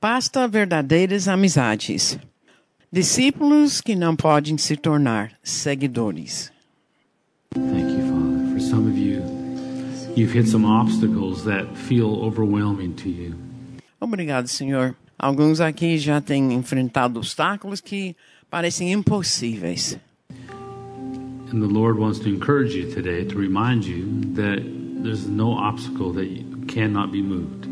Basta verdadeiras amizades. Discípulos que não podem se tornar seguidores. Thank you, Father. For some of you, you've hit some obstacles that feel overwhelming to you. Obrigado, Senhor. Alguns aqui já têm enfrentado obstáculos que parecem impossíveis. And the Lord wants to encourage you today to remind you that there's no obstacle that cannot be moved.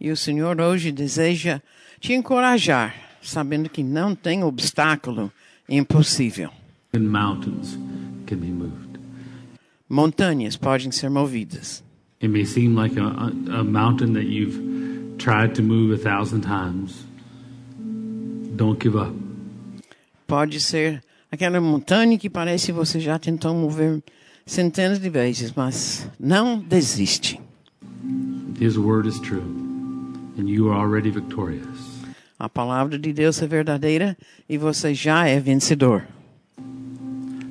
E o Senhor hoje deseja te encorajar, sabendo que não tem obstáculo impossível. mountains can be moved. Montanhas podem ser movidas. It may seem like a, a, mountain that you've tried to move a thousand times. Don't give up. Pode ser aquela montanha que parece você já tentou mover centenas de vezes, mas não desiste. His word is true, A palavra de Deus é verdadeira e você já é vencedor.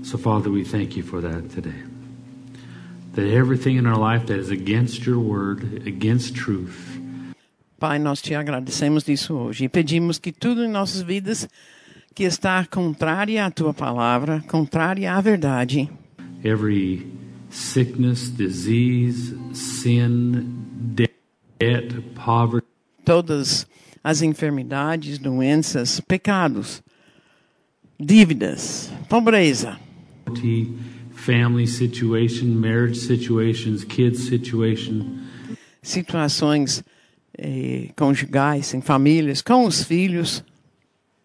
So, Father, we thank you for that today. That everything in our life that is against your word, against truth, Pai, nós te agradecemos disso hoje e pedimos que tudo em nossas vidas que está contrária à tua palavra, contrária à verdade, every sickness, disease, sin, de- debt, poverty, todas as enfermidades, doenças, pecados, dívidas, pobreza, family situation, marriage situations, kids situation, situações eh, conjugais, em famílias, com os filhos,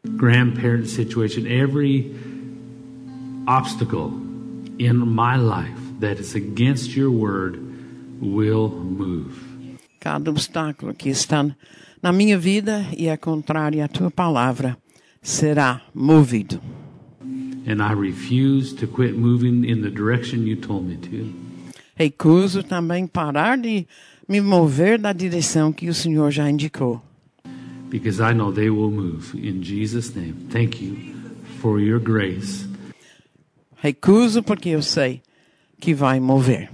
grandparent situation, every obstacle in my life that is against your word will move. Cada obstáculo que está na minha vida e é contrário à tua palavra será movido. And I refuse to quit moving in the direction you told me to. Recuso também parar de me mover da direção que o Senhor já indicou. because I know they will move. In Jesus' name, thank you for your grace. Recuso porque eu sei que vai mover.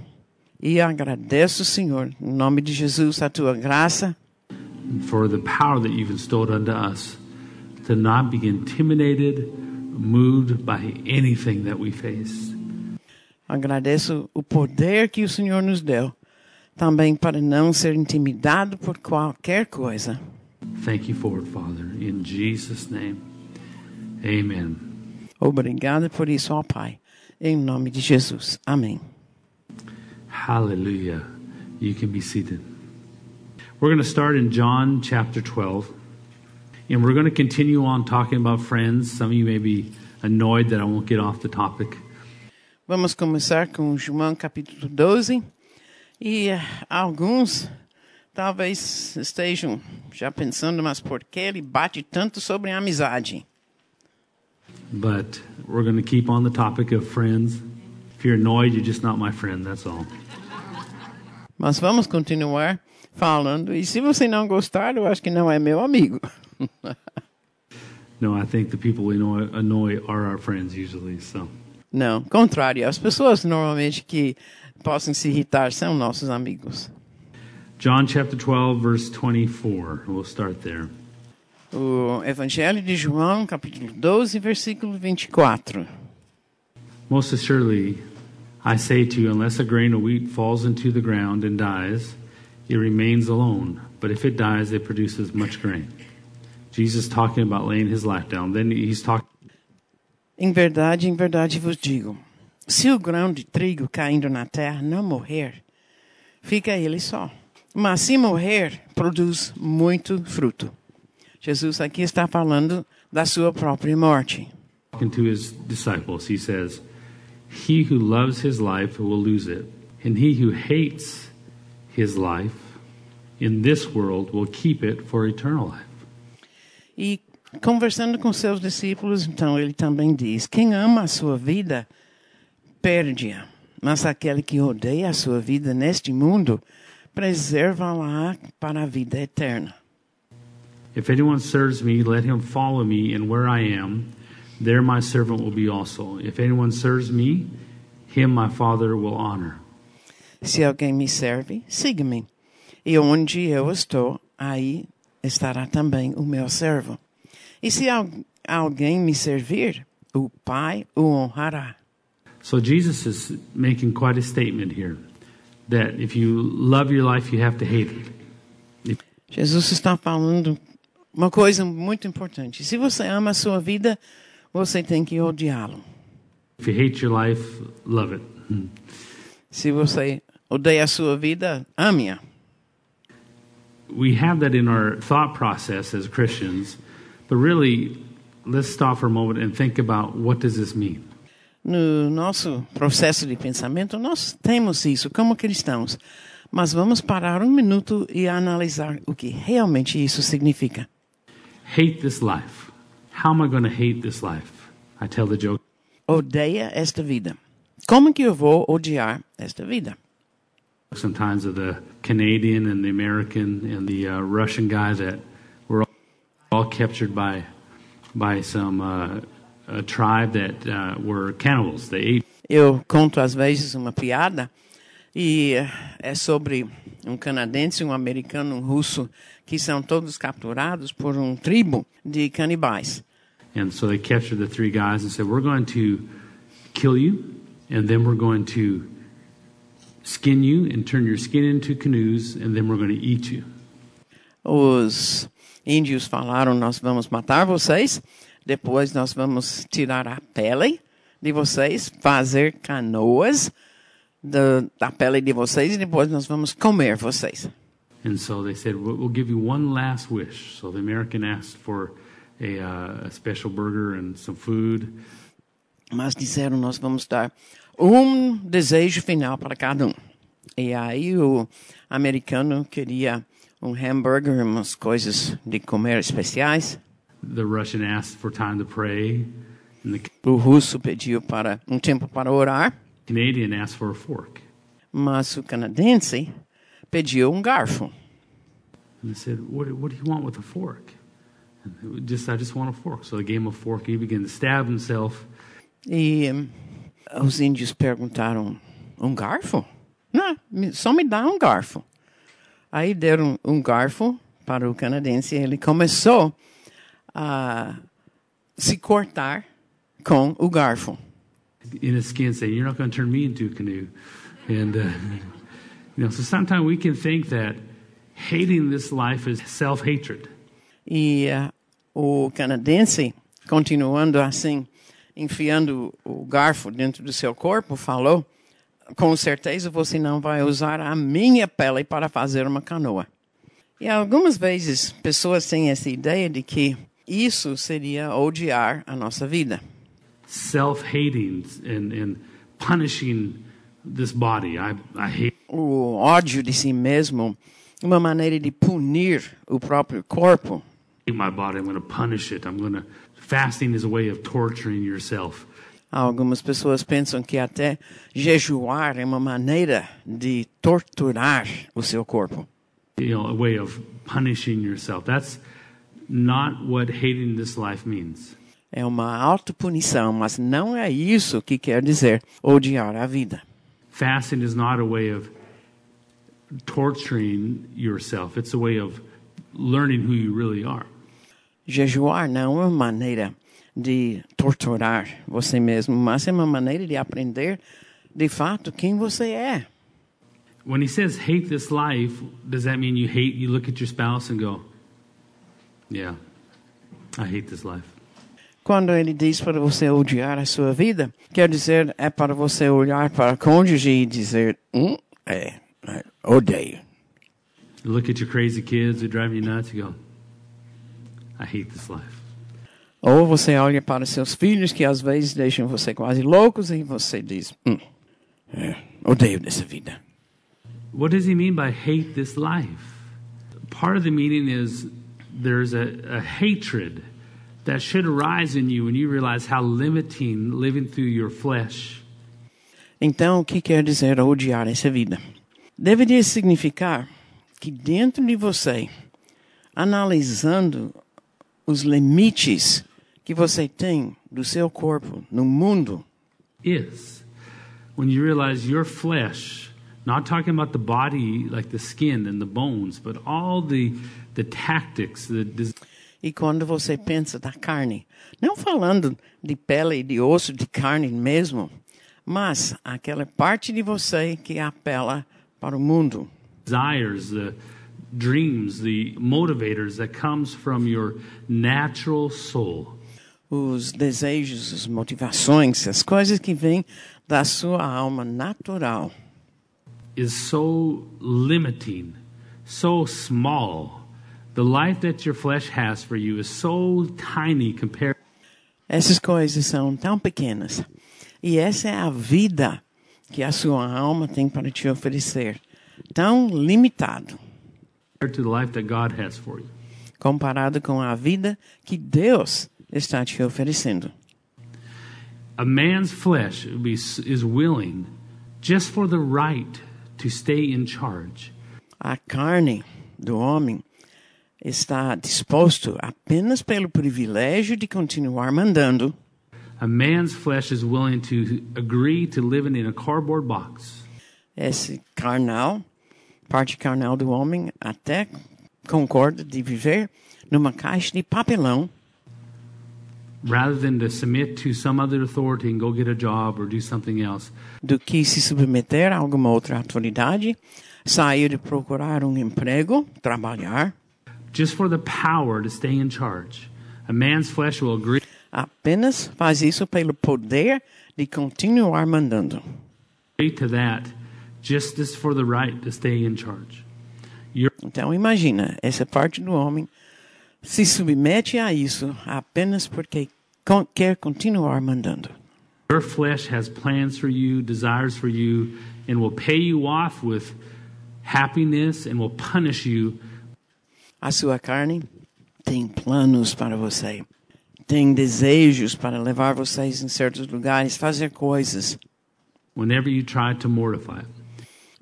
E agradeço, Senhor, em nome de Jesus, a tua graça, For the power that you've bestowed unto us to not be intimidated, moved by anything that we face. agradeço o poder que o Senhor nos deu, também para não ser intimidado por qualquer coisa. Thank you for it, Father. In Jesus' name, amen. Obrigada por isso, ó Pai, em nome de Jesus. Amém. Hallelujah. You can be seated. We're going to start in John chapter 12. And we're going to continue on talking about friends. Some of you may be annoyed that I won't get off the topic. Vamos começar com João capítulo 12. E eh, alguns talvez estejam já pensando, mas por que ele bate tanto sobre a amizade? But we're going to keep on the topic of friends. If you're annoyed, you're just not my friend. That's all. Mas vamos continuar falando. E se você não gostar, eu acho que não é meu amigo. No, I think the people we annoy, annoy are our friends usually. So, Não, contrário. As pessoas normalmente que possam se irritar são nossos amigos. John chapter 12, verse 24. We'll start there. O Evangelho de João, capítulo 12, versículo 24. Most assuredly, I say to you, unless a grain of wheat falls into the ground and dies, it remains alone. But if it dies, it produces much grain. Jesus talking about laying his life down. Then he's talking Em verdade, em verdade vos digo: se o grão de trigo caindo na terra não morrer, fica ele só. Mas se morrer, produz muito fruto. Jesus aqui está falando da sua própria morte. Talking to his disciples. He says, He who loves his life will lose it, and he who hates his life in this world will keep it for eternal life. E conversando com seus discípulos, então ele também diz: quem ama a sua vida, perde-a. Mas aquele que odeia a sua vida neste mundo, preserva-la para a vida eterna. If anyone serves me, let him follow me, and where I am, there my servant will be also. If anyone serves me, him my Father will honor. Se alguém me serve, siga-me. E onde eu estou, aí estará também o meu servo. E se al alguém me servir, o Pai o honrará. So Jesus is making quite a statement here that if you love your life, you have to hate it. Jesus está falando uma coisa muito importante. Se você ama a sua vida, você tem que odiá-lo. If you hate your life, love it. Se você odeia a sua vida, ame-a. We have that in our thought process as Christians, but really, let's stop for a moment and think about what does this mean? No nosso processo de pensamento, nós temos isso como cristãos. Mas vamos parar um minuto e analisar o que realmente isso significa. Hate this life. How am I going to hate this life? I tell the joke. Odeia esta vida. Como que eu vou odiar esta vida? sometimes of the Canadian and the American and the uh, Russian guy that were all, all captured by by some uh, a tribe that uh, were cannibals. They ate Eu conto às vezes uma piada e eh, é sobre um canadense, um americano, um russo que são todos capturados por um tribo de canibais. And so they captured the three guys and said, We're going to kill you, and then we're going to skin you and turn your skin into canoes, and then we're going to eat you. Os índios falaram: Nós vamos matar vocês, depois nós vamos tirar a pele de vocês, fazer canoas da, da pele de vocês e depois nós vamos comer vocês. And so they said, We'll we'll give you one last wish. So the American asked for a, uh, a special burger and some food. Mas disseram: Nós vamos dar um desejo final para cada um. E aí o americano queria um hambúrguer, umas coisas de comer especiais. The Russian asked for time to pray, the O russo pediu para um tempo para orar, Canadian asked for a fork. mas o canadense pediu um garfo. And they said, what, what do you want with a fork? And they would just, I just want a fork. So they gave him a fork. He began to stab himself. E hum, os índios perguntaram: um garfo? Não, só me dá um garfo. Aí deram um garfo para o canadense e ele começou a se cortar com o garfo. in his skin saying, You're not going to turn me into a canoe. And, uh, you know, so sometimes we can think that hating this life is self hatred. E eh, o canadense, continuando assim, enfiando o garfo dentro do seu corpo, falou: Com certeza você não vai usar a minha pele para fazer uma canoa. E algumas vezes pessoas têm essa ideia de que isso seria odiar a nossa vida. Self hating and, and punishing this body. I, I hate O ódio de si mesmo, uma maneira de punir o próprio corpo. My body. I'm going to punish it. I'm going to. Fasting is a way of torturing yourself. Algumas pessoas pensam que até jejuar é uma maneira de torturar o seu corpo. You know, a way of punishing yourself. That's not what hating this life means. É uma autopunição, mas não é isso que quer dizer odiar a vida. Fasting is not a way of torturing yourself. It's a way of learning who you really are. Jejuar não é uma maneira de torturar você mesmo, mas é uma maneira de aprender de fato quem você é. When he says hate this life, does that mean you hate, you look at your spouse and go, yeah, I hate this life? Quando ele diz para você odiar a sua vida, quer dizer é para você olhar para o cônjuge e dizer, hum, é, é, odeio. You look at your crazy kids who drive you nuts, you go, I hate this life. Ou você olha para seus filhos que às vezes deixam você quase loucos e você diz, hum, é, odeio dessa vida. What does he mean by hate this life? Part of the meaning is there's a, a hatred that should arise in you when you realize how limiting living through your flesh Então, o que quer dizer odiar essa vida? Deveria significar que dentro de você, analisando os limites que você tem do seu corpo no mundo, is. When you realize your flesh, Not talking about the body, like the skin and the bones, but all the, the tactics, the E quando você pensa da carne, não falando de pele de osso, de carne mesmo, mas aquela parte de você que apela para o mundo. desires, the dreams, the motivators that comes from your natural soul. Os desejos, as motivações, as coisas que vêm da sua alma natural. is so limiting, so small. The life that your flesh has for you is so tiny compared Essas coisas são tão pequenas. E essa é a vida que a sua alma tem para te oferecer. Tão limitado, comparado com a vida que Deus está te oferecendo. A man's flesh is willing just for the right to stay in charge. A carne do homem está disposto apenas pelo privilégio de continuar mandando. A man's flesh is willing to agree to living in a cardboard box Esse carnal, parte carnal do homem, até concorda de viver numa caixa de papelão rather than to submit to some other authority and go get a job or do something else. do que se submeter a alguma outra autoridade, sair e procurar um emprego, trabalhar, Just for the power to stay in charge. A man's flesh will agree apenas faz isso pelo poder de continuar mandando. to that just as for the right to stay in charge. Your Então imagina, essa parte do homem se submete a isso apenas porque quer continuar mandando. your flesh has plans for you, desires for you, and will pay you off with happiness and will punish you A sua carne tem planos para você, tem desejos para levar vocês em certos lugares, fazer coisas. whenever you try to mortify it.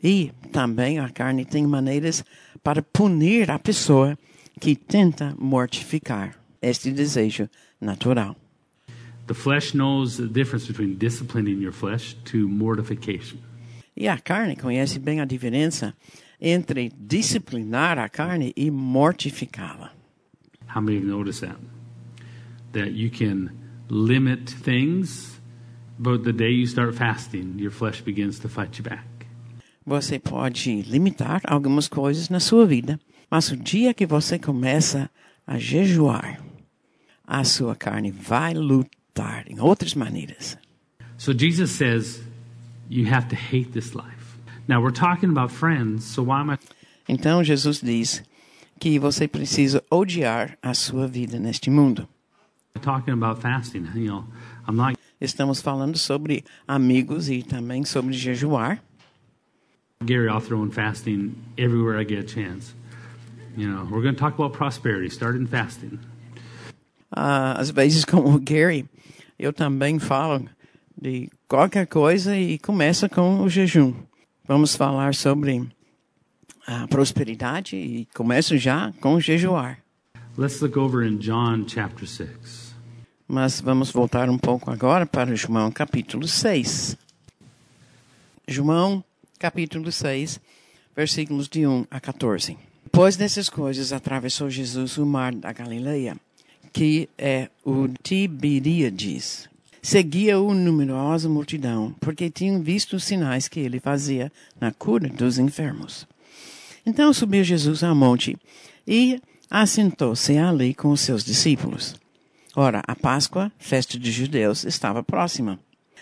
E também a carne tem maneiras para punir a pessoa que tenta mortificar este desejo natural. The flesh knows the difference between disciplining your flesh to mortification. E a carne conhece bem a diferença entre disciplinar a carne e mortificá-la. How many have noticed that? That you can limit things, but the day you start fasting, your flesh begins to fight you back. Você pode limitar algumas coisas na sua vida, mas o dia que você começa a jejuar, a sua carne vai lutar em outras maneiras. So Jesus says, you have to hate this life. Now we're talking about friends, so why am I Então Jesus diz que você precisa odiar a sua vida neste mundo. talking about fasting? You know, I'm not Estamos falando sobre amigos e também sobre jejuar. Gary, I'll throw in fasting everywhere I get a chance. You know, we're going to talk about prosperity, start in fasting. Ah, às vezes, como o Gary, eu também falo de qualquer coisa e começa com o jejum. Vamos falar sobre a prosperidade e começo já com o jejuar. Let's look over in John chapter 6. Mas vamos voltar um pouco agora para João capítulo 6. João capítulo 6, versículos de 1 a 14. Depois dessas coisas, atravessou Jesus o mar da Galileia, que é o Tiberíades. Seguia-o numerosa multidão, porque tinham visto os sinais que ele fazia na cura dos enfermos. Então subiu Jesus ao monte e assentou-se ali com os seus discípulos. Ora, a Páscoa, festa dos judeus, estava próxima.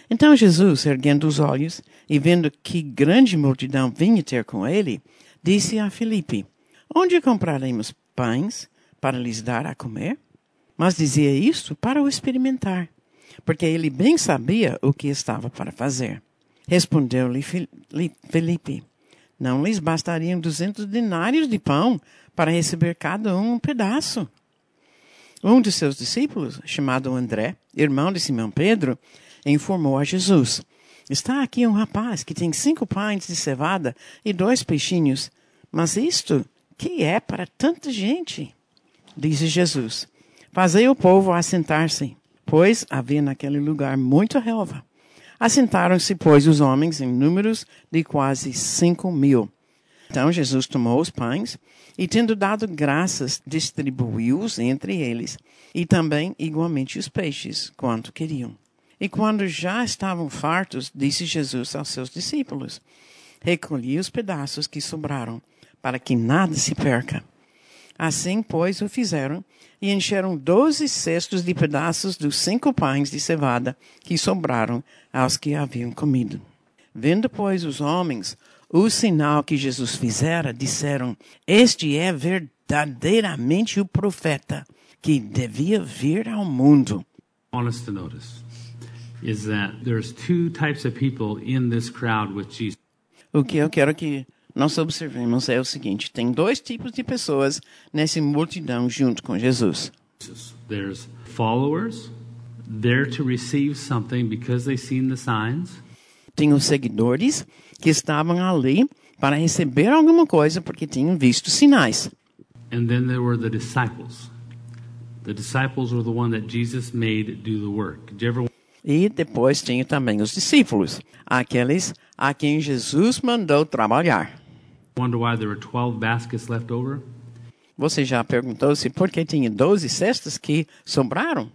Então Jesus, erguendo os olhos e vendo que grande multidão vinha ter com ele, disse a Filipe: Onde compraremos pães para lhes dar a comer? Mas dizia isto para o experimentar, porque ele bem sabia o que estava para fazer. Respondeu-lhe Fi- li- Filipe: Não lhes bastariam duzentos denários de pão para receber cada um um pedaço? Um de seus discípulos, chamado André, irmão de Simão Pedro, informou a Jesus: Está aqui um rapaz que tem cinco pães de cevada e dois peixinhos. Mas isto que é para tanta gente? Disse Jesus: Fazei o povo assentar-se, pois havia naquele lugar muita relva. Assentaram-se, pois, os homens em números de quase cinco mil. Então Jesus tomou os pães e, tendo dado graças, distribuiu-os entre eles, e também igualmente os peixes, quanto queriam. E quando já estavam fartos, disse Jesus aos seus discípulos: Recolhi os pedaços que sobraram, para que nada se perca. Assim, pois, o fizeram, e encheram doze cestos de pedaços dos cinco pães de cevada que sobraram aos que haviam comido. Vendo, pois, os homens o sinal que Jesus fizera, disseram: Este é verdadeiramente o profeta que devia vir ao mundo. us to notice is that there's two types of people in this crowd with Jesus. O que eu quero que nós observemos é o seguinte: tem dois tipos de pessoas nessa multidão junto com Jesus. There's followers, there to receive something because they've seen the signs, Tem os seguidores que estavam ali para receber alguma coisa porque tinham visto sinais. and then there were the disciples. The disciples were the one that Jesus made do the work. Did you ever E depois tinha também os discípulos, aqueles a quem Jesus mandou trabalhar. wonder why there were 12 baskets left over? Você já perguntou-se por que tinha 12 cestas que sobraram?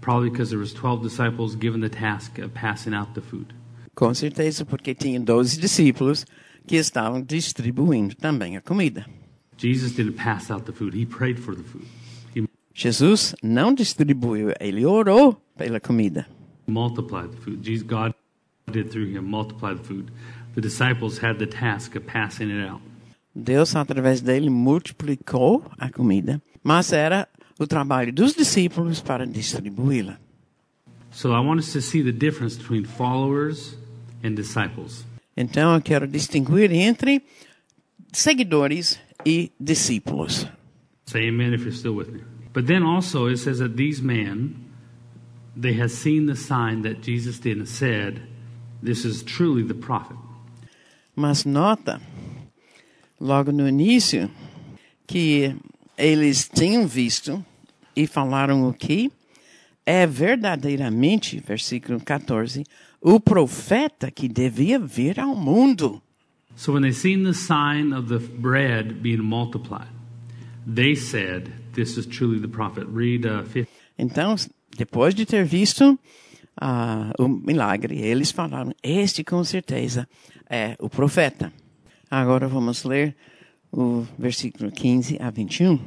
Probably because there was 12 disciples given the task of passing out the food. Com certeza, porque tinha 12 discípulos que estavam distribuindo também a comida. Jesus didn't pass out the food. He prayed for the food. Jesus não distribuiu, ele orou pela comida. Multiplied the food. Jesus, God did through him multiply the food. The disciples had the task of passing it out. Deus, através dele, multiplicou a comida, mas era o trabalho dos discípulos para distribuí-la. So I want us to see the difference between followers and disciples. Então, eu quero distinguir entre seguidores e discípulos. Say amen if you're still with me. But then also it says that these men, they had seen the sign that Jesus did and said, This is truly the prophet. Mas nota, logo no início, que eles tinham visto e falaram o que é verdadeiramente, versículo 14, o profeta que devia vir ao mundo. So when they seen the sign of the bread being multiplied, they said, This is truly the prophet. Read uh, 15. Então, depois de ter visto ah, o milagre, eles falaram: Este com certeza é o profeta. Agora vamos ler o versículo 15 a 21.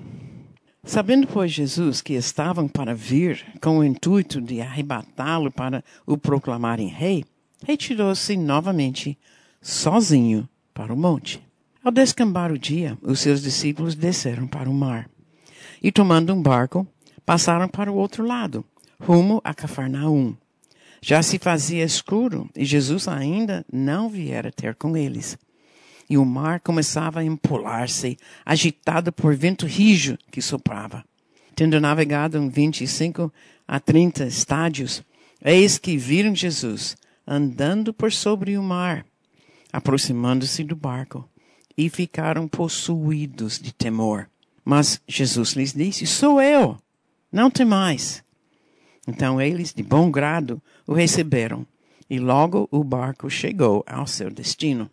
Sabendo, pois, Jesus que estavam para vir com o intuito de arrebatá-lo para o proclamarem rei, retirou-se novamente, sozinho, para o monte. Ao descambar o dia, os seus discípulos desceram para o mar e, tomando um barco, passaram para o outro lado, rumo a Cafarnaum. Já se fazia escuro e Jesus ainda não viera ter com eles. E o mar começava a empolar-se, agitado por vento rijo que soprava. Tendo navegado uns 25 a 30 estádios, eis que viram Jesus andando por sobre o mar, aproximando-se do barco, e ficaram possuídos de temor. Mas Jesus lhes disse: Sou eu, não temais. Então eles, de bom grado, o receberam, e logo o barco chegou ao seu destino.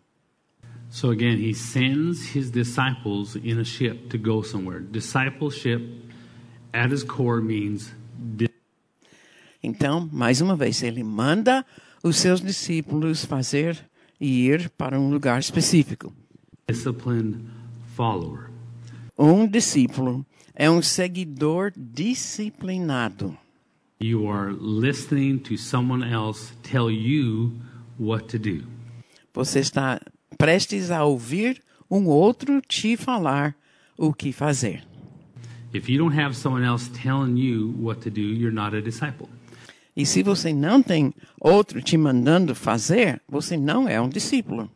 So again, he sends his disciples in a ship to go somewhere. Discipleship, at its core, means Então, mais uma vez, ele manda os seus discípulos fazer e ir para um lugar específico. disciplined follower. Um discípulo é um seguidor disciplinado. You are listening to someone else tell you what to do. Você está prestes a ouvir um outro te falar o que fazer. If you don't have someone else telling you what to do, you're not a disciple. E se você não tem outro te mandando fazer, você não é um discípulo.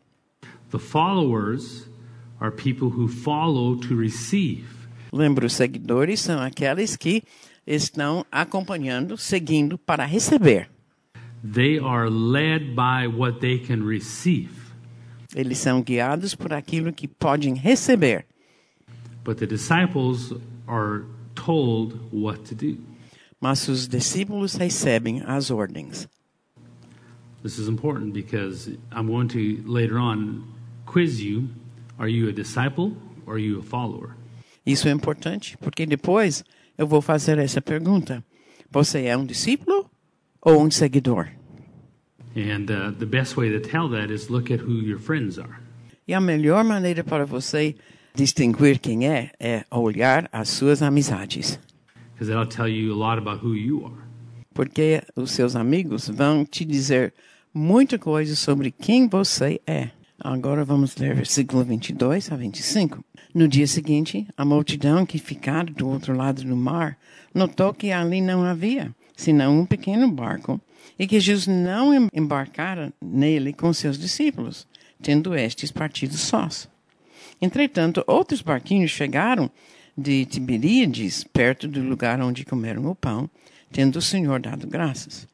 The followers are people who follow to receive. Lembra, os seguidores são aqueles que estão acompanhando, seguindo para receber. They are led by what they can receive. Eles são guiados por aquilo que podem receber. But the disciples are told what to do. Mas os discípulos recebem as ordens. This is important because I'm going to later on quiz you. Are you a disciple or are you a follower? Isso é importante, porque depois eu vou fazer essa pergunta: Você é um discípulo ou um seguidor? And uh, the best way to tell that is look at who your friends are. E a melhor maneira para você distinguir quem é é olhar as suas amizades, Because that'll tell you a lot about who you are. porque os seus amigos vão te dizer muita coisa sobre quem você é. Agora vamos ler versículo 22 a 25. No dia seguinte, a multidão que ficara do outro lado do mar notou que ali não havia senão um pequeno barco e que Jesus não em- embarcara nele com seus discípulos, tendo estes partido sós. Entretanto, outros barquinhos chegaram de Tiberíades, perto do lugar onde comeram o pão, tendo o Senhor dado graças.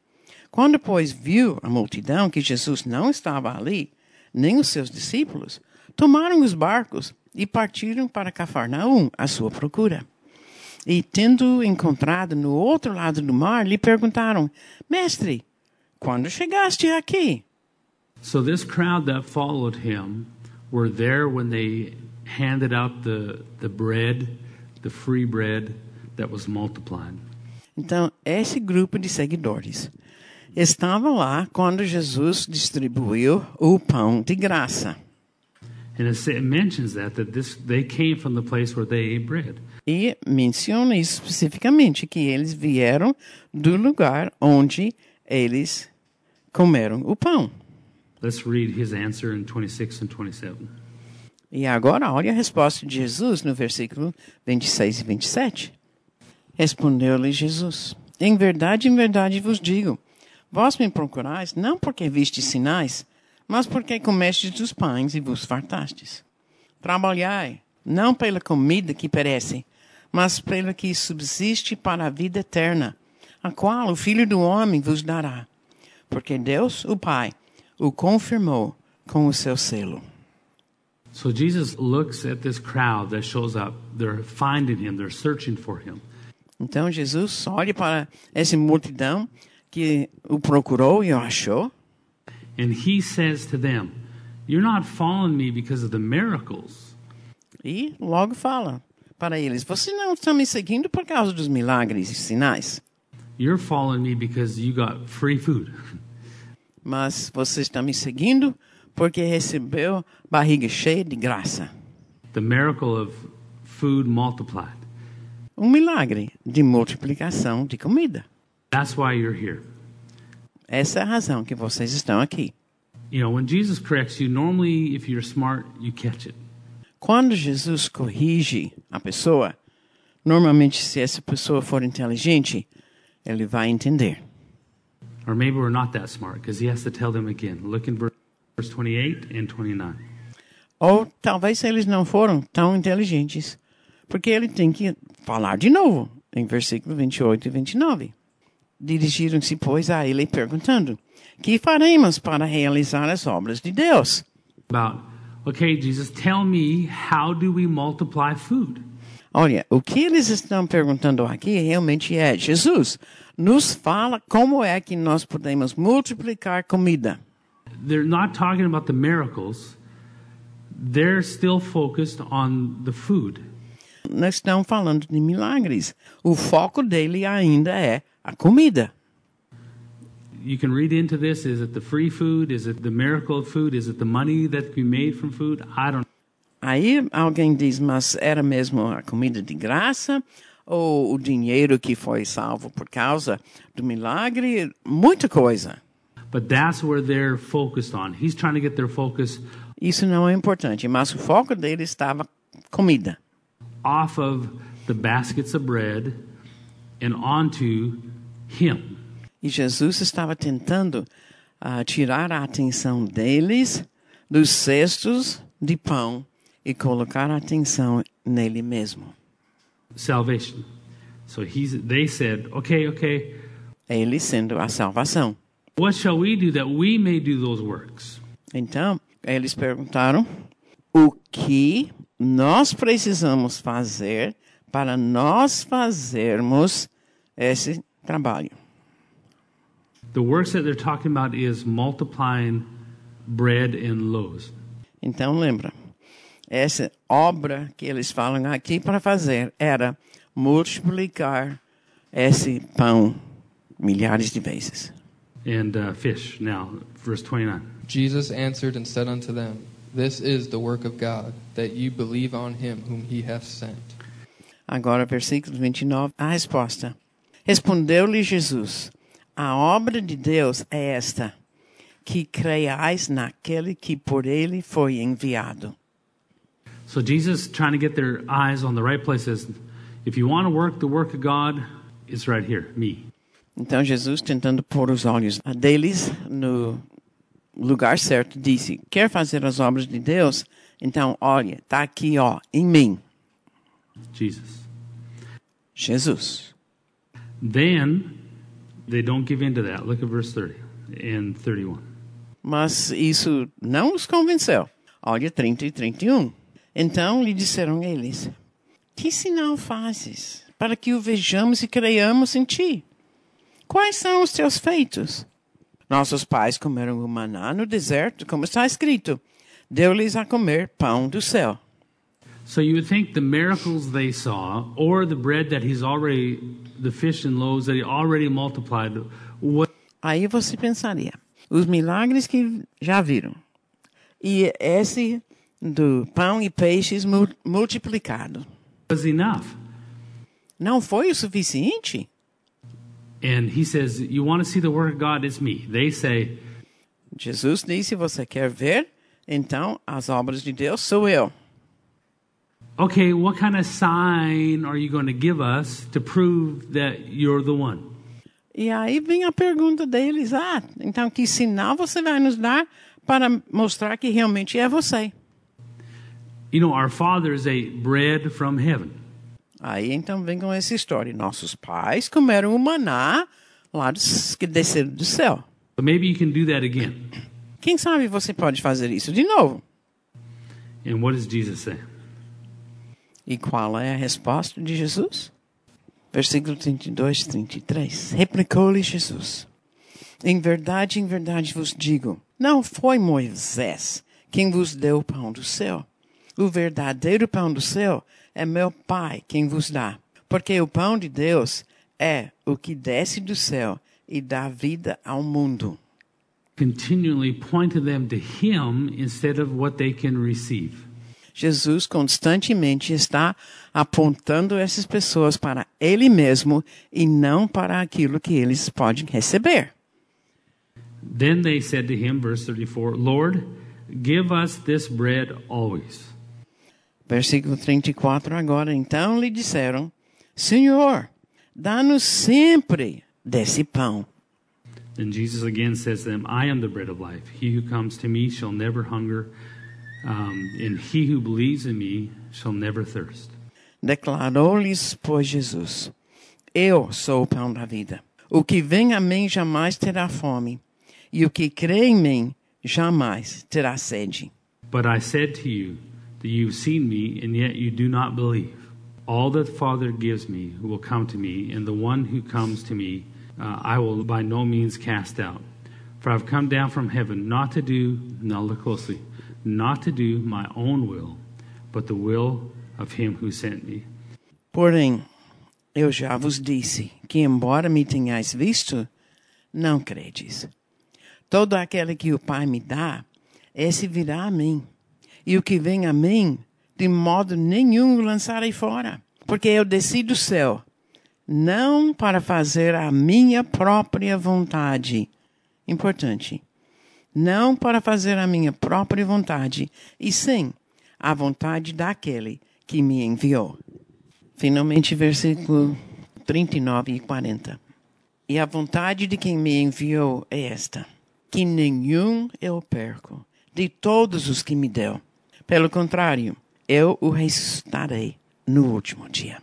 Quando, pois, viu a multidão que Jesus não estava ali, nem os seus discípulos, tomaram os barcos e partiram para Cafarnaum à sua procura. E, tendo encontrado no outro lado do mar, lhe perguntaram: Mestre, quando chegaste aqui? So this crowd that followed him were there when they handed out the, the bread, the free bread that was multiplied. Então, esse grupo de seguidores estava lá quando Jesus distribuiu o pão de graça. E menciona isso especificamente, que eles vieram do lugar onde eles comeram o pão. Let's read his answer in 26 and 27. E agora, olha a resposta de Jesus no versículo 26 e 27. Respondeu-lhe Jesus: Em verdade, em verdade vos digo: Vós me procurais não porque vistes sinais, mas porque comestes dos pães e vos fartastes. Trabalhai, não pela comida que perece, mas pela que subsiste para a vida eterna, a qual o Filho do Homem vos dará. Porque Deus, o Pai, o confirmou com o seu selo. So Jesus looks at this crowd that shows up. They're finding him, they're searching for him. Então Jesus olha para essa multidão que o procurou e o achou. And he says to them, You're not following me because of the miracles. E logo fala para eles: Vocês não estão me seguindo por causa dos milagres e sinais, You're following me because you got free food. mas vocês estão me seguindo porque recebeu barriga cheia de graça. The miracle of food multiplied. Um milagre de multiplicação de comida. That's why you're here. Essa é a razão que vocês estão aqui. You know, when Jesus corrects you, normally if you're smart, you catch it. Quando Jesus corrige a pessoa, normalmente, se essa pessoa for inteligente, ele vai entender. Or maybe we're not that smart because he has to tell them again. Look in ver- verse 28 and 29. Ou talvez eles não foram tão inteligentes, porque ele tem que falar de novo, em versículo 28 e 29. Dirigiram-se, pois, a ele perguntando: Que faremos para realizar as obras de Deus? About, okay, Jesus, tell me, how do we multiply food? Olha, o que eles estão perguntando aqui realmente é: Jesus, nos fala como é que nós podemos multiplicar comida. They're not talking about the miracles, they're still focused on the food. Não estão falando de milagres. O foco dele ainda é a comida. You can read into this. Is it the free food? Is it the miracle of food? Is it the money that we made from food? I don't Aí alguém diz, mas era mesmo a comida de graça? Ou o dinheiro que foi salvo por causa do milagre? Muita coisa. But that's where they're focused on. He's trying to get their focus Isso não é importante, mas o foco dele estava comida. off of the baskets of bread and onto Him. E Jesus estava tentando ah, tirar a atenção deles dos cestos de pão e colocar a atenção nele mesmo. Salvation. So he's, they said, okay, okay, Ele sendo a salvação. what shall we do that we may do those works? Então, eles perguntaram o que nós precisamos fazer para nós fazermos esse trabalho. The works that they're talking about is multiplying bread and loaves. Então lembra, essa obra que eles falam aqui para fazer era multiplicar esse pão milhares de vezes. And uh, fish. Now, verse 29. Jesus answered and said unto them, This is the work of God, that you believe on him whom he hath sent. Agora, versículo 29, a resposta. Respondeu-lhe Jesus: A obra de Deus é esta, que creiais naquele que por ele foi enviado. So Jesus trying to get their eyes on the right places. If you want to work the work of God, it's right here, me. Então Jesus, tentando pôr os olhos deles no lugar certo, disse: Quer fazer as obras de Deus? Então, olha, está aqui, ó, em mim, Jesus. Jesus. Then they don't give in to that. Look at verse 30 and 31. Mas isso não os convenceu. Olha 30 e 31. Então lhe disseram eles: Que sinal fazes para que o vejamos e creiamos em ti? Quais são os teus feitos? Nossos pais comeram o maná no deserto, como está escrito: Deu-lhes a comer pão do céu. So you would think the miracles they saw, or the bread that he's already, the fish and loaves that he already multiplied, what Aí você pensaria: os milagres que já viram e esse do pão e peixes mu- multiplicado was enough? não foi o suficiente? And he says, You want to see the work of God? It's me. They say, Jesus disse: Você quer ver? Então, as obras de Deus sou eu. Okay, what kind of sign are you going to give us to prove that you're the one? E aí vem a pergunta deles: Ah, então que sinal você vai nos dar para mostrar que realmente é você? You know, our Father is a bread from heaven. Aí então vem com essa história: Nossos pais comeram o maná lá do, que desceram do céu. But maybe you can do that again. Quem sabe você pode fazer isso de novo? And what does Jesus say? E qual é a resposta de Jesus? Versículo 32, 33. Replicou-lhe Jesus: Em verdade, em verdade vos digo, não foi Moisés quem vos deu o pão do céu. O verdadeiro pão do céu é meu Pai quem vos dá. Porque o pão de Deus é o que desce do céu e dá vida ao mundo. Continually pointing them to Him instead of what they can receive. Jesus constantemente está apontando essas pessoas para Ele mesmo e não para aquilo que eles podem receber. Then they said to him, verse 34, Lord, give us this bread always. Versículo 34 agora. Então lhe disseram: Senhor, dá-nos sempre desse pão. Then Jesus again says to them, I am the bread of life. He who comes to me shall never hunger, um, and he who believes in me shall never thirst. Declarou-lhes, pois, Jesus: Eu sou o pão da vida. O que vem a mim jamais terá fome, e o que crê em mim jamais terá sede. But I said to you that you've seen me, and yet you do not believe. All that the Father gives me will come to me, and the one who comes to me uh, I will by no means cast out. For I've come down from heaven not to do, now look closely, not to do my own will, but the will of him who sent me. Porém, eu já vos disse que, embora me tenhais visto, não credes. Todo aquele que o Pai me dá, esse virá a mim. E o que vem a mim, de modo nenhum lançarei fora. Porque eu desci do céu, não para fazer a minha própria vontade. Importante. Não para fazer a minha própria vontade, e sim a vontade daquele que me enviou. Finalmente, versículo 39 e 40. E a vontade de quem me enviou é esta: que nenhum eu perco de todos os que me deu. Pelo contrário, eu o ressuscitarei no último dia.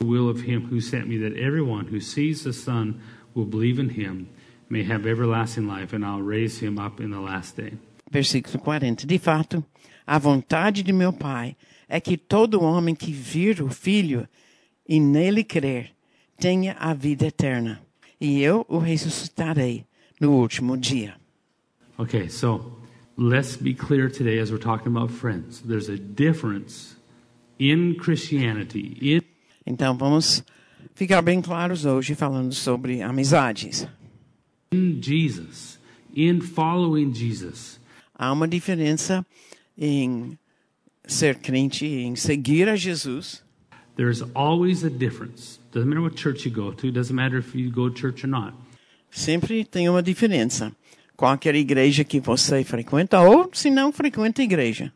The will of him who sent me, that everyone who sees the Son will believe in him, may have everlasting life, and I'll raise him up in the last day. Versículo 40. De fato, a vontade de meu Pai é que todo homem que vir o Filho e nele crer tenha a vida eterna. e eu o ressuscitarei no último dia. Okay, so let's be clear today as we're talking about friends. There's a difference in Christianity, in Então vamos ficar bem claros hoje falando sobre amizades. In Jesus, in following Jesus. Há uma diferença em ser crente, em seguir a Jesus. There's always a difference. Doesn't matter what church you go to, doesn't matter if you go to church or not. Sempre tem uma diferença. Qualquer igreja que você frequenta ou se não frequenta a igreja.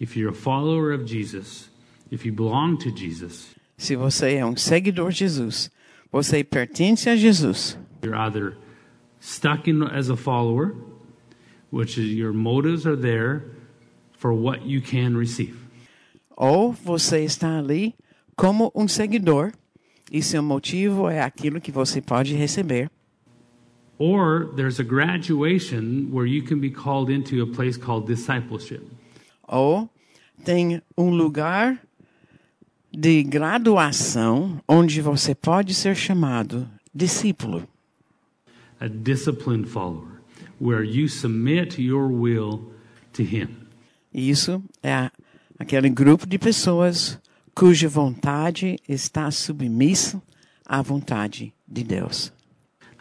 If you're a follower of Jesus, if you belong to Jesus, Se você é um seguidor de Jesus, você pertence a Jesus. you're either stuck in as a follower, which is your motives are there for what you can receive. Ou você está ali como um seguidor e seu motivo é aquilo que você pode receber. Or there's a graduation where you can be called into a place called discipleship. Ou tem um lugar de graduação onde você pode ser chamado discípulo. A disciplined follower, where you submit your will to Him. Isso é aquele grupo de pessoas cuja vontade está submissa à vontade de Deus.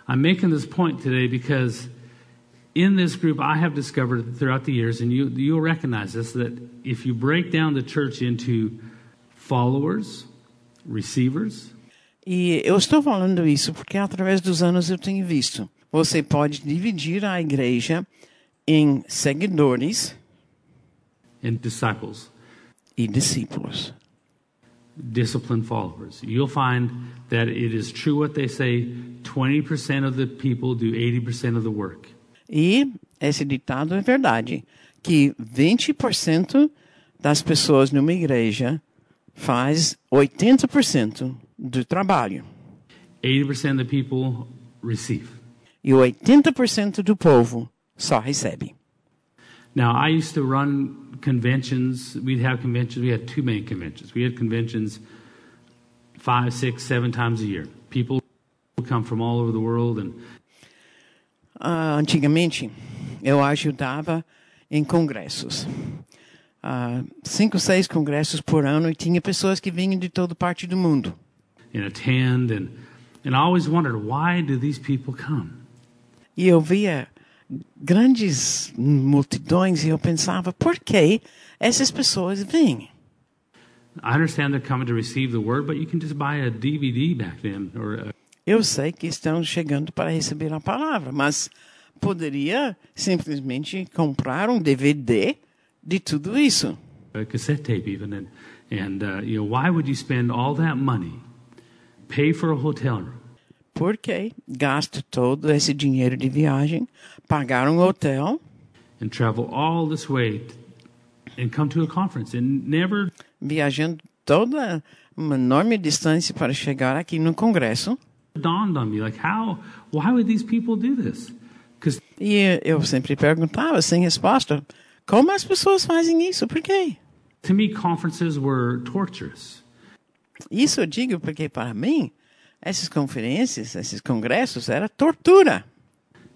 I'm making this point today because in this group, I have discovered throughout the years, and you, you'll recognize this, that if you break down the church into followers, receivers, E eu estou falando isso porque através dos anos eu tenho visto. Você pode dividir a igreja em seguidores and disciples, e discípulos. disciplined followers, you'll find that it is true what they say 20% of the people do 80% of the work. E esse ditado é verdade, que 20% das pessoas numa igreja faz 80% do trabalho 80% of the people receive. e 80% do povo só recebe. Now, I used to run conventions. We'd have conventions. We had two main conventions. We had conventions five, six, seven times a year. People come from all over the world, and Ah, antigamente, eu ajudava em congressos. Ah, cinco, seis congressos por ano e tinha pessoas que vinham de toda parte do mundo. And attend, and and I always wondered why do these people come? E eu via grandes multidões e eu pensava, por que essas pessoas vêm? I understand they're coming to receive the word, but you can just buy a DVD back then, or a, Eu sei que estão chegando para receber a palavra, mas poderia simplesmente comprar um DVD de tudo isso. a cassette tape, even, and and uh, you know why would you spend all that money, pay for a hotel room? Porque gasta todo esse dinheiro de viagem, pagar um hotel and travel all this way and come to a conference and never viajando toda uma enorme distância para chegar aqui no congresso. dawned on me like how why would these people do this E eu sempre perguntava sem resposta, como as pessoas fazem isso? Por quê? to me conferences were torturous Isso eu digo porque para mim essas conferências, esses congressos era tortura.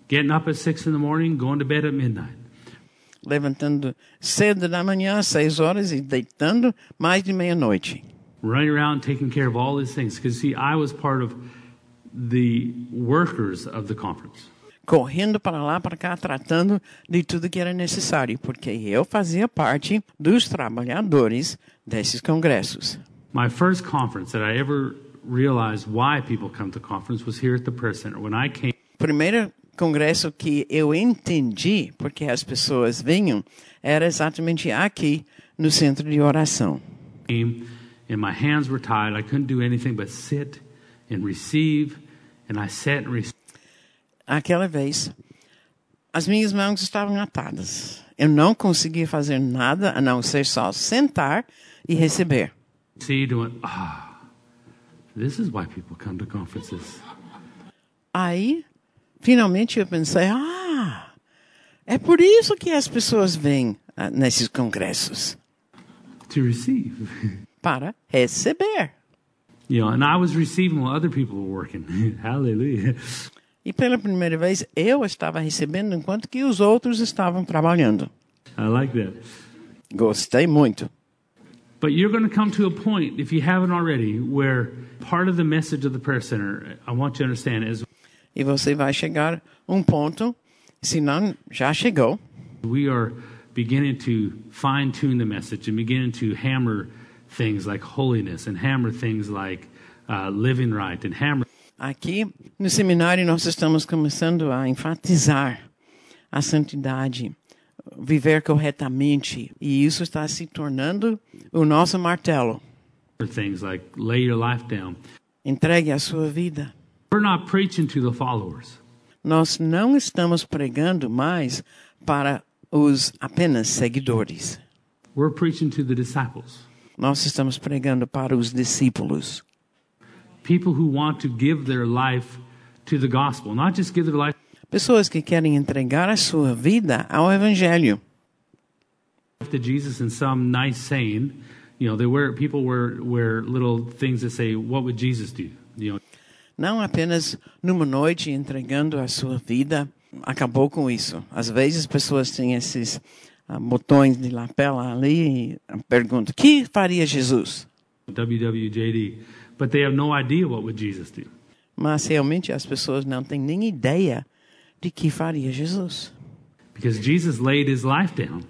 getting up at six in the morning going to bed at midnight Levantando cedo da manhã, seis horas e deitando mais de meia-noite. running around taking care of all these things because see i was part of the workers of the conference Correndo para lá, para cá, tratando de tudo que era necessário, porque eu fazia parte dos trabalhadores desses congressos. My first conference that i ever realized why people come to conference was here at the prayer center when i came primeiro congresso que eu entendi porque as pessoas vinham era exatamente aqui no centro de oração. and my hands were tied i couldn't do anything but sit and receive and i sat and received Aquela vez, as minhas mãos estavam atadas. Eu não conseguia fazer nada a não ser só sentar e receber. And went, ah, this is why people come to conferences. Aí, finalmente eu pensei, ah, é por isso que as pessoas vêm ah, nesses congressos To receive. para receber. You know, and I was receiving while other people were working. Hallelujah. E pela primeira vez eu estava recebendo enquanto que os outros estavam trabalhando. I like that. Gostei muito. But you're going to come to a point, if you haven't already, where part of the message of the prayer center, I want you to understand, is E você vai chegar um ponto, se não já chegou, we are beginning to fine tune the message and beginning to hammer things like holiness and hammer things like uh, living right and hammer Aqui no seminário nós estamos começando a enfatizar a santidade, viver corretamente, e isso está se tornando o nosso martelo. things like lay your life down. Entregue a sua vida. We're not preaching to the followers. Nós não estamos pregando mais para os apenas seguidores. We're preaching to the disciples. Nós estamos pregando para os discípulos. People who want to give their life to the gospel, not just give their life Pessoas que querem entregar a sua vida ao evangelho. to Jesus in some nice saying. You know, they wear people wear wear little things that say, "What would Jesus do?" You know, Não apenas numa noite entregando a sua vida, acabou com isso. Às vezes pessoas têm esses ah, botões de lapela ali e perguntam: "O que faria Jesus?" WWJD, but they have no idea what would Jesus do. Mas realmente as pessoas não têm nem ideia de que faria Jesus. Because Jesus laid his life down.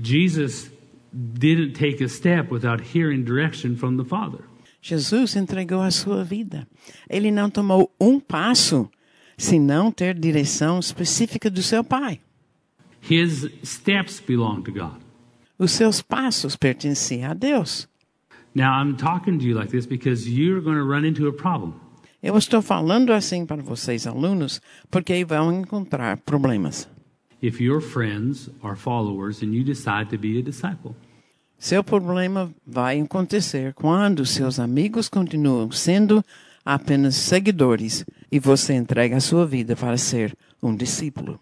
Jesus didn't take a step without hearing direction from the Father. Jesus entregou a sua vida. Ele não tomou um passo sem não ter direção específica do seu Pai. His steps belong to God. Os seus passos pertenciam a Deus. Now, I'm talking to you like this because you're going to run into a problem. Eu estou falando assim para vocês, alunos, porque vão encontrar problemas. If your friends are followers and you decide to be a disciple, Seu problema vai acontecer quando seus amigos continuam sendo apenas seguidores e você entrega a sua vida para ser um discípulo.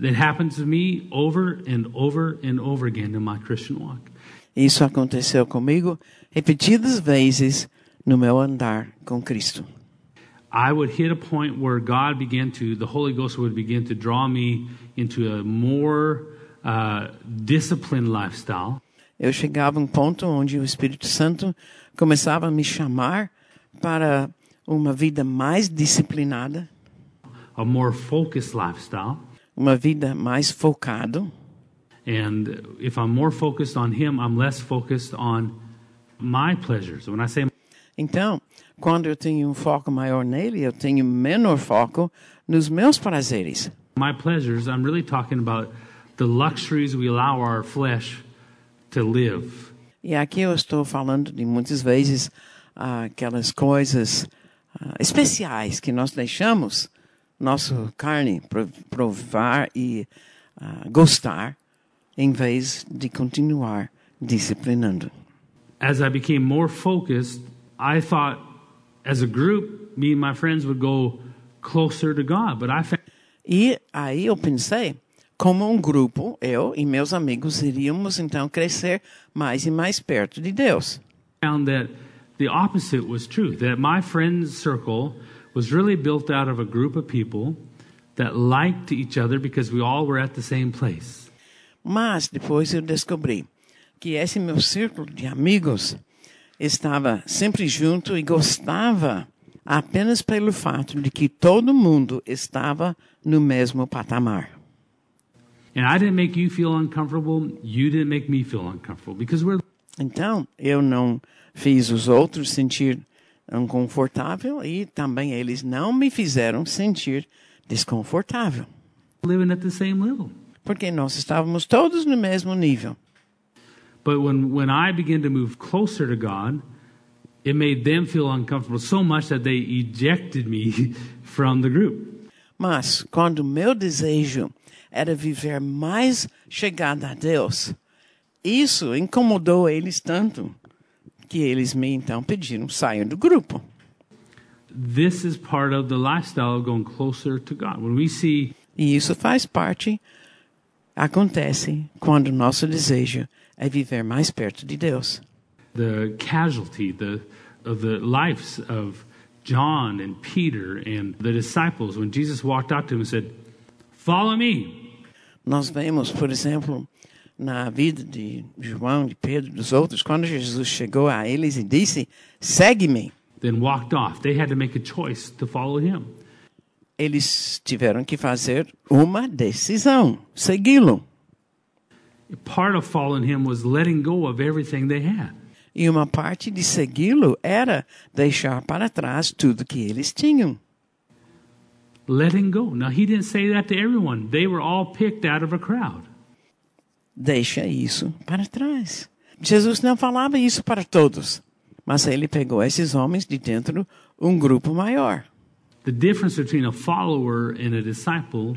that happens to me over and over and over again in my Christian walk. Isso aconteceu comigo repetidas vezes no meu andar com Cristo. I would hit a point where God began to, the Holy Ghost would begin to draw me into a more uh, disciplined lifestyle. Eu chegava a um ponto onde o Espírito Santo começava a me chamar para uma vida mais disciplinada, a more focused lifestyle. uma vida mais focado. And if I'm more focused on Him, I'm less focused on my pleasures. When I say Então, quando eu tenho um foco maior nele, eu tenho menor foco nos meus prazeres. my pleasures, I'm really talking about the luxuries we allow our flesh to live. E aqui eu estou falando de muitas vezes ah, aquelas coisas ah, especiais que nós deixamos nossa carne pro- provar e ah, gostar, em vez de continuar disciplinando. As I became more focused, I thought as a group, me and my friends would go closer to God. But I found E aí eu pensei, como um grupo, eu e meus amigos iríamos então crescer mais e mais perto de Deus. found that the opposite was true that my friends circle was really built out of a group of people that liked each other because we all were at the same place Mas depois eu descobri que esse meu círculo de amigos estava sempre junto e gostava apenas pelo fato de que todo mundo estava no mesmo patamar. and i didn't make you feel uncomfortable you didn't make me feel uncomfortable because we're Então, eu não fiz os outros sentir inconfortável e também eles não me fizeram sentir desconfortável, living at the same level porque nós estávamos todos no mesmo nível. But when, when i began to move closer to god it made them feel uncomfortable so much that they ejected me from the group Mas quando meu desejo era viver mais chegada a Deus, isso incomodou eles tanto que eles me então pediram saiam do grupo. this is part of the lifestyle of going closer to god when we see E isso faz parte, acontece quando nosso desejo é viver mais perto de Deus. the casualty, the of the lives of John and Peter and the disciples when Jesus walked out to them and said, Follow me. Nós vemos, por exemplo, na vida de João, de Pedro, dos outros, quando Jesus chegou a eles e disse: Segue-me. Then walked off. They had to make a choice to follow him. Eles tiveram que fazer uma decisão: segui-lo. Part of following him was letting go of everything they had. E uma parte de segui-lo era deixar para trás tudo que eles tinham. Letting go. Now, he didn't say that to everyone, they were all picked out of a crowd. Deixa isso para trás. Jesus não falava isso para todos, mas ele pegou esses homens de dentro um grupo maior. The difference between a follower and a disciple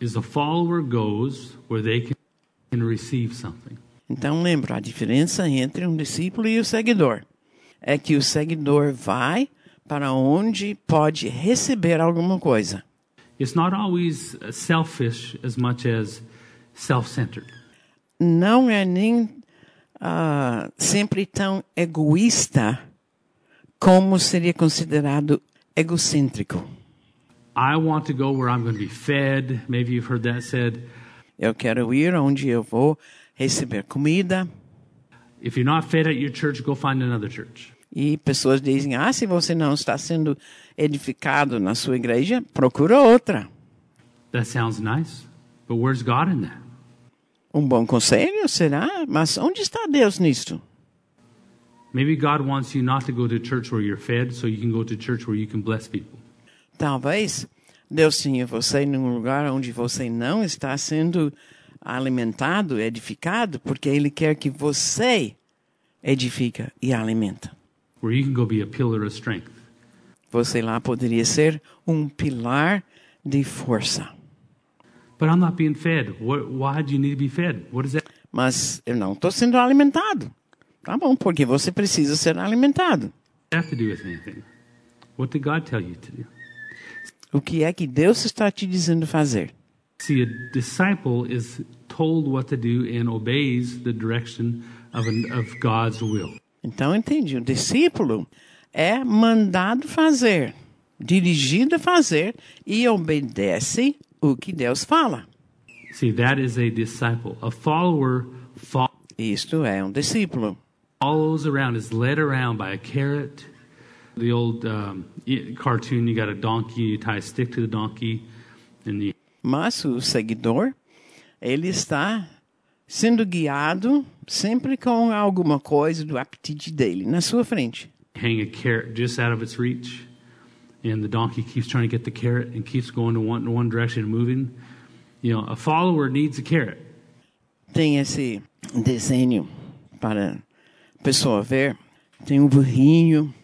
is a follower goes where they can. Então lembra a diferença entre um discípulo e o seguidor é que o seguidor vai para onde pode receber alguma coisa. It's not always uh, selfish as much as self centered. Não é nem ah, sempre tão egoísta como seria considerado egocêntrico. I want to go where I'm going to be fed. Maybe you've heard that said. Eu quero ir onde eu vou receber comida. If you're not fed at your church, go find another church. E pessoas dizem: ah, se você não está sendo edificado na sua igreja, procura outra. That sounds nice, but where's God in that? Um bom conselho, será? Mas onde está Deus nisto? Maybe God wants you not to go to church where you're fed, so you can go to church where you can bless people. Talvez Deus tinha você num lugar onde você não está sendo alimentado, edificado, porque Ele quer que você edifica e alimenta. Where you can go be a pillar of strength. Você lá poderia ser um pilar de força. Mas eu não estou sendo alimentado. Tá bom, porque você precisa ser alimentado. have to do with anything? What did God tell you to do? O que é que Deus está te dizendo fazer? See, a disciple is told what to do and obeys the direction of, an, of God's will. Então, entendi. O discípulo é mandado fazer, dirigido a fazer e obedece o que Deus fala. See, that is a disciple. A follower fo- Isto é um discípulo. follows around, is led around by a carrot. The old um, cartoon, you got a donkey, you tie a stick to the donkey, and you Mas o seguidor, ele está sendo guiado sempre com alguma coisa do apetite dele na sua frente. hang a carrot just out of its reach, and the donkey keeps trying to get the carrot and keeps going to one, one direction and moving. You know, a follower needs a carrot. Tem esse desenho para a pessoa ver. Tem um burrinho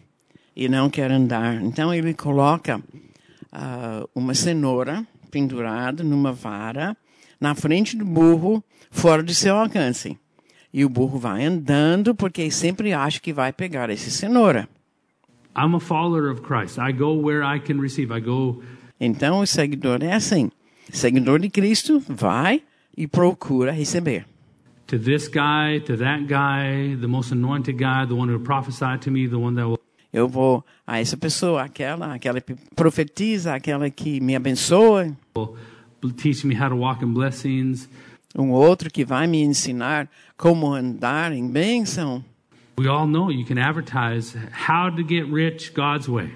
e não quer andar. Então ele coloca ah, uma cenoura pendurada numa vara na frente do burro, fora de seu alcance. E o burro vai andando porque sempre acha que vai pegar essa cenoura. I'm a follower of Christ. I go where I can receive. I go Então o seguidor é assim. Seguidor de Cristo vai e procura receber. to this guy, to that guy, the most anointed guy, the one who prophesied to me, the one that will Eu vou a essa pessoa, aquela, aquela que profetiza, aquela que me abençoa, teach me how to walk in blessings. um outro que vai me ensinar como andar em bênção. We all know you can advertise how to get rich God's way.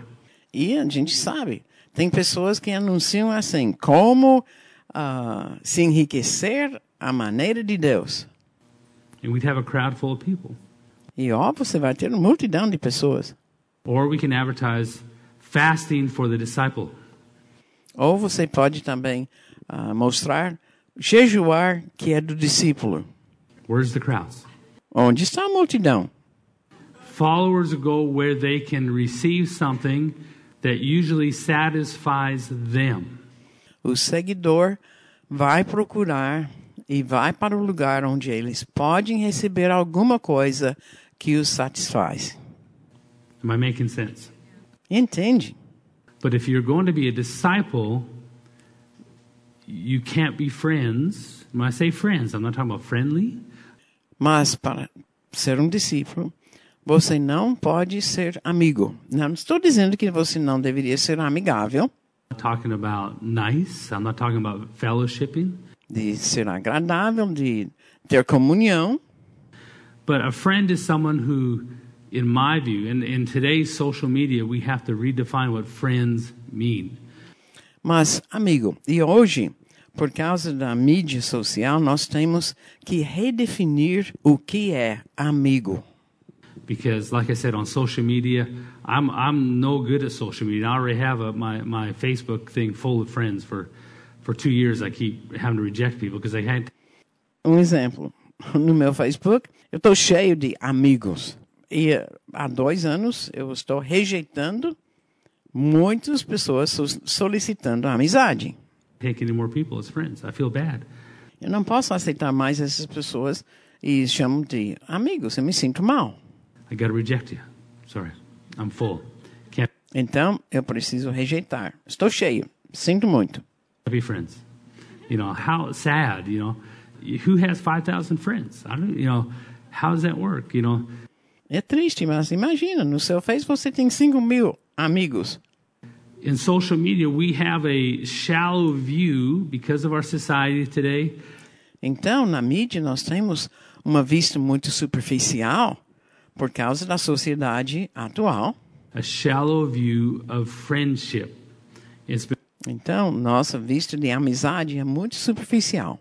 E a gente sabe, tem pessoas que anunciam assim, como ah, se enriquecer a maneira de Deus. And we'd have a crowd full of people. E ó, você vai ter uma multidão de pessoas. Or we can advertise fasting for the disciple. Ou você pode também ah, mostrar jejuar que é do discípulo. Where's the crowds? Onde está a multidão? Followers go where they can receive something that usually satisfies them. O seguidor vai procurar e vai para o lugar onde eles podem receber alguma coisa que os satisfaz. Am I making sense? Entende? But if you're going to be a disciple, you can't be friends. When I say friends, I'm not talking about friendly. Mas para ser um discípulo, você não pode ser amigo. Não estou dizendo que você não deveria ser amigável, I'm talking about nice. I'm not talking about fellowshipping. de ser agradável, de ter comunhão. But a friend is someone who, in my view, in, in today's social media, we have to redefine what friends mean. Mas, amigo, e hoje, por causa da mídia social, nós temos que redefinir o que é amigo. Because, like I said, on social media, I'm, I'm no good at social media. I already have a, my, my Facebook thing full of friends. For, for two years, I keep having to reject people because they had Um exemplo, no meu Facebook, eu estou cheio de amigos. E há dois anos eu estou rejeitando muitas pessoas so- solicitando amizade. take any more people as friends. I feel bad. Eu não posso aceitar mais essas pessoas e chamo de amigos. Eu me sinto mal. I got to reject you. Sorry, I'm full. Can't Então, eu preciso rejeitar. Estou cheio. Sinto muito. be friends. You know how sad. You know who has five thousand friends? I don't. You know how does that work? You know É triste, mas imagina, no seu Face você tem 5 mil amigos. in social media we have a shallow view because of our society today. Então, na mídia, nós temos uma vista muito superficial por causa da sociedade atual. A shallow view of friendship. It's Então, nossa vista de amizade é muito superficial.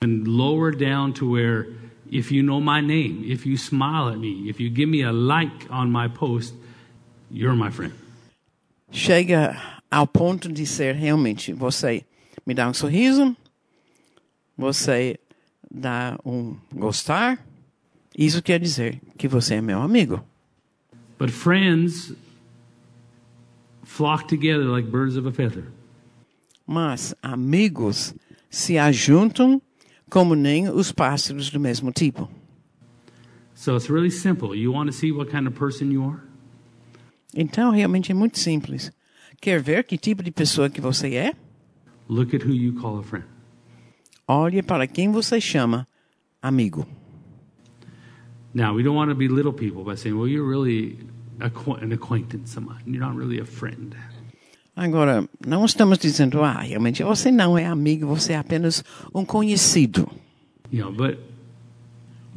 been lowered down to where if you know my name, if you smile at me, if you give me a like on my post, you're my friend. Chega ao ponto de ser realmente você me dá um sorriso, você dá um gostar. Isso quer dizer que você é meu amigo. But friends flock together like birds of a feather. Mas amigos se ajuntam como nem os pássaros do mesmo tipo. Então, realmente é muito simples. Quer ver que tipo de pessoa que você é? Look at who you call a friend. Olhe para quem você chama amigo. Now, we don't want to belittle people by saying, well, you're really an acquaintance mine. You're not really a friend. Agora, não estamos dizendo, ah, realmente você não é amigo, você é apenas um conhecido. You know, but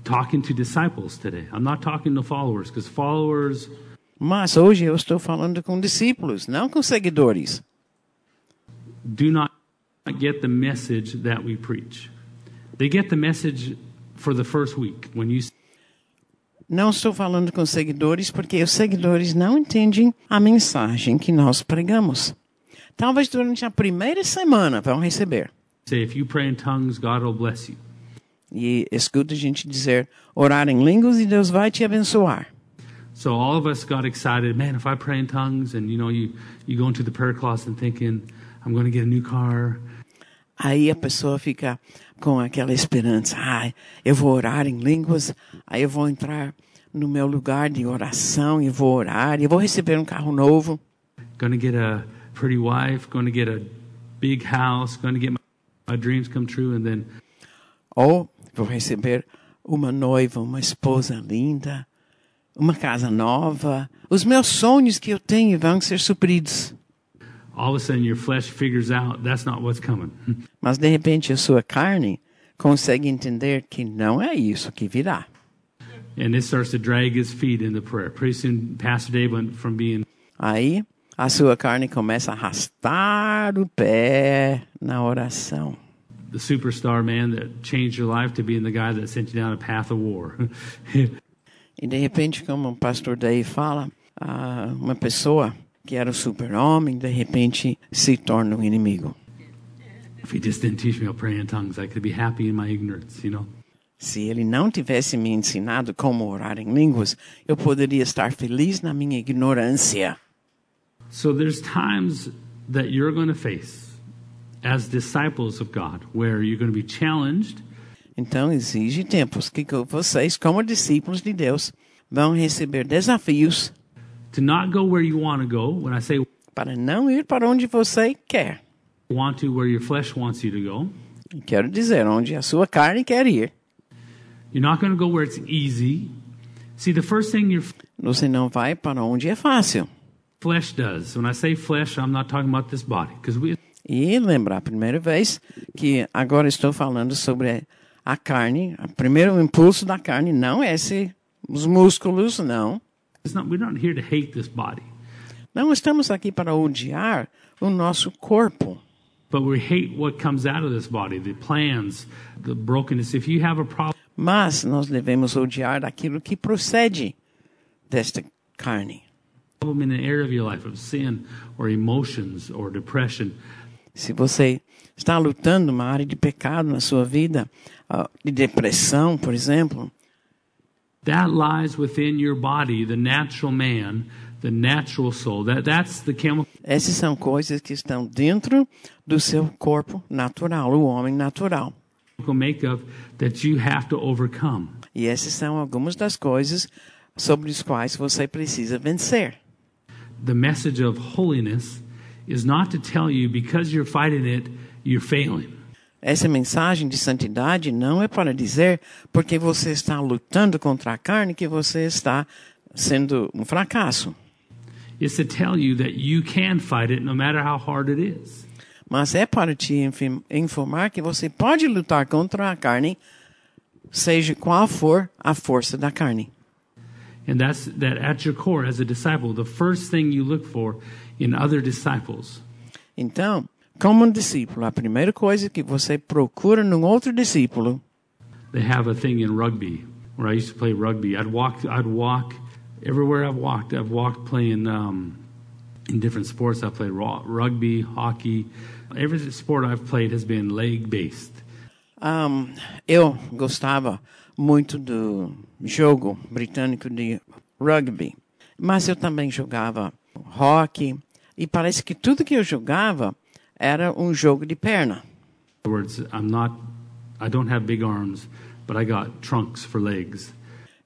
talking to disciples today. I'm not talking to followers because followers Mas hoje eu estou falando com discípulos, não com seguidores. do not get the message that we preach. They get the message for the first week when you Não estou falando com seguidores porque os seguidores não entendem a mensagem que nós pregamos. Talvez durante a primeira semana vão receber. say, if you pray in tongues, God will bless you. E escuta a gente dizer, orar em línguas e Deus vai te abençoar. So all of us got excited. Man, if I pray in tongues, and you know, you you go into the prayer closet and thinking, I'm going to get a new car. Aí a pessoa fica com aquela esperança. Ai, eu vou orar em línguas, aí eu vou entrar no meu lugar de oração e vou orar, e vou receber um carro novo. To get a pretty wife. To get a big house. To get my, my dreams come true, and then Ou vou receber uma noiva, uma esposa linda, uma casa nova. Os meus sonhos que eu tenho vão ser supridos. Mas de repente a sua carne consegue entender que não é isso que virá. and it starts to drag his feet into prayer. Pretty soon, Pastor Dave went from being Aí a sua carne começa a arrastar o pé na oração. the superstar man that changed your life to being the guy that sent you down a path of war. E de repente, como o pastor Dave fala, ah, uma pessoa que era o super-homem, de repente se torna um inimigo. if he just didn't teach me how to pray in tongues, I could be happy in my ignorance, you know. Se ele não tivesse me ensinado como orar em línguas, eu poderia estar feliz na minha ignorância. So there's times that you're going to face as disciples of God where you're going to be challenged Então, exige tempos que vocês, como discípulos de Deus, vão receber desafios to not go where you want to go. When I say para não ir para onde você quer. want to, where your flesh wants you to go. Quero dizer, onde a sua carne quer ir. You're not going to go where it's easy. See, the first thing your Você não vai para onde é fácil. flesh does. When I say flesh, I'm not talking about this body because we E lembrar a primeira vez que agora estou falando sobre a carne. O primeiro impulso da carne não é esse, os músculos, não. Not we're not here to hate this body, Não estamos aqui para odiar o nosso corpo. but we hate what comes out of this body, the plans, the brokenness. If you have a problem Mas nós devemos odiar aquilo que procede desta carne. in an area of your life of sin or emotions or depression, Se você está lutando uma área de pecado na sua vida, ah, de depressão, por exemplo, that lies within your body, the natural man, the natural soul. That that's the chemical essas são coisas que estão dentro do seu corpo natural, o homem natural. makeup that you have to overcome. E essas são algumas das coisas sobre as quais você precisa vencer. The message of holiness is not to tell you because you're fighting it, you're failing. Essa mensagem de santidade não é para dizer porque você está lutando contra a carne que você está sendo um fracasso. It's to tell you that you can fight it no matter how hard it is. Mas é para te informar que você pode lutar contra a carne, seja qual for a força da carne. And that's that at your core as a disciple, the first thing you look for in other disciples Então, como um discípulo, a primeira coisa que você procura num outro discípulo they have a thing in rugby where I used to play rugby. I'd walk, I'd walk everywhere I've walked. I've walked playing um, in different sports. I played rugby, hockey. Every sport I've played has been leg based. Ahn, eu gostava muito do jogo britânico de rugby, mas eu também jogava hockey e parece que tudo que eu jogava era um jogo de perna. In other words, I'm not, I don't have big arms, but I got trunks for legs.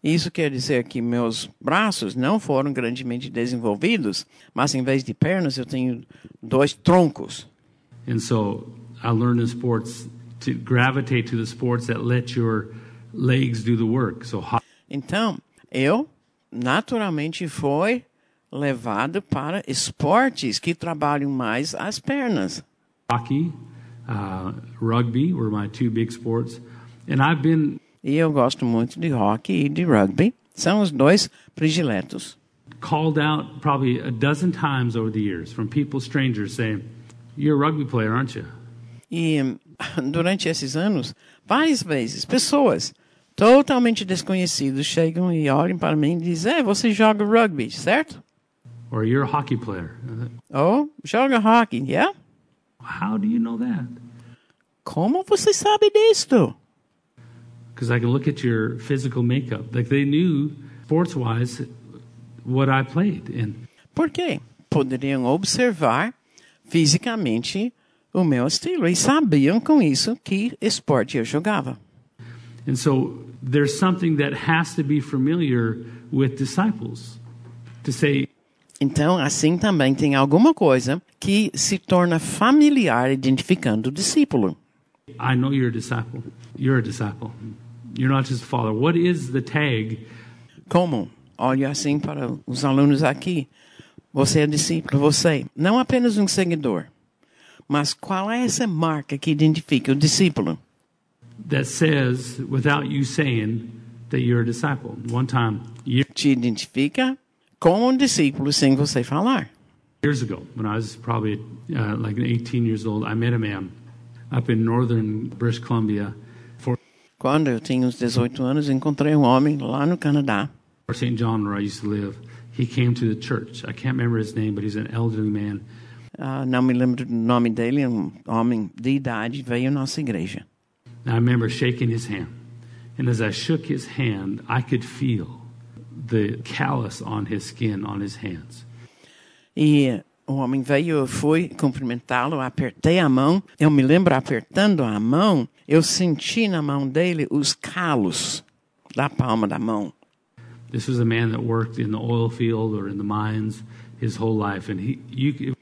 Isso quer dizer que meus braços não foram grandemente desenvolvidos, mas em vez de pernas eu tenho dois troncos. And so I learned in sports to gravitate to the sports that let your legs do the work. So Então, eu naturalmente fui levado para esportes que trabalham mais as pernas. hockey, uh, rugby were my two big sports. And I've been E eu gosto muito de hockey e de rugby. São os dois prediletos. called out probably a dozen times over the years from people, strangers, saying, You're a rugby player, aren't you? E durante esses anos, várias vezes, pessoas totalmente desconhecidas chegam e olham para mim e dizem: é, você joga rugby, certo? Or you're a hockey player. Oh, joga hockey, yeah? How do you know that? Como você sabe disto? Because I can look at your physical makeup. Like they knew, sports wise, what I played. And Por quê? Poderiam observar fisicamente o meu estilo e sabiam com isso que esporte eu jogava. And so there's something that has to be familiar with disciples to say, Então, assim também tem alguma coisa que se torna familiar identificando o discípulo. I know you're a disciple. You're a disciple. You're not just a follower. What is the tag? Como? Olha assim para os alunos aqui. Você é discípulo, você, não apenas um seguidor. Mas qual é essa marca que identifica o discípulo? that says, without you saying, that you're a disciple. One time, year- Te identifica como um discípulo sem você falar. years ago, when I was probably uh, like 18 years old, I met a man up in northern British Columbia for Quando eu tinha uns 18 anos, encontrei um homem lá no Canadá. St. John, where I used to live. He came to the church. I can't remember his name, but he's an elderly man. Ah, não me lembro do nome dele, um homem de idade, veio à nossa igreja. And I remember shaking his hand. And as I shook his hand, I could feel the callus on his skin, on his hands. E o homem veio, eu fui cumprimentá-lo, apertei a mão. Eu me lembro apertando a mão, eu senti na mão dele os calos da palma da mão. This was a man that worked in the oil field or in the mines his whole life, and he, you,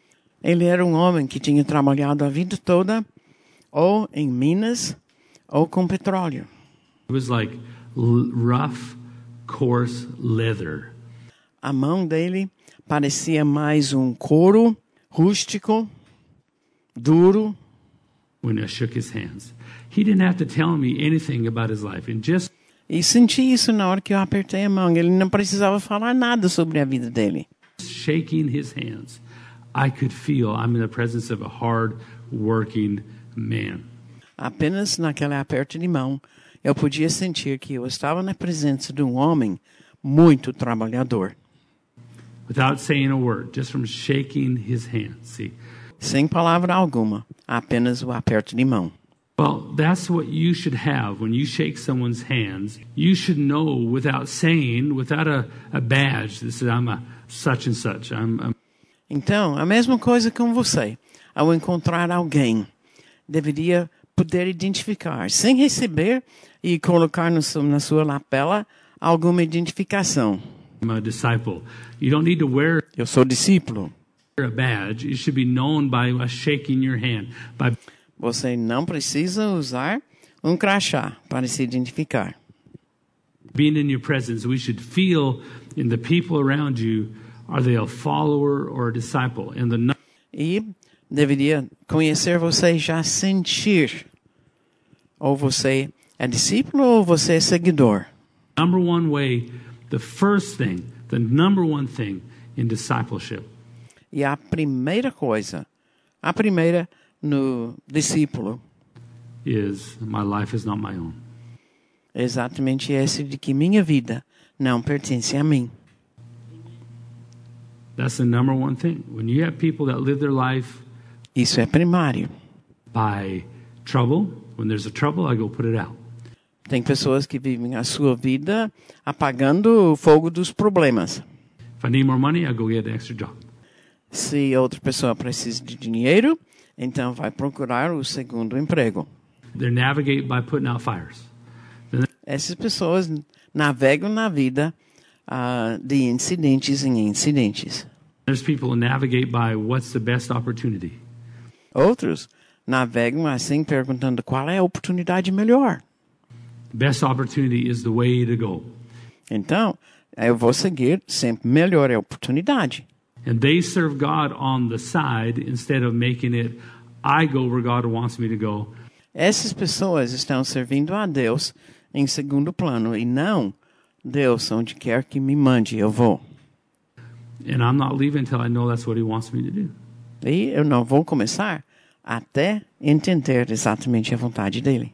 Ele era um homem que tinha trabalhado a vida toda ou em minas ou com petróleo. it was like rough, coarse leather. A mão dele parecia mais um couro rústico, duro. when I shook his hands. He didn't have to tell me anything about his life. And just E senti isso na hora que eu apertei a mão. Ele não precisava falar nada sobre a vida dele. shaking his hands, I could feel I'm in the presence of a hard working man. Apenas naquele aperto de mão, eu podia sentir que eu estava na presença de um homem muito trabalhador. Without saying a word, just from shaking his hands. See? Sem palavra alguma, apenas o aperto de mão. Well, that's what you should have when you shake someone's hands. You should know without saying, without a, a badge I'm a such and such. I'm, I'm Então, a mesma coisa com você. Ao encontrar alguém, deveria poder identificar, sem receber e colocar no na sua lapela alguma identificação. I'm a disciple. You don't need to wear Eu sou discípulo. a badge. It should be known by Você não precisa usar um crachá para se identificar. being in your presence. We should feel in the people around you are they a follower or a disciple? And the E deveria conhecer você já sentir. Ou você é discípulo ou você é seguidor. number one way, the first thing, the number one thing in discipleship E a primeira coisa, a primeira no discípulo, is my life is not my own. exatamente esse de que minha vida não pertence a mim. That's the number one thing. When you have people that live their life Isso é primário. by trouble, when there's a trouble, I go put it out. Tem pessoas que vivem a sua vida apagando o fogo dos problemas. If I need more money, I go get an extra job. Se outra pessoa precisa de dinheiro, então vai procurar o segundo emprego. They navigate by putting out fires. Essas pessoas navegam na vida ah, de incidentes em incidentes. There's people who navigate by what's the best opportunity. Outros navegam assim perguntando qual é a oportunidade melhor. Best opportunity is the way to go. Então, eu vou seguir sempre melhor é a oportunidade. And they serve God on the side instead of making it, I go where God wants me to go. Essas pessoas estão servindo a Deus em segundo plano e não Deus onde quer que me mande eu vou. And I'm not leaving until I know that's what He wants me to do. E eu não vou começar até entender exatamente a vontade dele.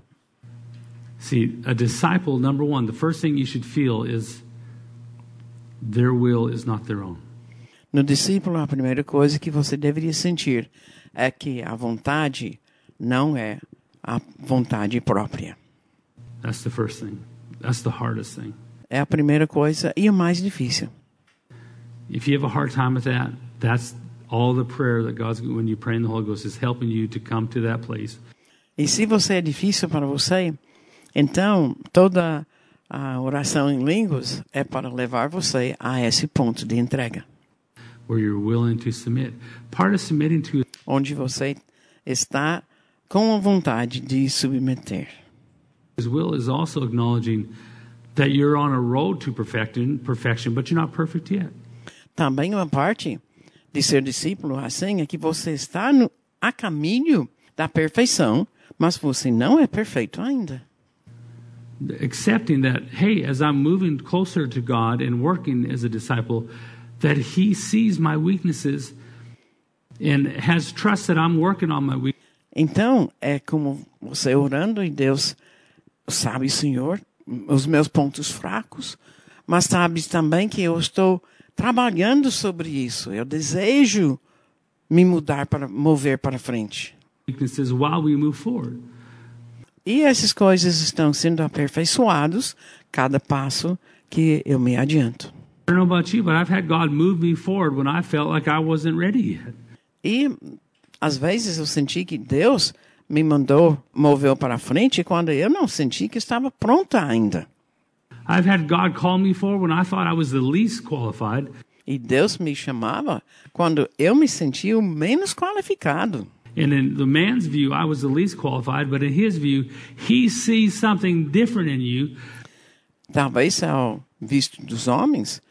See, a disciple, number one, the first thing you should feel is their will is not their own. No discípulo, a primeira coisa que você deveria sentir é que a vontade não é a vontade própria. That's the first thing. That's the hardest thing. É a primeira coisa e o mais difícil. If you have a hard time with that, that's all the prayer that God's, when you pray in the Holy Ghost, is helping you to come to that place. E se você é difícil para você, então toda a oração em línguas é para levar você a esse ponto de entrega, where you're willing to submit. Part of submitting to onde você está com a vontade de submeter. His will is also acknowledging that you're on a road to perfection, perfection, but you're not perfect yet. Também uma parte de ser discípulo assim é que você está no, a caminho da perfeição, mas você não é perfeito ainda. Accepting that, hey, as I'm moving closer to God and working as a disciple, that He sees my weaknesses and has trust that I'm working on my weaknesses. Então, é como você orando e Deus sabe, Senhor, os meus pontos fracos, mas sabe também que eu estou trabalhando sobre isso. Eu desejo me mudar para mover para frente. weaknesses while we move forward. E essas coisas estão sendo aperfeiçoadas cada passo que eu me adianto. I don't know about you, but I've had God move me forward when I felt like I wasn't ready yet. E às vezes eu senti que Deus me mandou, moveu para frente quando eu não senti que estava pronta ainda. I've had God call me forward when I thought I was the least qualified. E Deus me chamava quando eu me sentia o menos qualificado. And in the man's view, I was the least qualified, but in his view, he sees something different in you Talvez ao visto dos homens,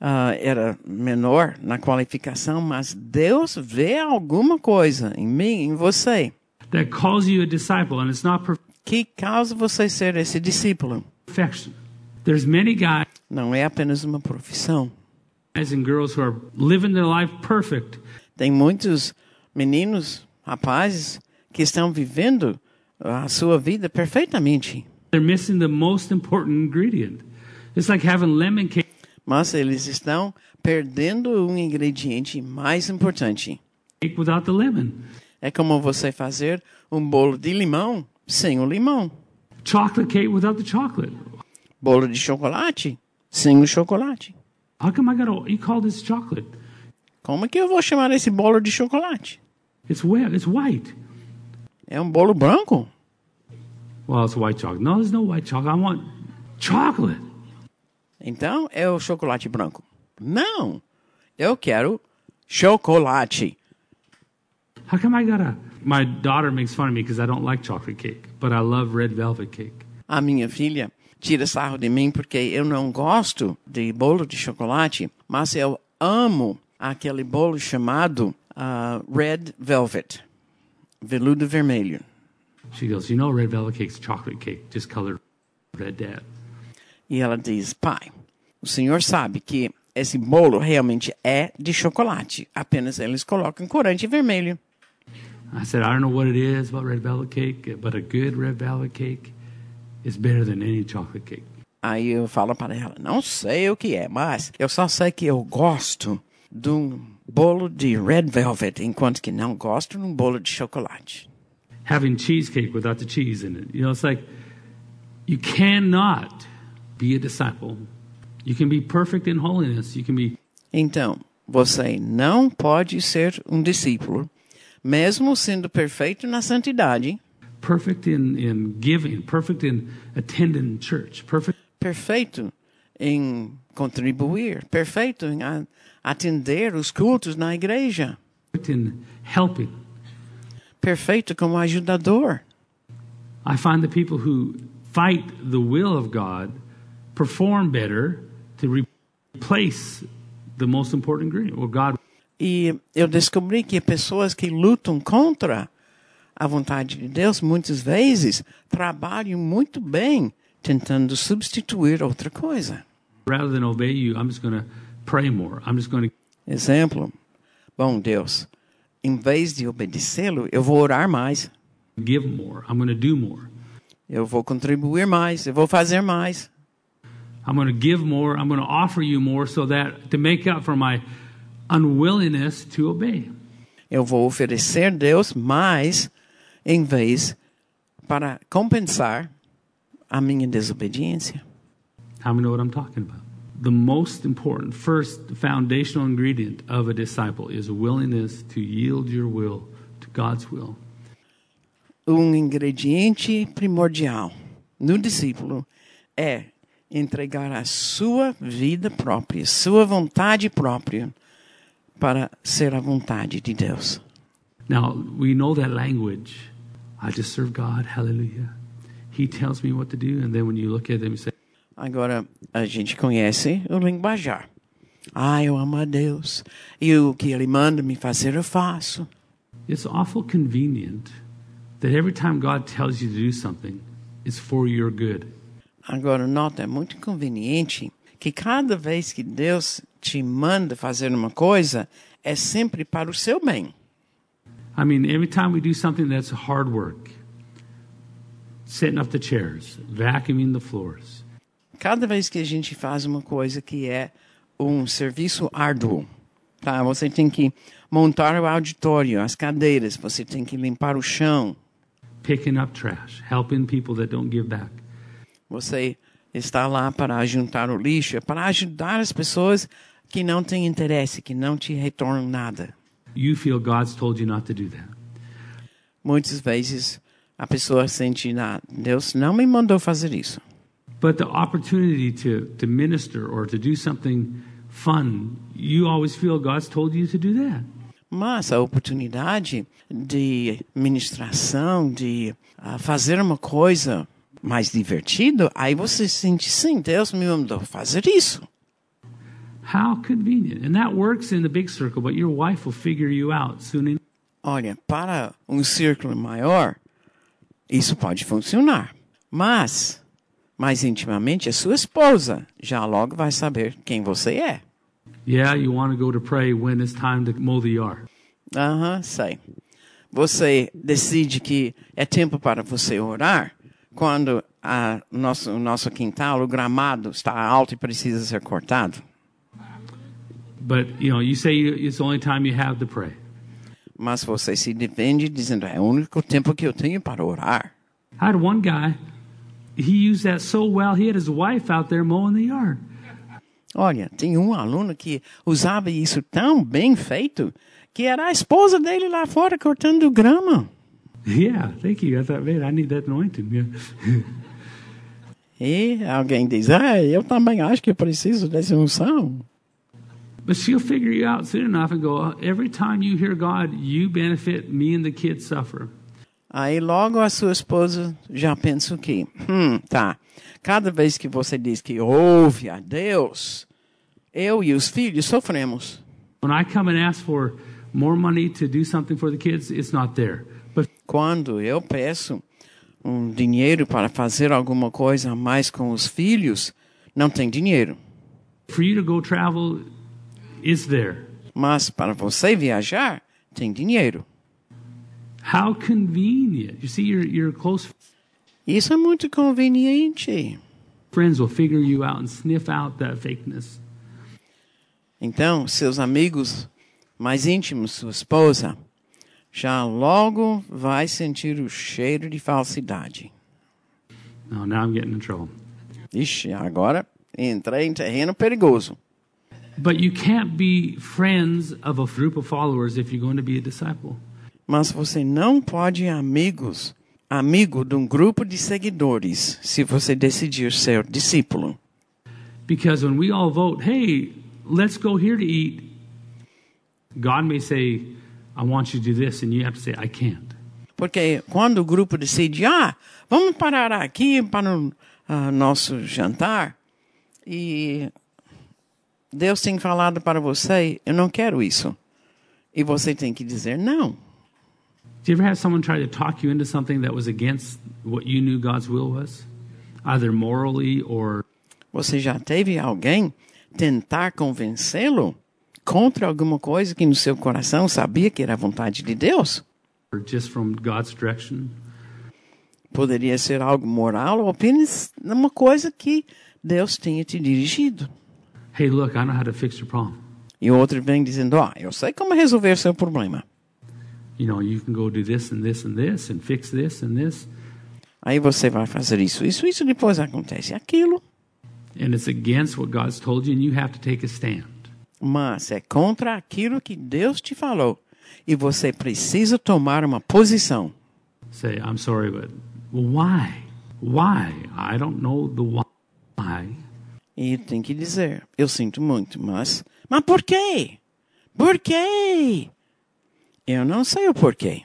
ah, era menor na qualificação, mas Deus vê alguma coisa em mim, em você, that calls you a disciple, and it's not que causa você ser esse discípulo. perfection. There's many guys Não é apenas uma profissão. and girls who are living their life perfect, Tem muitos meninos, rapazes, que estão vivendo a sua vida perfeitamente, they're missing the most important ingredient. It's like having lemon cake mas eles estão perdendo um ingrediente mais importante. without the lemon, É como você fazer um bolo de limão sem o limão, chocolate cake without the chocolate. Bolo de chocolate sem o chocolate. How come I gotta? You call this chocolate? Como é que eu vou chamar esse bolo de chocolate? It's. It's white. É um bolo branco? Well, it's white chocolate. No, there's no white chocolate. I want chocolate. Então é o chocolate branco. Não, eu quero chocolate. How come I gotta? My daughter makes fun of me because I don't like chocolate cake, but I love red velvet cake. A minha filha tira sarro de mim porque eu não gosto de bolo de chocolate, mas eu amo aquele bolo chamado ah, Red Velvet, veludo vermelho. She goes, you know, red velvet cake's chocolate cake, just colored red, Dad. E ela diz: Pai, o senhor sabe que esse bolo realmente é de chocolate, apenas eles colocam corante vermelho. I said, I don't know what it is about red velvet cake, but a good red velvet cake is better than any chocolate cake. Aí eu falo para ela: Não sei o que é, mas eu só sei que eu gosto de um bolo de Red Velvet, enquanto que não gosto de um bolo de chocolate. Having cheesecake without the cheese in it. You know, it's like you cannot be a disciple. You can be perfect in holiness. You can be Então, você não pode ser um discípulo, mesmo sendo perfeito na santidade, perfect in, in giving, perfect in attending church, perfect perfeito em contribuir, perfeito em atender os cultos na igreja, in helping. perfeito como ajudador. I find the people who fight the will of God perform better to re- replace the most important ingredient. Well, God E eu descobri que pessoas que lutam contra a vontade de Deus, muitas vezes, trabalham muito bem tentando substituir outra coisa. rather than obey you, I'm just going to pray more. I'm just going to Exemplo, bom Deus, em vez de obedecê-lo, eu vou orar mais, give more. I'm going to do more. eu vou contribuir mais, eu vou fazer mais, I'm going to give more. I'm going to offer you more so that to make up for my unwillingness to obey. eu vou oferecer Deus mais, em vez para compensar a minha desobediência. How many know what I'm talking about? The most important, first foundational ingredient of a disciple is a willingness to yield your will to God's will. um ingrediente primordial no discípulo é entregar a sua vida própria, sua vontade própria para ser a vontade de Deus. Now, we know that language. I just serve God. Hallelujah. He tells me what to do. And then when you look at them, you say, Agora a gente conhece o linguajar. Ah, eu amo a Deus e o que Ele manda me fazer eu faço. it's awful convenient that every time God tells you to do something, it's for your good. Agora nota é muito conveniente que cada vez que Deus te manda fazer uma coisa é sempre para o seu bem. I mean, every time we do something that's hard work, setting up the chairs, vacuuming the floors, Cada vez que a gente faz uma coisa que é um serviço árduo, tá? Você tem que montar o auditório, as cadeiras, você tem que limpar o chão, picking up trash, helping people that don't give back. você está lá para juntar o lixo, para ajudar as pessoas que não têm interesse, que não te retornam nada. You feel God's told you not to do that. Muitas vezes a pessoa sente, ah, Deus não me mandou fazer isso. But the opportunity to, to minister or to do something fun, you always feel God's told you to do that. Mas a oportunidade de ministração, de ah, fazer uma coisa mais divertido, aí você sente, sim, Deus me mandou fazer isso. How convenient. And that works in the big circle, but your wife will figure you out soon enough. Olha, para um círculo maior, isso pode funcionar. Mas, mais intimamente, a sua esposa já logo vai saber quem você é. Yeah, you want to go to pray when it's time to mow the yard. Aham, sei. Você decide que é tempo para você orar quando a nosso, o nosso quintal, o gramado, está alto e precisa ser cortado. But, you know, you say it's the only time you have to pray. Mas você se defende dizendo, é o único tempo que eu tenho para orar. I had one guy, he used that so well, he had his wife out there mowing the yard. Olha, tem um aluno que usava isso tão bem feito que era a esposa dele lá fora cortando grama. Yeah, thank you. I thought, man, I need that anointing. Yeah. E alguém diz, ah, eu também acho que preciso dessa unção. But she'll figure you out soon enough and go, every time you hear God, you benefit, me and the kids suffer. Aí logo a sua esposa já pensa o quê? Hum, tá. Cada vez que você diz que ouve a Deus, eu e os filhos sofremos. When I come and ask for more money to do something for the kids, it's not there. But Quando eu peço um dinheiro para fazer alguma coisa a mais com os filhos, não tem dinheiro. for you to go travel, it's there. Mas para você viajar, tem dinheiro. How convenient. You see, your, your close Isso é muito conveniente. friends will figure you out and sniff out that fakeness. Então, seus amigos mais íntimos, sua esposa, já logo vai sentir o cheiro de falsidade. No, now I'm getting in trouble. Ixi, agora entrei em terreno perigoso. But you can't be friends of a group of followers if you're going to be a disciple. Mas você não pode amigos, amigo de um grupo de seguidores, se você decidir ser discípulo. Because when we all vote, hey, let's go here to eat, God may say, I want you to do this, and you have to say, I can't. Porque quando o grupo decide, ah, vamos parar aqui para o ah, nosso jantar, e Deus tem falado para você, eu não quero isso. E você tem que dizer não. Do you ever have someone try to talk you into something that was against what you knew God's will was? Either morally or Você já teve alguém tentar convencê-lo contra alguma coisa que no seu coração sabia que era a vontade de Deus? or just from God's direction? Poderia ser algo moral ou apenas uma coisa que Deus tenha te dirigido. Hey, look, I know how to fix your problem. E o outro vem dizendo, ó, eu sei como resolver seu problema. You know, you can go do this and this and this and fix this and this. Aí você vai fazer isso, isso, isso, depois acontece aquilo. And it's against what God's told you, and you have to take a stand. Mas é contra aquilo que Deus te falou. E você precisa tomar uma posição. Say, I'm sorry, but why? Why? I don't know the why. E tem que dizer, eu sinto muito, mas... Mas por quê? Por quê? Eu não sei o porquê.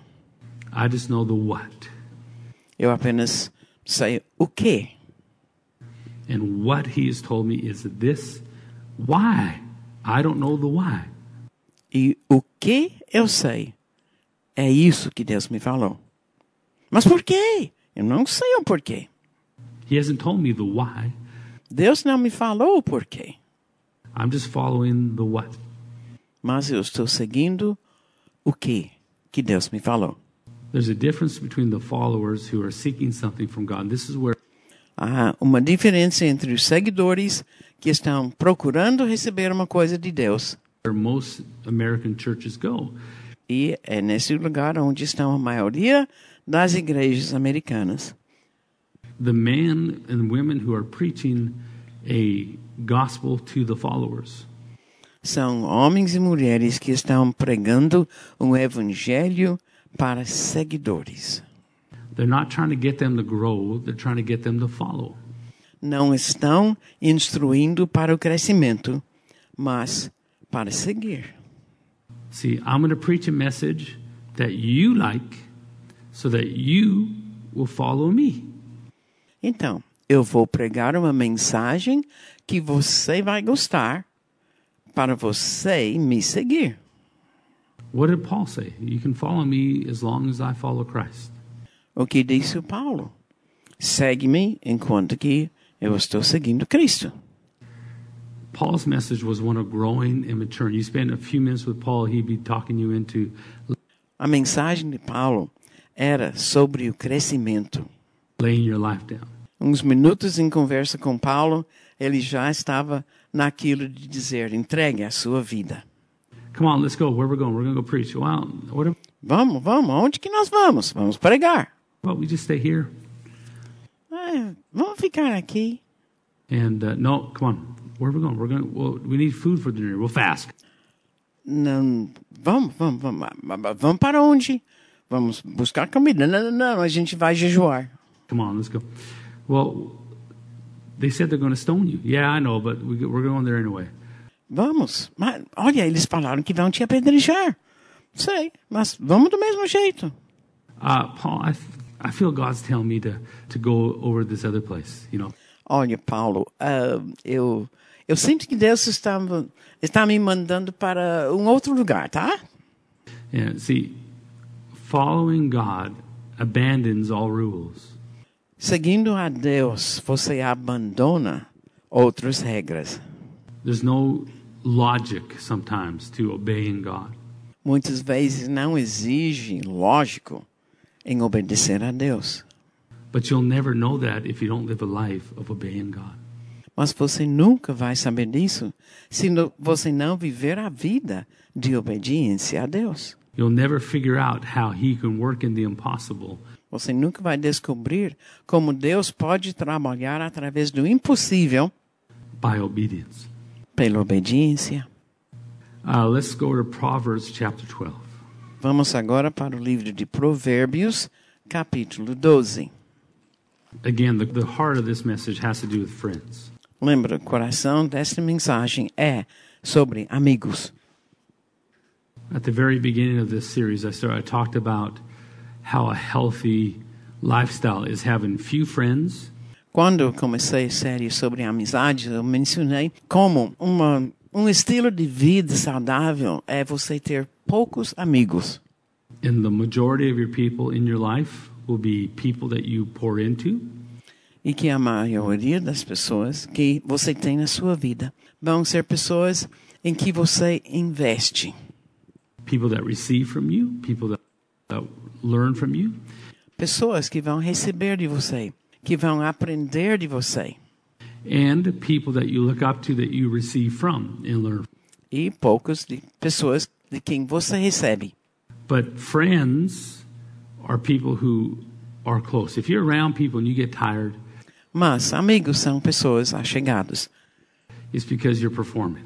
I just know the what. Eu apenas sei o quê. And what He has told me is this. Why? I don't know the why. E o que eu sei é isso que Deus me falou. Mas por quê? Eu não sei o porquê. He hasn't told me the why. Deus não me falou o porquê. I'm just following the what. Mas eu estou seguindo o que que Deus me falou. There's a difference between the followers who are seeking something from God. This is where Há uma diferença entre os seguidores que estão procurando receber uma coisa de Deus most American churches go. e é nesse lugar onde estão a maioria das igrejas americanas. The men and women who are preaching a gospel to the followers. São homens e mulheres que estão pregando um evangelho para seguidores. They're not trying to get them to grow, they're trying to get them to follow. Não estão instruindo para o crescimento, mas para seguir. See, I'm going to preach a message that you like so that you will follow me. Então, eu vou pregar uma mensagem que você vai gostar para você me seguir. What did Paul say? You can follow me as long as I follow Christ. O que disse o Paulo? Segue-me enquanto que eu estou seguindo Cristo. Paul's message was one of growing and maturing. You spend a few minutes with Paul, he'd be talking you into A mensagem de Paulo era sobre o crescimento. laying your life down. Uns minutos em conversa com Paulo, ele já estava naquilo de dizer: entregue a sua vida. Come on, let's go. Where we're going? We're going to go preach. What if, Vamos, vamos, aonde que nós vamos? Vamos pregar. well, we just stay here? É, vamos ficar aqui. And uh, no, come on. Where are we going? We're going. Well, we need food for dinner. We'll fast. Não, vamos, vamos, vamos, vamos, vamos para onde? Vamos buscar comida. Não, não, não, a gente vai jejuar. Come on, let's go. Well, they said they're going to stone you. Yeah, I know, but we, we're going there anyway. Vamos. Mas, olha, eles falaram que vão te apedrejar. Sei, mas vamos do mesmo jeito. Uh, Paul, I, I feel God's telling me to, to go over this other place, you know. Olha, Paulo, ah, eu, eu sinto que Deus está, está me mandando para um outro lugar, tá? Yeah, see, following God abandons all rules. Seguindo a Deus, você abandona outras regras. There's no logic sometimes to obeying God. Muitas vezes não exige lógico em obedecer a Deus. But you'll never know that if you don't live a life of obeying God. Mas você nunca vai saber disso se você não viver a vida de obediência a Deus. You'll never figure out how He can work in the impossible Você nunca vai descobrir como Deus pode trabalhar através do impossível by obedience. pela obediência. Uh, let's go to Proverbs chapter 12. Vamos agora para o livro de Provérbios, capítulo 12. Again, the, the heart of this message has to do with friends. Lembra, o coração desta mensagem é sobre amigos. At the very beginning of this series, I, started, I talked about how a healthy lifestyle is having few friends Quando eu comecei a série sobre amizade, eu mencionei como uma, um estilo de vida saudável é você ter poucos amigos. and the majority of your people in your life will be people that you pour into E que a maioria das pessoas que você tem na sua vida vão ser pessoas em que você investe. people that receive from you people that, that learn from you Pessoas que vão receber de você, que vão aprender de você. and people that you look up to that you receive from and learn E poucos de pessoas de quem você recebe. but friends are people who are close if you're around people and you get tired Mas amigos são pessoas achegadas. it's because you're performing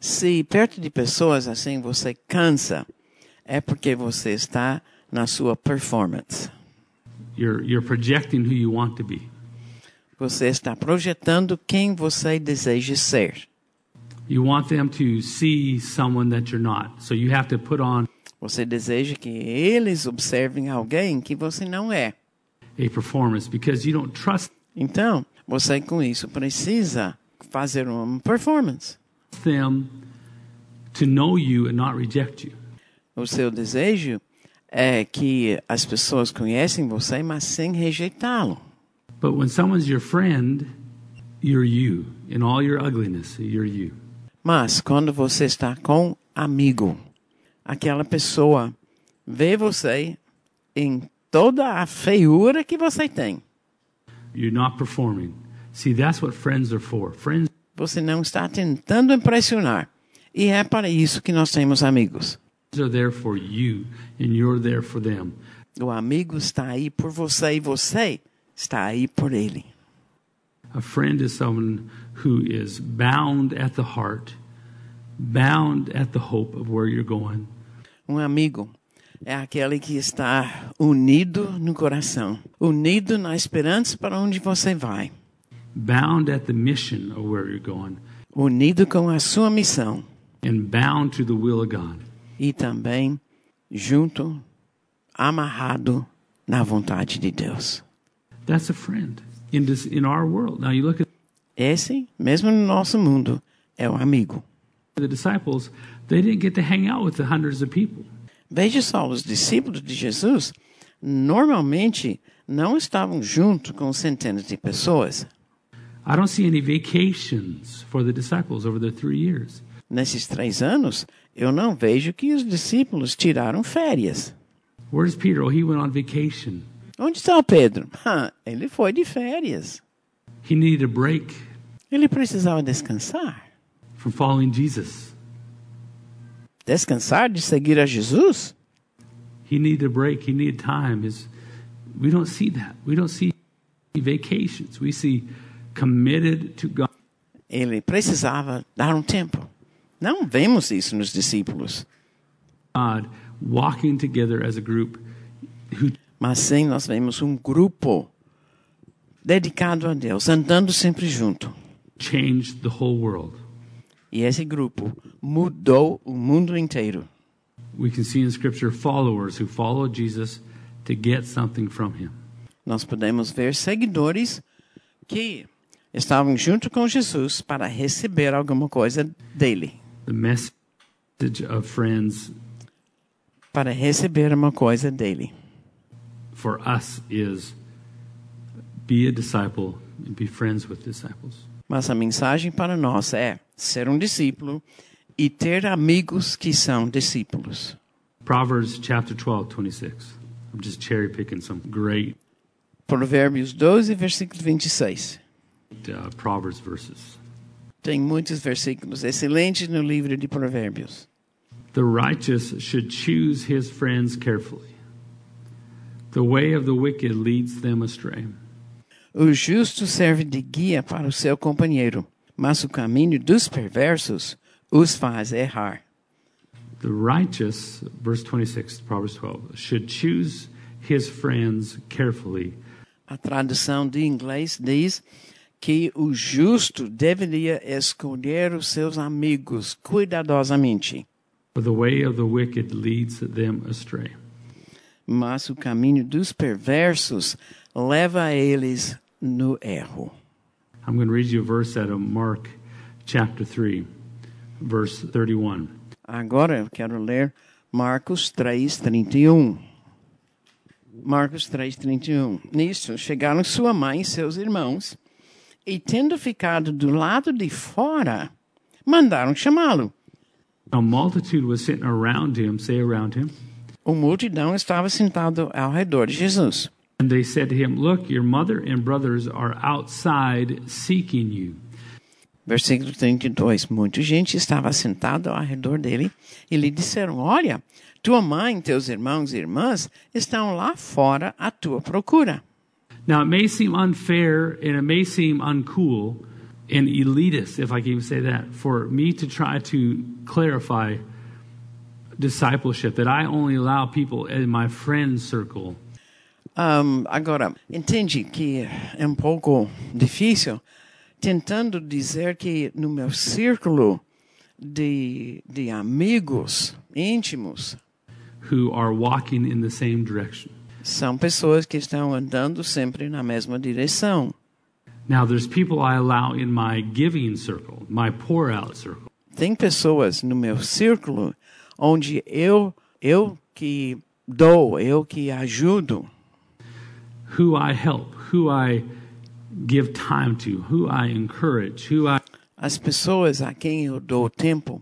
Se perto de pessoas assim você cansa, é porque você está na sua performance. you're, you're projecting who you want to be Você está projetando quem você deseja ser. you want them to see someone that you're not so you have to put on Você deseja que eles observem alguém que você não é. a performance because you don't trust Então, você com isso precisa fazer uma performance. them to know you and not reject you. O seu desejo é que as pessoas conhecem você, mas sem rejeitá-lo. But when someone's your friend, you're you. In all your ugliness, you're you. Mas quando você está com amigo, aquela pessoa vê você em toda a feiura que você tem. You're not performing. See, that's what friends are for. Friends Você não está tentando impressionar. E é para isso que nós temos amigos. Are there for you, and you're there for them. O amigo está aí por você e você está aí por ele. A friend is someone who is bound at the heart, bound at the hope of where you're going, Um amigo é aquele que está unido no coração, unido na esperança para onde você vai, bound at the mission of where you're going, unido com a sua missão and bound to the will of God. E também junto, amarrado na vontade de Deus. That's a friend. in this in our world. Now you look at Esse, mesmo no nosso mundo, é o amigo. the disciples; they didn't get to hang out with the hundreds of people. Veja só, os discípulos de Jesus normalmente não estavam junto com centenas de pessoas. I don't see any vacations for the disciples over the three years. Nesses três anos, eu não vejo que os discípulos tiraram férias. Where's Peter? Oh, he went on vacation. Onde está o Pedro? Ah, ele foi de férias. He needed a break Ele precisava descansar. from following Jesus. Descansar de seguir a Jesus? He needed a break. He needed time. His, we don't see that. We don't see vacations. We see committed to God. Ele precisava dar um tempo. Não vemos isso nos discípulos. Mas sim, nós vemos um grupo dedicado a Deus, andando sempre junto. E esse grupo mudou o mundo inteiro. We can see in Scripture followers who follow Jesus to get something from him. Nós podemos ver seguidores que estavam junto com Jesus para receber alguma coisa dele. The message of friends Para receber uma coisa dele. for us is be a disciple and be friends with disciples. Mas a mensagem para nós é ser um discípulo e ter amigos que são discípulos. Proverbs chapter 12, 26. I'm just cherry picking some great Provérbios 12, versículo 26. uh, Proverbs verses. Tem muitos versículos excelentes no livro de Provérbios. The righteous should choose his friends carefully. The way of the wicked leads them astray. O justo serve de guia para o seu companheiro, mas o caminho dos perversos os faz errar. The righteous, verse 26, Proverbs 12, should choose his friends carefully. A tradução de inglês diz que o justo deveria escolher os seus amigos cuidadosamente, For the way of the wicked leads them astray. mas o caminho dos perversos leva eles no erro. I'm going to read you a verse out of Mark chapter 3, verse 31. Agora eu quero ler Marcos 3:31. Marcos 3:31. Nisto chegaram sua mãe e seus irmãos, e tendo ficado do lado de fora, mandaram chamá-lo. A multitude was sitting around him, say around him, O multidão estava sentado ao redor de Jesus. and they said to him, Look, your mother and brothers are outside seeking you. Versículo 32. Muita gente estava sentada ao redor dele e lhe disseram: Olha, tua mãe, teus irmãos e irmãs estão lá fora à tua procura. Now, it may seem unfair and it may seem uncool and elitist, if I can even say that, for me to try to clarify discipleship, that I only allow people in my friend circle Ahm, agora, entende que é um pouco difícil tentando dizer que no meu círculo de, de amigos íntimos who are walking in the same direction. São pessoas que estão andando sempre na mesma direção. Now, there's people I allow in my giving circle, my pour out circle. Tem pessoas no meu círculo onde eu eu que dou, eu que ajudo, who I help, who I give time to, who I encourage, who I, as pessoas a quem eu dou tempo,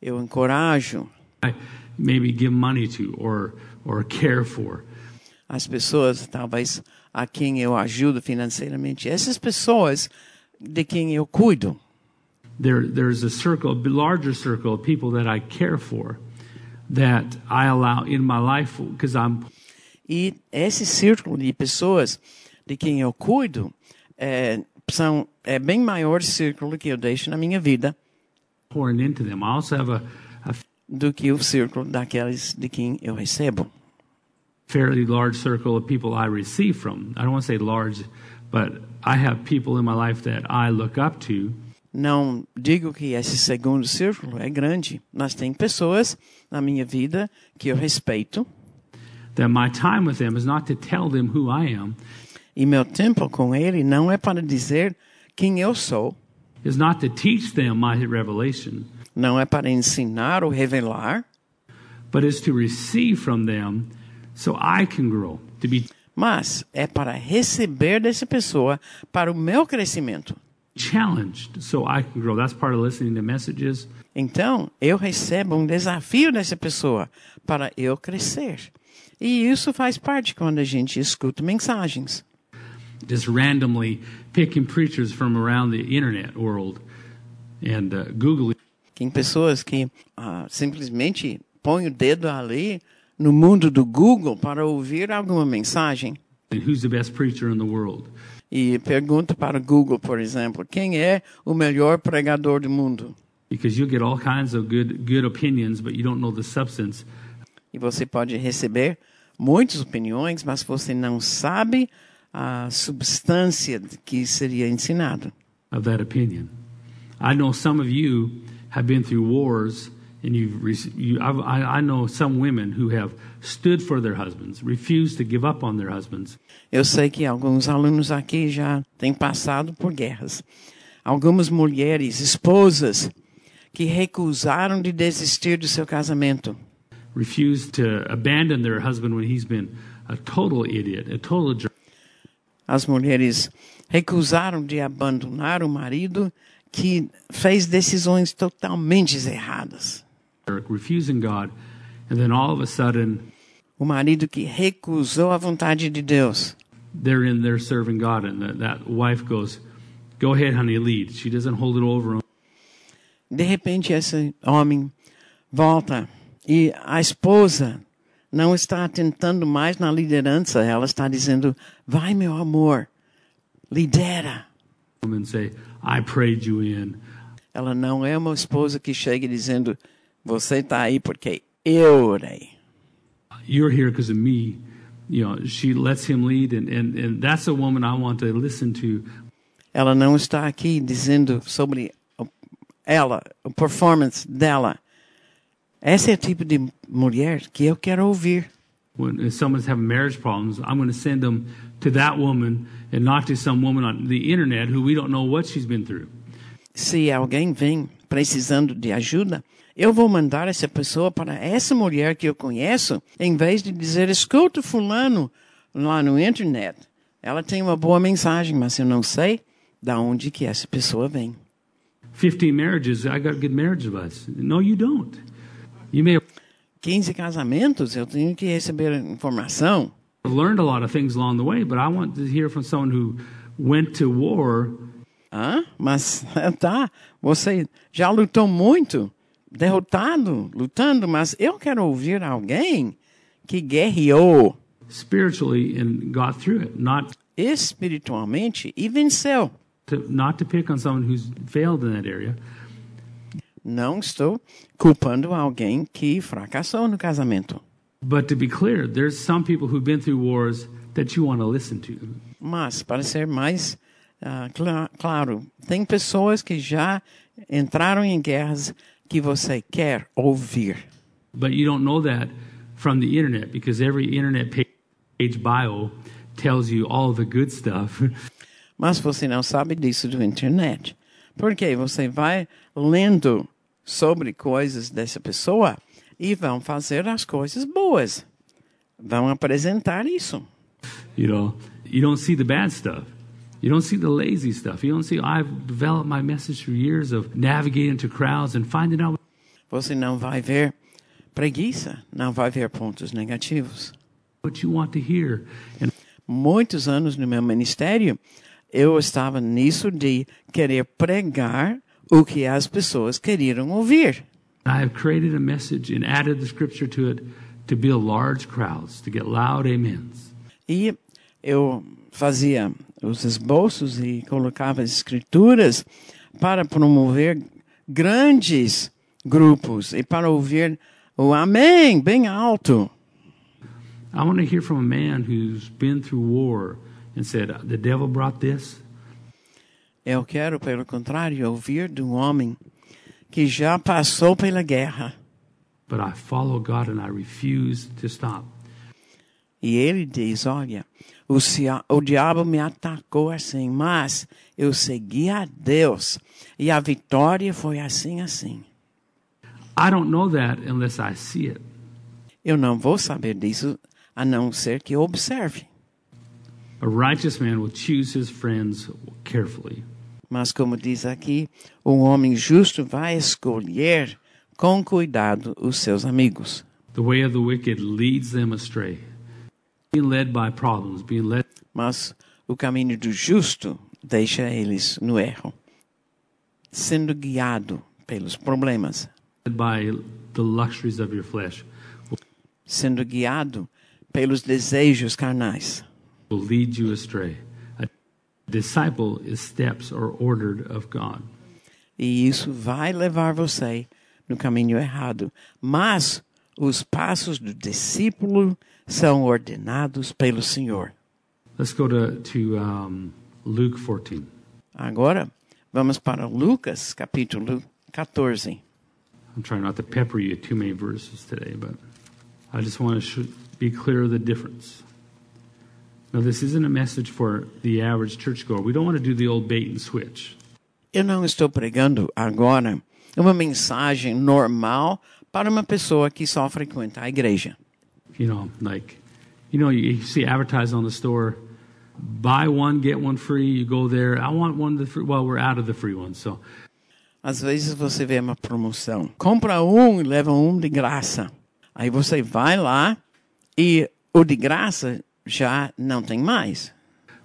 eu encorajo, I maybe give money to or or care for. As pessoas talvez a quem eu ajudo financeiramente, essas pessoas de quem eu cuido. There, there's a circle, a larger circle of people that I care for that I allow in my life because I'm E esse círculo de pessoas de quem eu cuido é, são, é bem maior círculo que eu deixo na minha vida pouring into them. I also have a, a do que o círculo daqueles de quem eu recebo. Fairly large circle of people I receive from. I don't want to say large, but I have people in my life that I look up to. Não digo que esse segundo círculo é grande, mas tem pessoas na minha vida que eu respeito. That my time with them is not to tell them who I am, E meu tempo com ele não é para dizer quem eu sou, is not to teach them my revelation, não é para ensinar ou revelar, but is to receive from them so I can grow, to be mas é para receber dessa pessoa para o meu crescimento. challenged so I can grow. That's part of listening to messages. Então, eu recebo um desafio dessa pessoa para eu crescer. E isso faz parte quando a gente escuta mensagens. Just randomly picking preachers from around the internet world and uh, Googling Tem pessoas que ah, simplesmente põem o dedo ali no mundo do Google para ouvir alguma mensagem who's the best preacher in the world. e pergunta para o Google, por exemplo, quem é o melhor pregador do mundo? Because you'll get all kinds of good good opinions, but you don't know the substance E você pode receber muitas opiniões, mas você não sabe a substância que seria ensinado. of that opinion. I know some of you have been through wars, and you've you, I, I know some women who have stood for their husbands, refused to give up on their husbands, Eu sei que alguns alunos aqui já têm passado por guerras. Algumas mulheres, esposas, que recusaram de desistir do seu casamento. refused to abandon their husband when he's been a total idiot, a total jerk, As mulheres recusaram de abandonar o marido que fez decisões totalmente erradas. Refusing God, and then all of a sudden O marido que recusou a vontade de Deus. they're in there serving God, and that, that wife goes, "Go ahead, honey, lead." She doesn't hold it over him. De repente, esse homem volta e a esposa não está tentando mais na liderança, ela está dizendo: vai, meu amor, lidera. and say, "I prayed you in." Ela não é uma esposa que chega dizendo: você está aí porque eu orei. you're here because of me. You know, she lets him lead, and, and, and that's a woman I want to listen to. Ela não está aqui dizendo sobre ela, a performance dela. Esse é o tipo de mulher que eu quero ouvir. When someone's having marriage problems, I'm going to send them to that woman and not to some woman on the internet who we don't know what she's been through. Se alguém vem precisando de ajuda, eu vou mandar essa pessoa para essa mulher que eu conheço, em vez de dizer, escuta fulano lá no internet. Ela tem uma boa mensagem, mas eu não sei da onde que essa pessoa vem. 15 marriages, I got good marriage advice. No, you don't. You may have 15 casamentos, eu tenho que receber informação. learned a lot of things along the way, but I want to hear from someone who went to war Hã? Mas tá, você já lutou muito, derrotado, lutando, mas eu quero ouvir alguém que guerreou spiritually and got through it, not espiritualmente e venceu. to, not to pick on someone who's failed in that area. Não estou culpando alguém que fracassou no casamento. But to be clear, there's some people who've been through wars that you want to listen to. Mas, para ser mais ah, cla- claro, tem pessoas que já entraram em guerras que você quer ouvir. But you don't know that from the internet because every internet pa- page bio tells you all the good stuff. Mas você não sabe disso do internet. Porque você vai lendo sobre coisas dessa pessoa e vão fazer as coisas boas. Vão apresentar isso. you know, you don't see the bad stuff. You don't see the lazy stuff. You don't see, I've developed my message through years of navigating to crowds and finding out Você não vai ver preguiça, não vai ver pontos negativos. what you want to hear. And Muitos anos no meu ministério, eu estava nisso de querer pregar o que as pessoas queriam ouvir. I have created a message and added the scripture to it to build large crowds, to get loud amens. E eu fazia os esboços e colocava as escrituras para promover grandes grupos e para ouvir o amém bem alto. I want to hear from a man who's been through war and said, The devil brought this. Eu quero, pelo contrário, ouvir do homem que já passou pela guerra. but I follow God and I refuse to stop. E ele diz: Olha, o, o diabo me atacou assim, mas eu segui a Deus e a vitória foi assim, assim. I don't know that unless I see it. Eu não vou saber disso a não ser que observe. A righteous man will choose his friends carefully. Mas, como diz aqui, o homem justo vai escolher com cuidado os seus amigos. The way of the wicked leads them astray. Mas o caminho do justo deixa eles no erro, sendo guiado pelos problemas, sendo guiado pelos desejos carnais. will lead you astray. A disciple is steps or ordered of God. E isso vai levar você no caminho errado. Mas os passos do discípulo são ordenados pelo Senhor. Let's go to, to um, Luke 14. Agora, vamos para Lucas, capítulo 14. I'm trying not to pepper you too many verses today, but I just want to be clear of the difference. Now, this isn't a message for the average churchgoer. We don't want to do the old bait and switch. Eu não estou pregando agora uma mensagem normal para uma pessoa que só frequenta a igreja. You know, like, you know, you, see advertised on the store, buy one, get one free. You go there, I want one of the free. Well, we're out of the free ones. So Às vezes você vê uma promoção. Compra um e leva um de graça. Aí você vai lá e o de graça já não tem mais.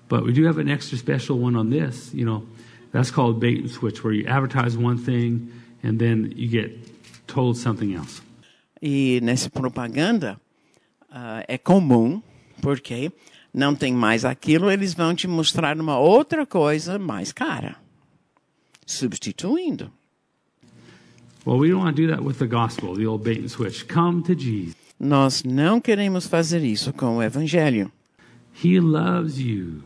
But we do have an extra special one on this. You know, that's called bait and switch, where you advertise one thing and then you get told something else. E nessa propaganda ah, é comum, porque não tem mais aquilo, eles vão te mostrar uma outra coisa mais cara, substituindo. Well, we don't want to do that with the gospel, the old bait and switch. Come to Jesus. Nós não queremos fazer isso com o Evangelho. He loves you.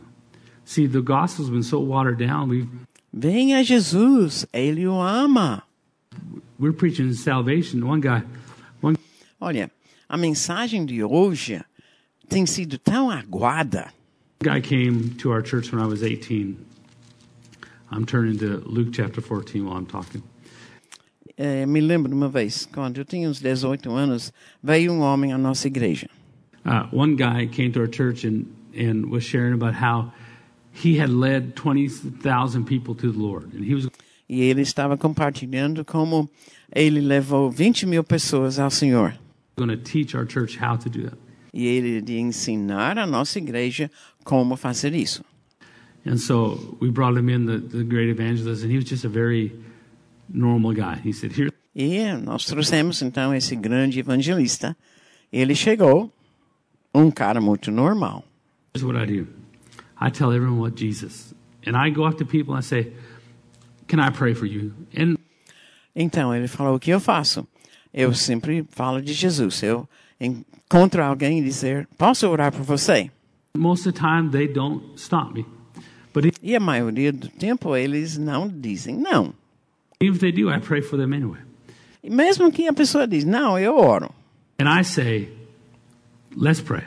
See, the gospel's been so watered down. We've, Venha a Jesus, Ele o ama. we're preaching salvation. One guy, one Olha, a mensagem de hoje tem sido tão aguada. guy came to our church when I was 18. I'm turning to Luke chapter 14 while I'm talking. É, me lembro uma vez, quando eu tinha uns 18 anos, veio um homem à nossa igreja. Uh, one guy came to our church and, and was sharing about how he had led 20,000 people to the Lord. And he was E ele estava compartilhando como ele levou 20 mil pessoas ao Senhor. Going to teach our church how to do that. E ele iria ensinar a nossa igreja como fazer isso. And so we brought him in, the, the great evangelist, and he was just a very normal guy. He said, Here, E nós trouxemos então esse grande evangelista. Ele chegou, um cara muito normal. here's what I do I tell everyone what Jesus, and I go up to people and I say, Can I pray for you? And Então ele falou: O que eu faço? Eu sempre falo de Jesus. Eu encontro alguém e dizer: Posso orar por você? most of the time, they don't stop me. But if- E a maioria do tempo eles não dizem não. if they do, I pray for them anyway. E mesmo que a pessoa diz: Não, eu oro. And I say, let's pray.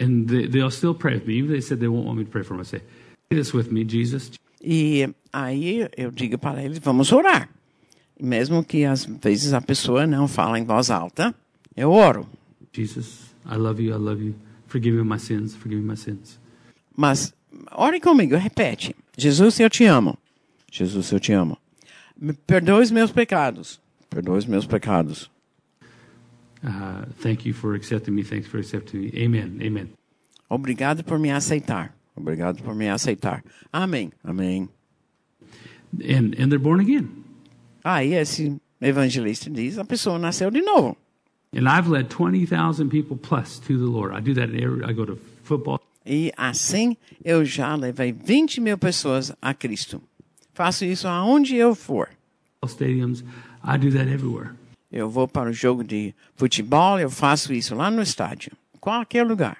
And they, they'll still pray with me. Even if they said they won't want me to pray for them, I say, say this with me, Jesus. E aí eu digo para eles: Vamos orar. Mesmo que às vezes a pessoa não fala em voz alta, eu oro. Jesus, I love you, I love you. Forgive me my sins, forgive me my sins. Mas ore comigo, repete. Jesus, eu te amo. Jesus, eu te amo. Me perdoe os meus pecados. Perdoe os meus pecados. Uh, thank you for accepting me. Thanks for accepting me. Amen. Amen. Obrigado por me aceitar. Obrigado por me aceitar. Amém. Amém. And, and they're born again. Aí esse evangelista diz, a pessoa nasceu de novo. And I've led 20,000 people plus to the Lord. I do that in every, I go to football. E assim eu já levei 20 mil pessoas a Cristo. Faço isso aonde eu for. stadiums. I do that everywhere. Eu vou para o jogo de futebol, eu faço isso lá no estádio. Qualquer lugar.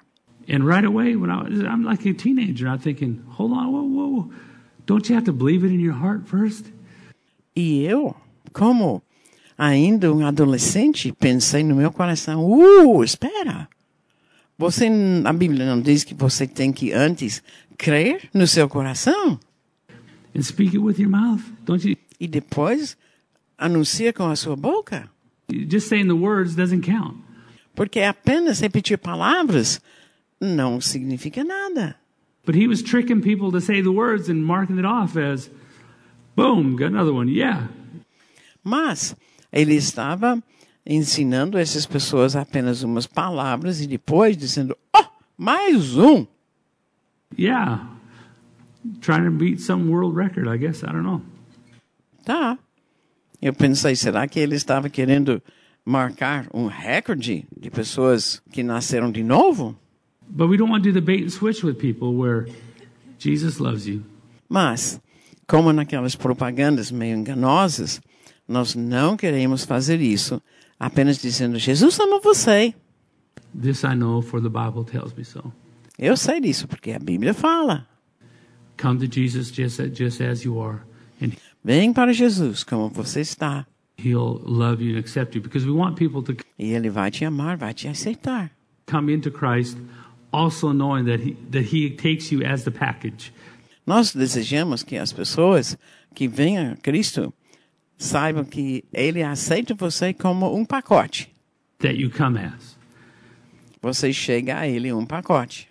And right away, when I was, I'm like a teenager, I'm thinking, hold on, whoa, whoa, whoa. Don't you have to believe it in your heart first? E eu, como ainda um adolescente, pensei no meu coração: uh, espera. Você, a Bíblia não diz que você tem que antes crer no seu coração and speak it with your mouth. Don't you? e depois anuncia com a sua boca? Just saying the words doesn't count. Porque apenas repetir palavras não significa nada. But he was tricking people to say the words and marking it off as, boom, got another one. Yeah. Mas ele estava ensinando essas pessoas apenas umas palavras e depois dizendo: Oh, mais um! Yeah. Trying to beat some world record, I guess. I don't know. Tá. Eu pensei, será que ele estava querendo marcar um recorde de pessoas que nasceram de novo? But we don't want to do the bait and switch with people where Jesus loves you. Mas, como naquelas propagandas meio enganosas, nós não queremos fazer isso apenas dizendo: Jesus ama você. This I know, for the Bible tells me so. Eu sei disso porque a Bíblia fala. Come to Jesus just, just as you are, and Vem para Jesus como você está. He'll love you and accept you because we want people to E Ele vai te amar, vai te aceitar. come into Christ also knowing that he, that he takes you as the package. Nós desejamos que as pessoas que venham a Cristo saibam que Ele aceita você como um pacote. that you come as. Você chega a Ele um pacote.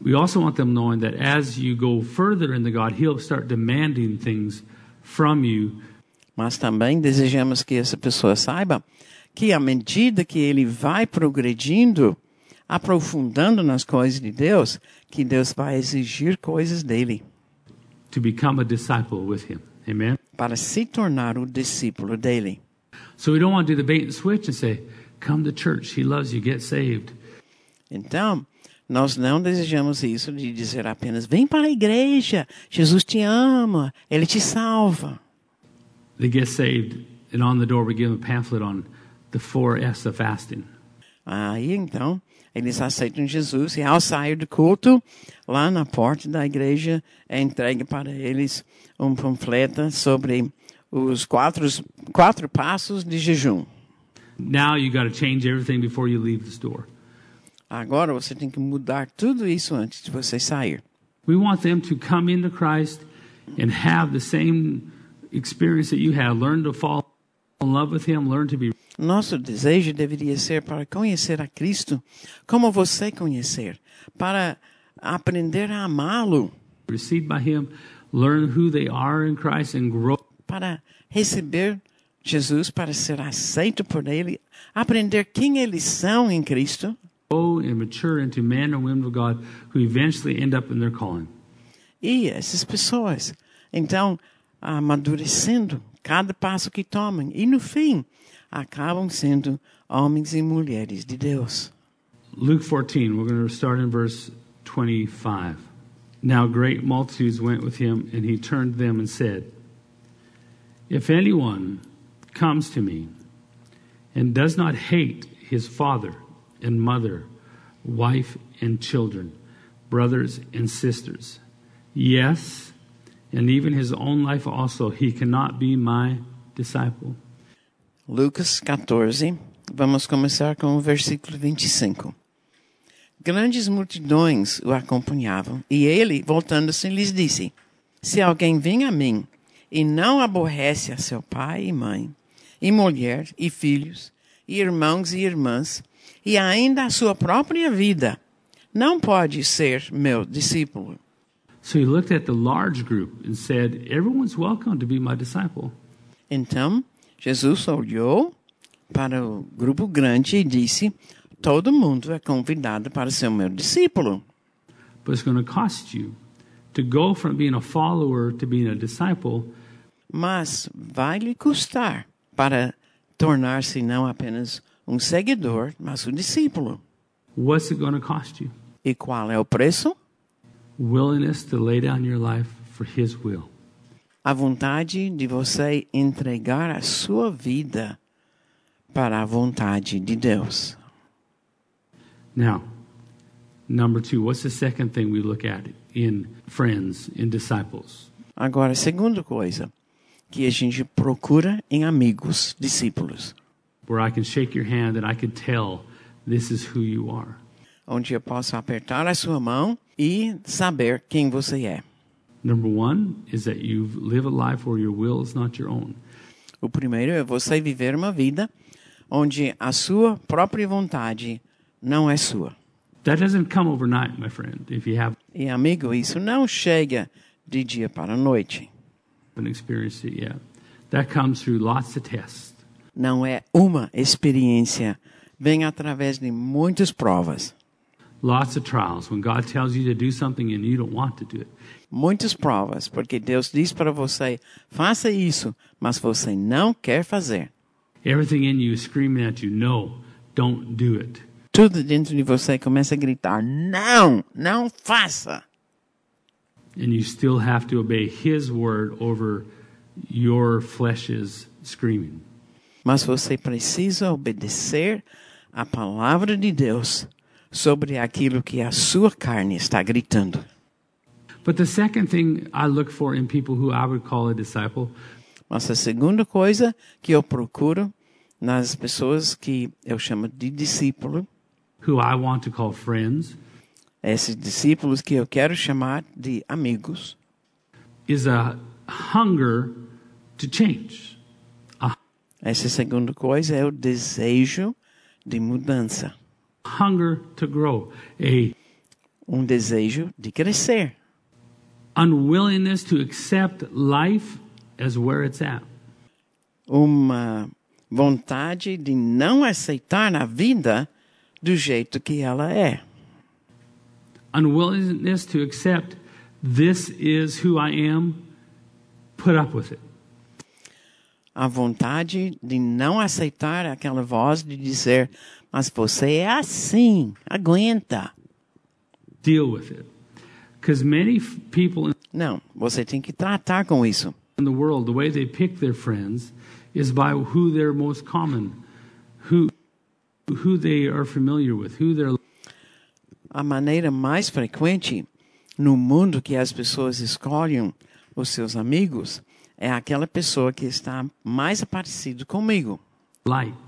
We also want them knowing that as you go further in the God, He'll start demanding things from you Mas também desejamos que essa pessoa saiba que à medida que ele vai progredindo, aprofundando nas coisas de Deus, que Deus vai exigir coisas dele to become a disciple with Him. Amen? para se tornar o discípulo dele. So we don't want to do the bait and switch and say, Come to church, He loves you, get saved. Então, nós não desejamos isso de dizer apenas: vem para a igreja, Jesus te ama, ele te salva. They get saved, and on the door we give them a pamphlet on the four S of fasting. Aí então, eles aceitam Jesus e ao sair do culto, lá na porta da igreja, é entregue para eles um panfleto sobre os quatro, quatro passos de jejum. Now you got to change everything before you leave the store. Agora você tem que mudar tudo isso antes de você sair. We want them to come into Christ and have the same experience that you had. Learn to fall in love with Him, learn to be Nosso desejo deveria ser para conhecer a Cristo como você conhecer, para aprender a amá-lo, received by Him, learn who they are in Christ, and grow para receber Jesus, para ser aceito por Ele, aprender quem eles são em Cristo and mature into men and women of God who eventually end up in their calling. e essas pessoas. Então, amadurecendo cada passo que tomam e no fim acabam sendo homens e mulheres de Deus. Luke 14, we're going to start in verse 25. Now great multitudes went with him, and he turned to them and said, If anyone comes to me and does not hate his father and mother, wife and children, brothers and sisters, yes, and even his own life also, he cannot be my disciple. Lucas 14, vamos começar com o versículo 25. Grandes multidões o acompanhavam, e ele, voltando-se, lhes disse: Se alguém vem a mim e não aborrece a seu pai e mãe, e mulher e filhos, e irmãos e irmãs, e ainda a sua própria vida, não pode ser meu discípulo. So he looked at the large group and said, Everyone's welcome to be my disciple. Então, Jesus olhou para o grupo grande e disse: Todo mundo é convidado para ser meu discípulo. But it's going to cost you to go from being a follower to being a disciple. Mas vai lhe custar para tornar-se não apenas um seguidor, mas um discípulo. What's it going to cost you? E qual é o preço? Willingness to lay down your life for His will. A vontade de você entregar a sua vida para a vontade de Deus. Now, number two, what's the second thing we look at in friends, in disciples? Agora, segunda coisa que a gente procura em amigos, discípulos. Where I can shake your hand and I can tell this is who you are. onde eu posso apertar a sua mão e saber quem você é. Number one is that you live a life where your will is not your own. O primeiro é você viver uma vida onde a sua própria vontade não é sua. That doesn't come overnight, my friend, if you haven't E amigo, isso não chega de dia para a noite. experienced it yet. That comes through lots of tests. Não é uma experiência, vem através de muitas provas. Lots of trials. When God tells you to do something and you don't want to do it. Muitas provas, porque Deus diz para você: faça isso, mas você não quer fazer. Everything in you is screaming at you, no, don't do it. Tudo dentro de você começa a gritar: não, não faça. And you still have to obey His word over your flesh's screaming. Mas você precisa obedecer a palavra de Deus sobre aquilo que a sua carne está gritando. But the second thing I look for in people who I would call a disciple Mas a segunda coisa que eu procuro nas pessoas que eu chamo de discípulo, who I want to call friends, esses discípulos que eu quero chamar de amigos, is a hunger to change. A essa segunda coisa é o desejo de mudança, hunger to grow. A um desejo de crescer, unwillingness to accept life as where it's at. uma vontade de não aceitar a vida do jeito que ela é, Unwillingness to accept this is who I am, put up with it. a vontade de não aceitar aquela voz de dizer, mas você é assim, aguenta. Deal with it. Because many people Não, você tem que tratar com isso. in the world, the way they pick their friends is by who they're most common, who who they are familiar with, who they're A maneira mais frequente no mundo que as pessoas escolhem os seus amigos é aquela pessoa que está mais parecido comigo. like.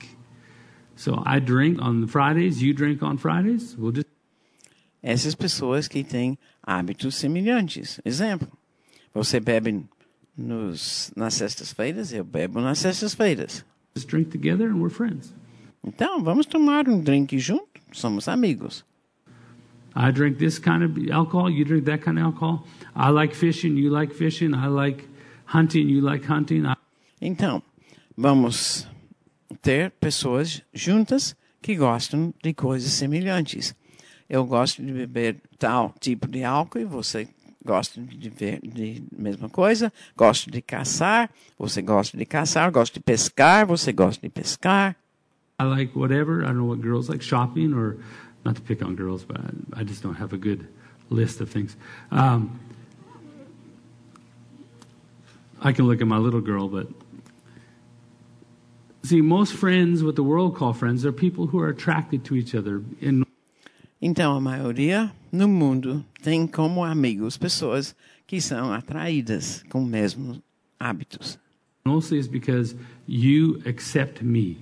So I drink on Fridays, you drink on Fridays. We'll just Essas pessoas que têm hábitos semelhantes. Exemplo, você bebe nos, nas sextas-feiras, eu bebo nas sextas-feiras. just drink together and we're friends. Então, vamos tomar um drink junto, somos amigos. I drink this kind of alcohol, you drink that kind of alcohol. I like fishing, you like fishing. I like hunting, you like hunting. I, Então, vamos ter pessoas juntas que gostam de coisas semelhantes. Eu gosto de beber tal tipo de álcool e você gosta de ver de mesma coisa. Gosto de caçar, você gosta de caçar. Gosto de pescar, você gosta de pescar. I like whatever. I don't know what girls like shopping or not to pick on girls, but I, just don't have a good list of things. Um, I can look at my little girl, but see, most friends, what the world call friends, are people who are attracted to each other. In Então, a maioria no mundo tem como amigos pessoas que são atraídas com os mesmos hábitos. mostly is because you accept me.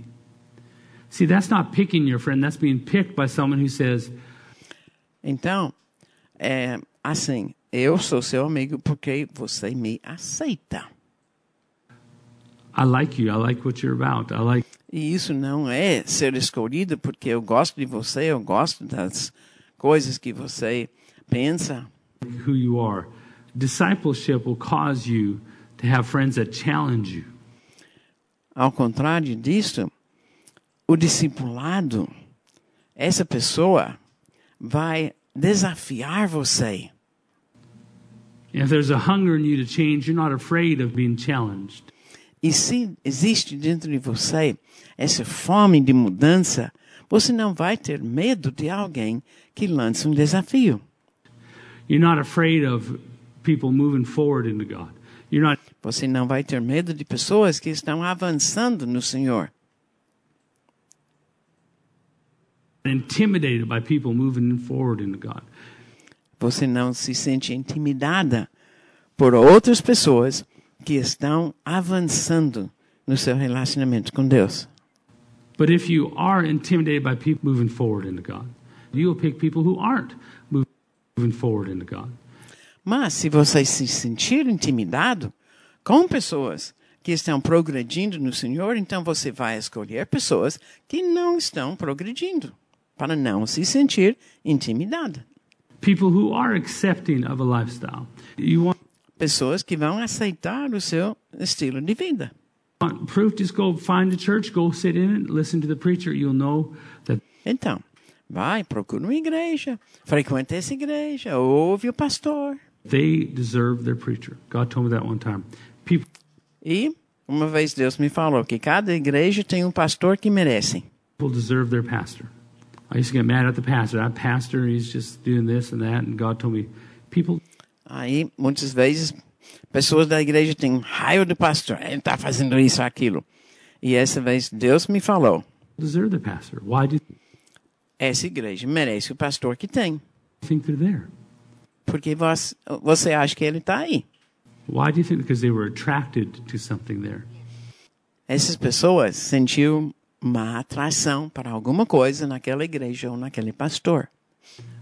See, that's not picking your friend. That's being picked by someone who says, Então, é assim, eu sou seu amigo porque você me aceita. "I like you. I like what you're about. I like." E isso não é ser escolhido porque eu gosto de você, eu gosto das coisas que você pensa. who you are. Discipleship will cause you to have friends that challenge you. Ao contrário disso, o discipulado, essa pessoa vai desafiar você. If there's a hunger in you to change, you're not afraid of being challenged. E se existe dentro de você essa fome de mudança, você não vai ter medo de alguém que lança um desafio. You're not afraid of people moving forward into God. You're not Você não vai ter medo de pessoas que estão avançando no Senhor. intimidated by people moving forward into God. Você não se sente intimidada por outras pessoas que estão avançando no seu relacionamento com Deus. But if you are intimidated by people moving forward into God, You will pick people who aren't moving forward into God. Mas se você se sentir intimidado com pessoas que estão progredindo no Senhor, então você vai escolher pessoas que não estão progredindo, para não se sentir intimidado. People who are accepting of a lifestyle. You want, Pessoas que vão aceitar o seu estilo de vida. proof? Just go find a church, go sit in it, listen to the preacher. You'll know that Então, vai, procura uma igreja, frequenta essa igreja, ouve o pastor. they deserve their preacher. God told me that one time. People E uma vez Deus me falou que cada igreja tem um pastor que merece. deserve their pastor. I used to get mad at the pastor. That pastor, he's just doing this and that. And God told me, people Aí, muitas vezes, pessoas da igreja têm raiva do pastor. Ele está fazendo isso, aquilo. E essa vez, Deus me falou: deserve the pastor. Why do you essa igreja merece o pastor que tem. think they're there? Porque você, acha que ele está aí. Why do you think? Because they were attracted to something there. Essas pessoas sentiram uma atração para alguma coisa naquela igreja ou naquele pastor.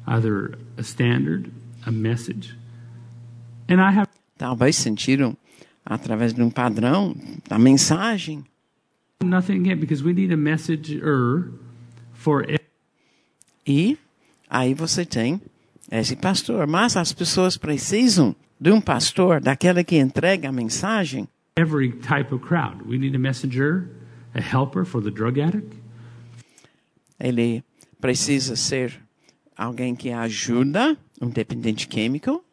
Either a standard, a message. And I have Talvez sentiram através de um padrão, da mensagem. nothing again because we need a messenger for e- aí você tem esse pastor. Mas as pessoas precisam de um pastor, daquele que entrega a mensagem, every type of crowd. We need a messenger, a helper for the drug addict, ele precisa ser alguém que ajuda um dependente químico,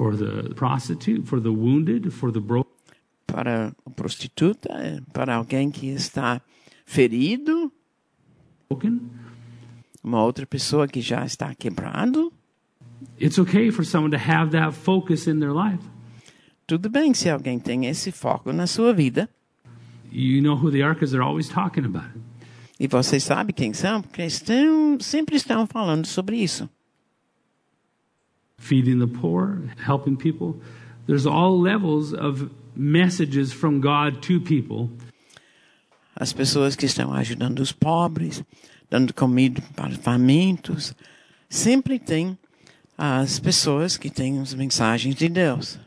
for the prostitute, for the wounded, for the broken. para o prostituta, para alguém que está ferido, uma outra pessoa que já está quebrado. It's okay for someone to have that focus in their life. Tudo bem se alguém tem esse foco na sua vida. You know who they are because they're always talking about it. E você sabe quem são, porque estão, sempre estão falando sobre isso. Feeding the poor, helping people. There's all levels of messages from God to people. As pessoas que estão ajudando os pobres, dando comida para famintos. Sempre tem as pessoas que têm as mensagens de Deus.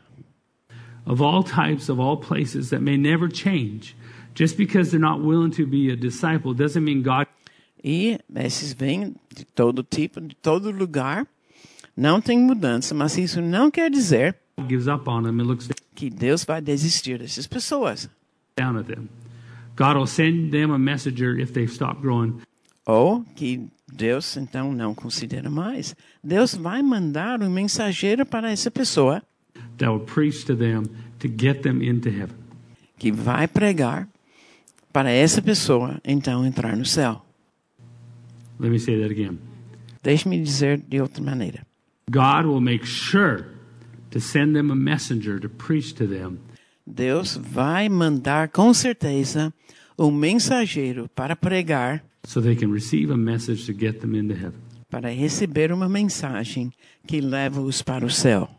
of all types, of all places that may never change. Just because they're not willing to be a disciple doesn't mean God E esses vêm de todo tipo, de todo lugar. Não tem mudança, mas isso não quer dizer gives up on them and looks que Deus vai desistir dessas pessoas. down at them. God will send them a messenger if they stop growing. Ou que Deus então não considera mais. Deus vai mandar um mensageiro para essa pessoa That will preach to them to get them into heaven. que vai pregar para essa pessoa então entrar no céu. Let me say that again. Deixe-me dizer de outra maneira. God will make sure to send them a messenger to preach to them Deus vai mandar com certeza um mensageiro para pregar, so they can receive a message to get them into heaven. para receber uma mensagem que leva-os para o céu,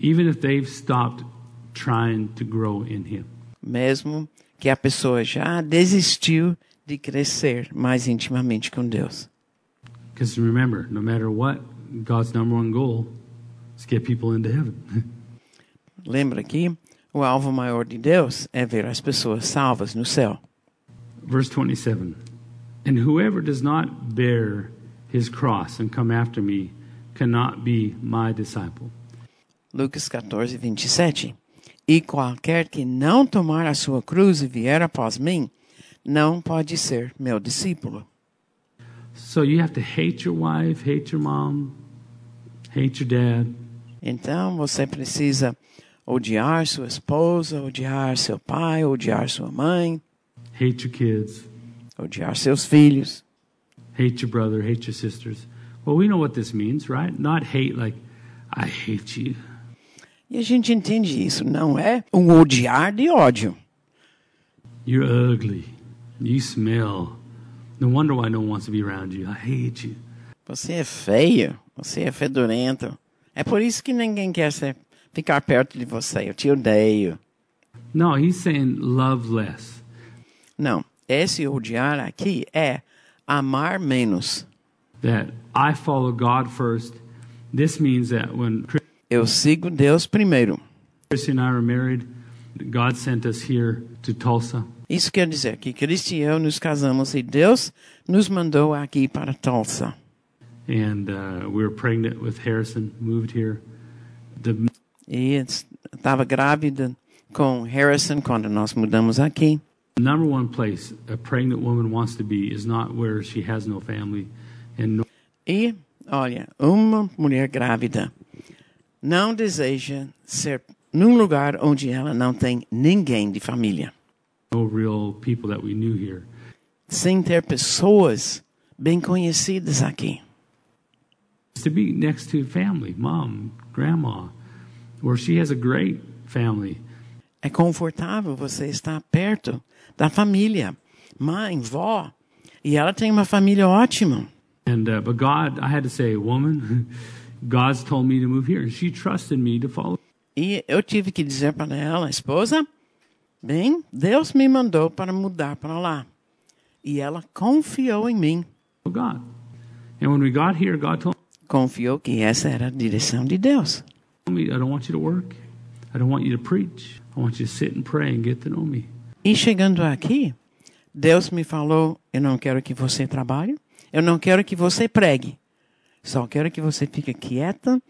Even if they've stopped trying to grow in Him. mesmo que a pessoa já desistiu de crescer mais intimamente com Deus. Because remember, no matter what, God's number one goal is to get people into heaven. Lembra que o alvo maior de Deus é ver as pessoas salvas no céu. Verse 27 And whoever does not bear his cross and come after me cannot be my disciple. Lucas 14, 27. E qualquer que não tomar a sua cruz e vier após mim, não pode ser meu discípulo. So you have to hate your wife, hate your mom, hate your dad, Então você precisa odiar sua esposa, odiar seu pai, odiar sua mãe, hate your kids, odiar seus filhos. hate your brother, hate your sisters. Well, we know what this means, right? Not hate like, I hate you. E a gente entende isso, não é um odiar de ódio. You're ugly. You smell. No wonder why no one wants to be around you. I hate you. Você é feio, você é fedorento. É por isso que ninguém quer ser, ficar perto de você. Eu te odeio. No, he's saying love less. Não, esse odiar aqui é amar menos. that I follow God first. This means that when Eu sigo Deus primeiro. Christy and I were married, God sent us here to Tulsa. Isso quer dizer que Cristo e eu nos casamos e Deus nos mandou aqui para Tulsa. And uh, we were pregnant with Harrison, moved here. The E estava grávida com Harrison quando nós mudamos aqui. number one place a pregnant woman wants to be is not where she has no family and no, E, olha, uma mulher grávida não deseja ser num lugar onde ela não tem ninguém de família, sem ter pessoas bem conhecidas aqui. To be next to family, mom, grandma, where she has a great family. É confortável você estar perto da família, mãe, vó, e ela tem uma família ótima. And uh, but God, I had to say, woman, God's told me to move here, and she trusted me to follow E eu tive que dizer para ela, esposa, bem, Deus me mandou para mudar para lá. E ela confiou em mim. God. And when we got here, God told Confiou que essa era a direção de Deus. E chegando aqui, Deus me falou: Eu não quero que você trabalhe, eu não quero que você pregue, só quero que você fique quieta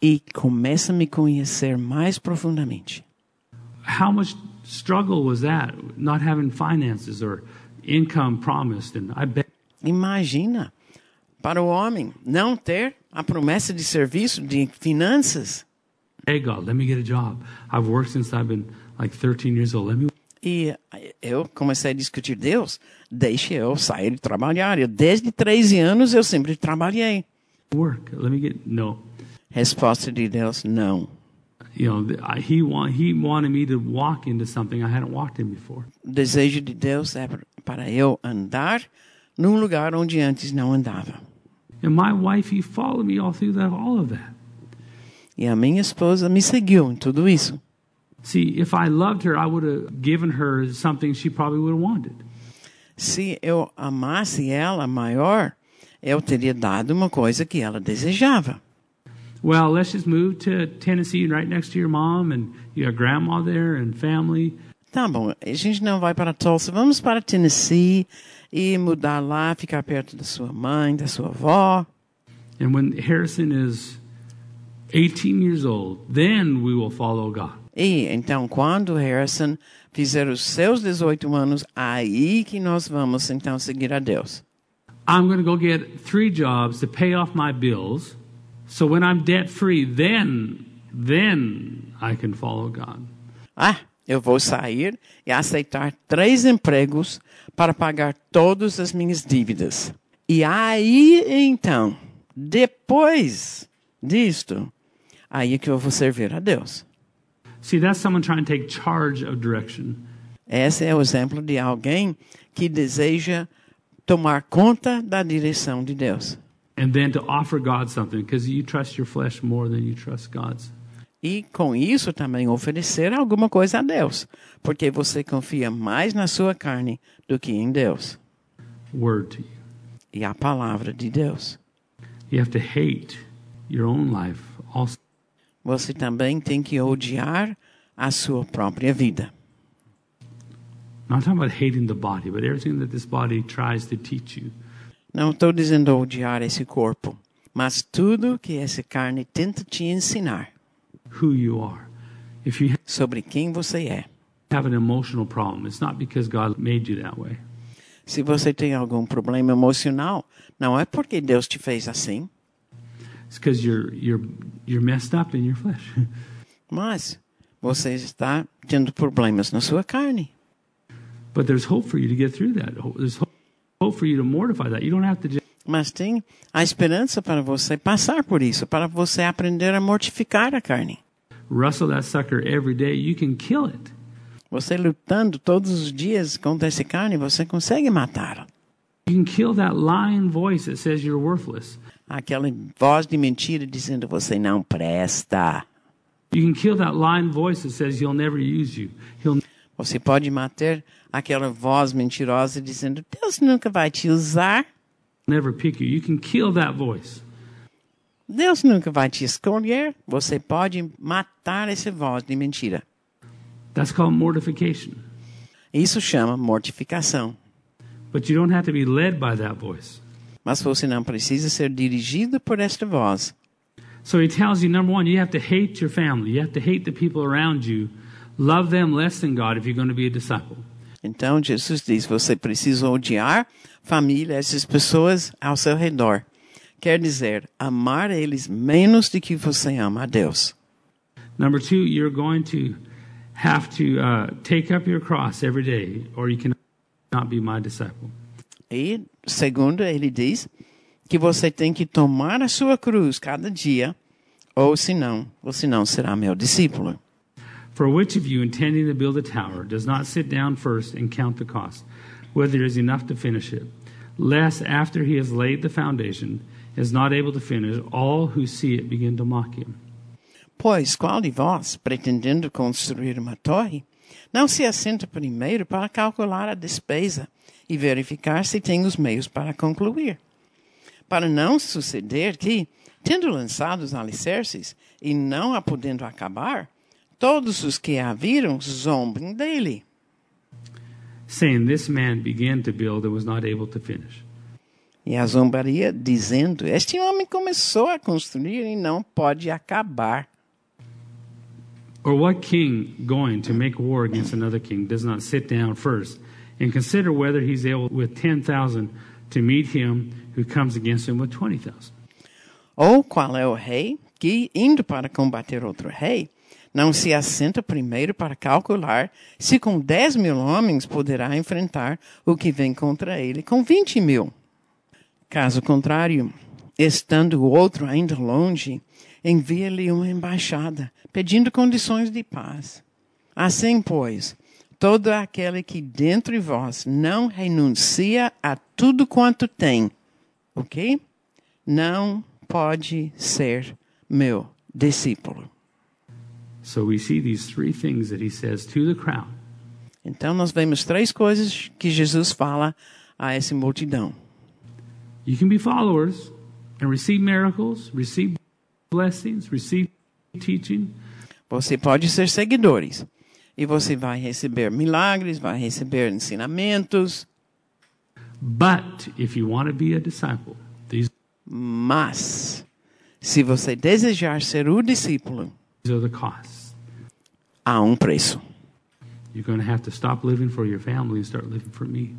e comece a me conhecer mais profundamente. How much struggle was that? Not having finances or income promised, and I bet Imagina, para o homem não ter a promessa de serviço, de finanças, Hey God, let me get a job. I've worked since I've been like 13 years old. Let me E eu comecei a discutir, Deus, deixe eu sair de trabalhar. Eu, desde 13 anos eu sempre trabalhei. work. Let me get no. Resposta de Deus, não. You know, th- I, he want he wanted me to walk into something I hadn't walked in before. O desejo de Deus é para eu andar num lugar onde antes não andava. And my wife, he followed me all through that, all of that. E a minha esposa me seguiu em tudo isso. See, if I loved her, I would have given her something she probably would have wanted. Se eu amasse ela maior, eu teria dado uma coisa que ela desejava. Well, let's just move to Tennessee, right next to your mom, and you grandma there and family. Tá bom, a gente não vai para Tulsa, vamos para Tennessee e mudar lá, ficar perto da sua mãe, da sua avó. And when Harrison is 18 years old, then we will follow God. E então, quando Harrison fizer os seus 18 anos, aí que nós vamos então seguir a Deus. I'm going to go get three jobs to pay off my bills. So when I'm debt free, then, then I can follow God. Ah, eu vou sair e aceitar três empregos para pagar todas as minhas dívidas. E aí, então, depois disto, aí é que eu vou servir a Deus. See, that's someone trying to take charge of direction. Esse é o exemplo de alguém que deseja tomar conta da direção de Deus. And then to offer God something because you trust your flesh more than you trust God's. E com isso também oferecer alguma coisa a Deus, porque você confia mais na sua carne do que em Deus word to you. e a palavra de Deus. You have to hate your own life also. Você também tem que odiar a sua própria vida. Not talking about hating the body, but everything that this body tries to teach you. Não estou dizendo odiar esse corpo, mas tudo que essa carne tenta te ensinar Who you are. If you sobre quem você é. have an emotional problem, it's not because God made you that way. Se você tem algum problema emocional, não é porque Deus te fez assim, It's because you're you're you're messed up in your flesh. mas você está tendo problemas na sua carne. but there's hope for you to get through that. There's hope Mas tem a esperança para você passar por isso, para você aprender a mortificar a carne. wrestle that sucker every day. You can kill it. Você lutando todos os dias contra essa carne, você consegue matá-la. You can kill that lying voice that says you're worthless. Aquela voz de mentira dizendo você não presta. You can kill that lying voice that says he'll never use you. He'll Você pode matar aquela voz mentirosa dizendo Deus nunca vai te usar. never pick you. You can kill that voice. Deus nunca vai te escolher. Você pode matar essa voz de mentira. That's called mortification. Isso chama mortificação. But you don't have to be led by that voice. Mas você não precisa ser dirigido por esta voz. So he tells you number one, you have to hate your family. You have to hate the people around you. Love them less than God if you're going to be a disciple. Então Jesus diz: você precisa odiar família, essas pessoas ao seu redor. Quer dizer, amar eles menos do que você ama a Deus. Number two, you're going to have to uh, take up your cross every day, or you cannot be my disciple. E segundo, ele diz que você tem que tomar a sua cruz cada dia, ou senão, você não será meu discípulo. For which of you, intending to build a tower, does not sit down first and count the cost, whether there is enough to finish it, lest after he has laid the foundation, is not able to finish, all who see it begin to mock him. Pois qual de vós, pretendendo construir uma torre, não se assenta primeiro para calcular a despesa e verificar se tem os meios para concluir? Para não suceder que, tendo lançado os alicerces e não a podendo acabar, todos os que a viram zombem dele. Saying, This man began to build and was not able to finish. E a zombaria dizendo: Este homem começou a construir e não pode acabar. Or what king going to make war against another king does not sit down first and consider whether he's able with 10,000 to meet him who comes against him with 20,000? Ou qual é o rei que, indo para combater outro rei, não se assenta primeiro para calcular se com 10 mil homens poderá enfrentar o que vem contra ele com 20 mil? Caso contrário, estando o outro ainda longe, envia-lhe uma embaixada, pedindo condições de paz. Assim, pois, todo aquele que dentre vós não renuncia a tudo quanto tem, ok? Não pode ser meu discípulo. So we see these three things that he says to the crowd. Então, nós vemos três coisas que Jesus fala a essa multidão. You can be followers and receive miracles, receive blessings, receive teaching, Você pode ser seguidores e você vai receber milagres, vai receber ensinamentos, but if you want to be a disciple, these mas se você desejar ser o discípulo. Há um preço. You're going to have to stop living for your family and start living for me.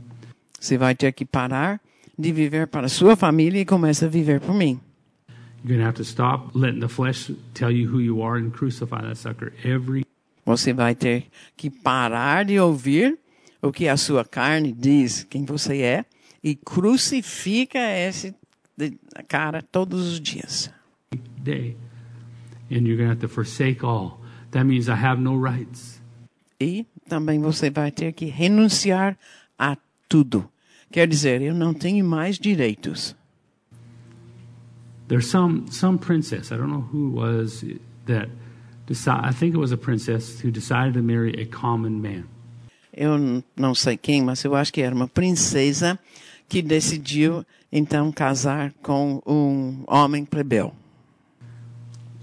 Você vai ter que parar de viver para a sua família e começar a viver por mim. You're going to have to stop letting the flesh tell you who you are and crucify that sucker every Você vai ter que parar de ouvir o que a sua carne diz quem você é e crucifica esse cara todos os dias. day. And you're going to have to forsake all. That means I have no rights. E também você vai ter que renunciar a tudo. Quer dizer, eu não tenho mais direitos. There's some some princess, I don't know who it was that decide, I think it was a princess who decided to marry a common man. Eu não sei quem, mas eu acho que era uma princesa que decidiu então casar com um homem plebeu.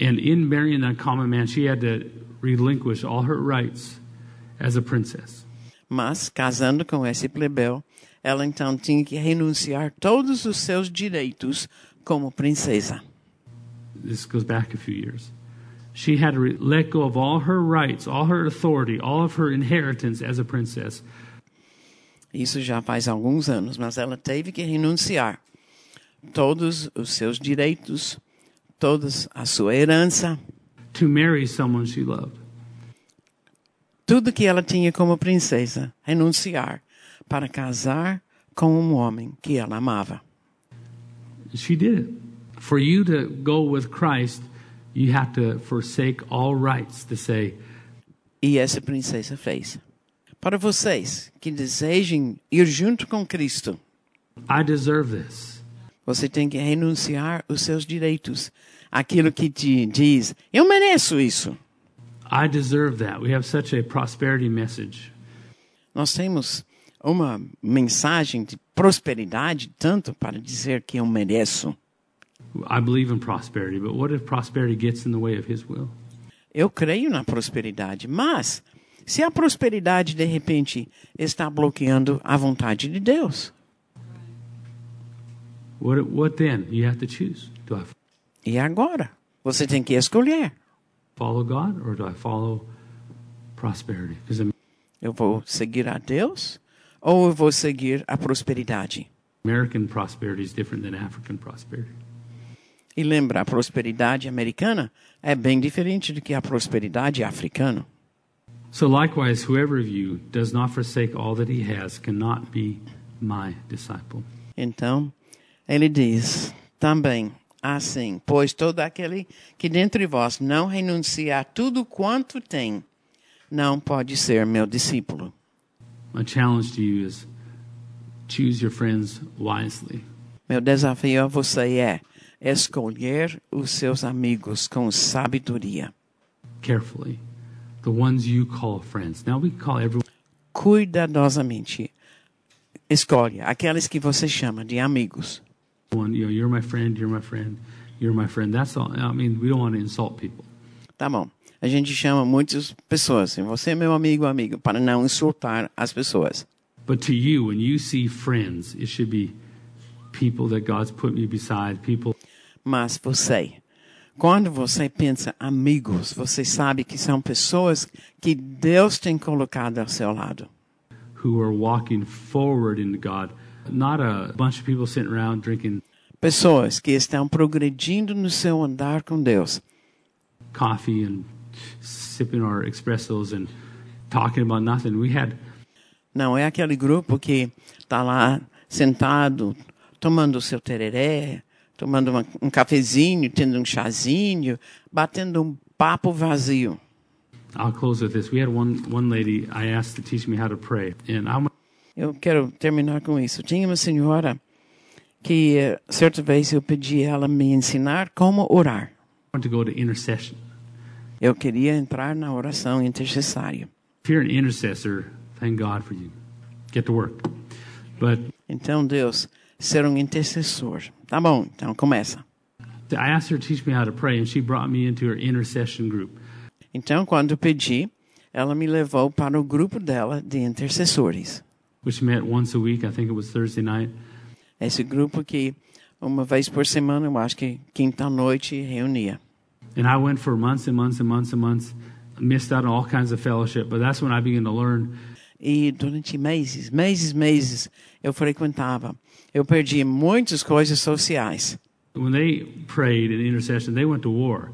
And in marrying that common man, she had to relinquish all her rights as a princess. Mas, casando com esse plebeu, ela então tinha que renunciar todos os seus direitos como princesa. This goes back a few years. She had to let go of all her rights, all her authority, all of her inheritance as a princess Isso já faz alguns anos, mas ela teve que renunciar todos os seus direitos, toda a sua herança, to marry someone she loved. tudo que ela tinha como princesa, renunciar para casar com um homem que ela amava. She did it. For you to go with Christ, you have to forsake all rights to say, E essa princesa fez. Para vocês que desejem ir junto com Cristo, I deserve this. você tem que renunciar os seus direitos. Aquilo que te diz, eu mereço isso. I deserve that. We have such a prosperity message. Nós temos uma mensagem de prosperidade tanto para dizer que eu mereço. I believe in prosperity, but what if prosperity gets in the way of His will? Eu creio na prosperidade, mas se a prosperidade de repente está bloqueando a vontade de Deus, What, what then? You have to choose. Do I e agora? Você tem que escolher. follow God or do I follow prosperity? Eu vou seguir a Deus ou eu vou seguir a prosperidade? American prosperity is different than African prosperity. E lembra, a prosperidade americana é bem diferente do que a prosperidade africana. So likewise, whoever of you does not forsake all that he has cannot be my disciple. Então, ele diz também assim: Pois todo aquele que dentre vós não renuncia a tudo quanto tem, não pode ser meu discípulo. My challenge to you is choose your friends wisely. Meu desafio a você é escolher os seus amigos com sabedoria. carefully. The ones you call friends. Now we call everyone Cuidadosamente. Escolha aqueles que você chama de amigos. You know, you're my friend, you're my friend, you're my friend. That's all. I mean, we don't want to insult people. Tá bom. A gente chama muitas pessoas. assim, Você é meu amigo, amigo, para não insultar as pessoas. But to you, when you see friends, it should be people that God's put me beside, people Mas você, quando você pensa amigos, você sabe que são pessoas que Deus tem colocado ao seu lado. who are walking forward into God, not a bunch of people sitting around drinking Pessoas que estão progredindo no seu andar com Deus. coffee and sipping our espressos and talking about nothing. We had Não é aquele grupo que está lá sentado, tomando o seu tereré, tomando uma, um cafezinho, tendo um chazinho, batendo um papo vazio. I'll close with this. We had one one lady I asked to teach me how to pray, and I went Eu quero terminar com isso. Tinha uma senhora que, eh, certa vez, eu pedi ela me ensinar como orar. to go to intercession. Eu queria entrar na oração intercessária. If you're an intercessor, thank God for you. Get to work. But Então, Deus, ser um intercessor. Tá bom, então começa. I asked her to teach me how to pray, and she brought me into her intercession group. Então, quando pedi, ela me levou para o grupo dela de intercessores. Which met once a week. I think it was Thursday night. Esse grupo que uma vez por semana, eu acho que quinta-noite, reunia. And I went for months and months and months and months, missed out on all kinds of fellowship. But that's when I began to learn E durante meses, meses, meses, eu frequentava. Eu perdi muitas coisas sociais. when they prayed in intercession, they went to war.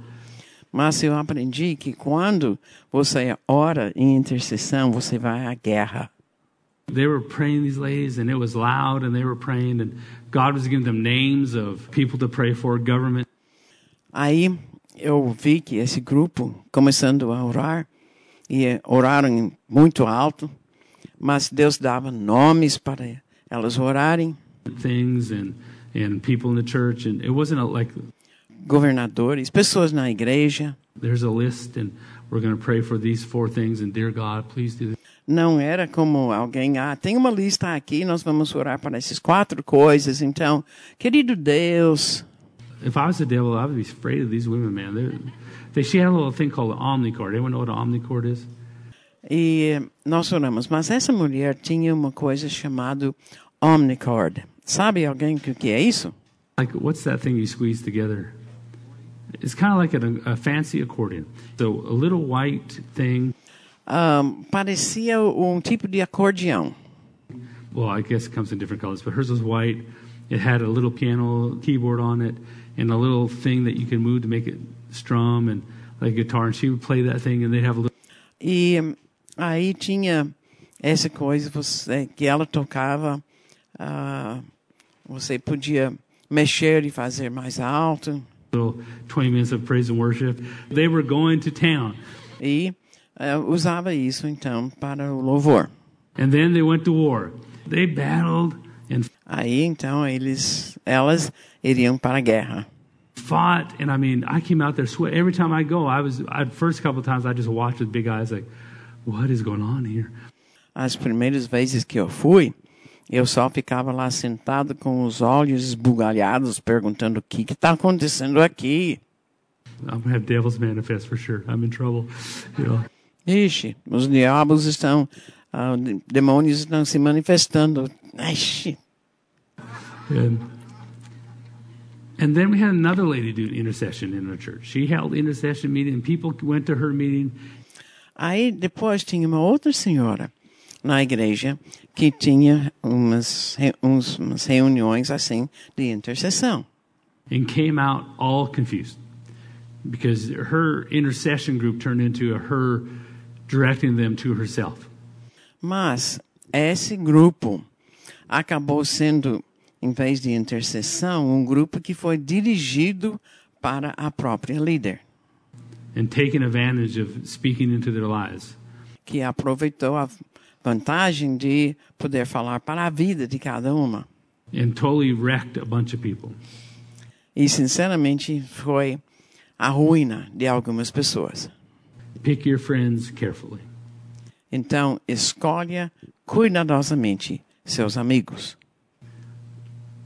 Mas eu aprendi que quando você ora em intercessão, você vai à guerra. They were praying these ladies, and it was loud, and they were praying, and God was giving them names of people to pray for, government. Aí eu vi que esse grupo, começando a orar, e oraram muito alto, mas Deus dava nomes para elas orarem, things and and people in the church and it wasn't like governadores, pessoas na igreja. there's a list and we're going to pray for these four things and dear god please do this. Não era como alguém, ah, tem uma lista aqui, nós vamos orar para essas quatro coisas. Então, querido Deus, if i was the devil i would be afraid of these women man They're, they she had a little thing called an omnicord anyone know what an omnicord is e nós oramos. Mas essa mulher tinha uma coisa chamada Omnicord. Sabe alguém o que é isso? like what's that thing you squeeze together it's kind of like a, a fancy accordion so a little white thing Um, parecia um tipo de acordeão. well i guess it comes in different colors but hers was white it had a little piano keyboard on it and a little thing that you can move to make it strum and like guitar and she would play that thing and they'd have a little E hum, aí tinha essa coisa você, que ela tocava. ah, você podia mexer e fazer mais alto. little 20 minutes of praise and worship they were going to town E ah, usava isso, então, para o louvor. and then they went to war they battled and Aí, então, eles, elas iriam para a guerra. fought and i mean i came out there every time i go i was i first couple of times i just watched with big eyes like what is going on here As primeiras vezes que eu fui, eu só ficava lá sentado com os olhos esbugalhados, perguntando o que está acontecendo aqui. I'm gonna have devils manifest for sure. I'm in trouble. You know. Ixi, os diabos estão, ah, de- demônios estão se manifestando. Ixi. And, and then we had another lady do intercession in our church. She held intercession meeting, and people went to her meeting. Aí depois tinha uma outra senhora na igreja que tinha umas, uns- umas reuniões assim de intercessão. and came out all confused because her intercession group turned into a her directing them to herself. Mas esse grupo acabou sendo, em vez de intercessão, um grupo que foi dirigido para a própria líder, and taking advantage of speaking into their lives. que aproveitou a vantagem de poder falar para a vida de cada uma. and totally wrecked a bunch of people. E, sinceramente, foi a ruína de algumas pessoas. Pick your friends carefully. Então, escolha cuidadosamente seus amigos.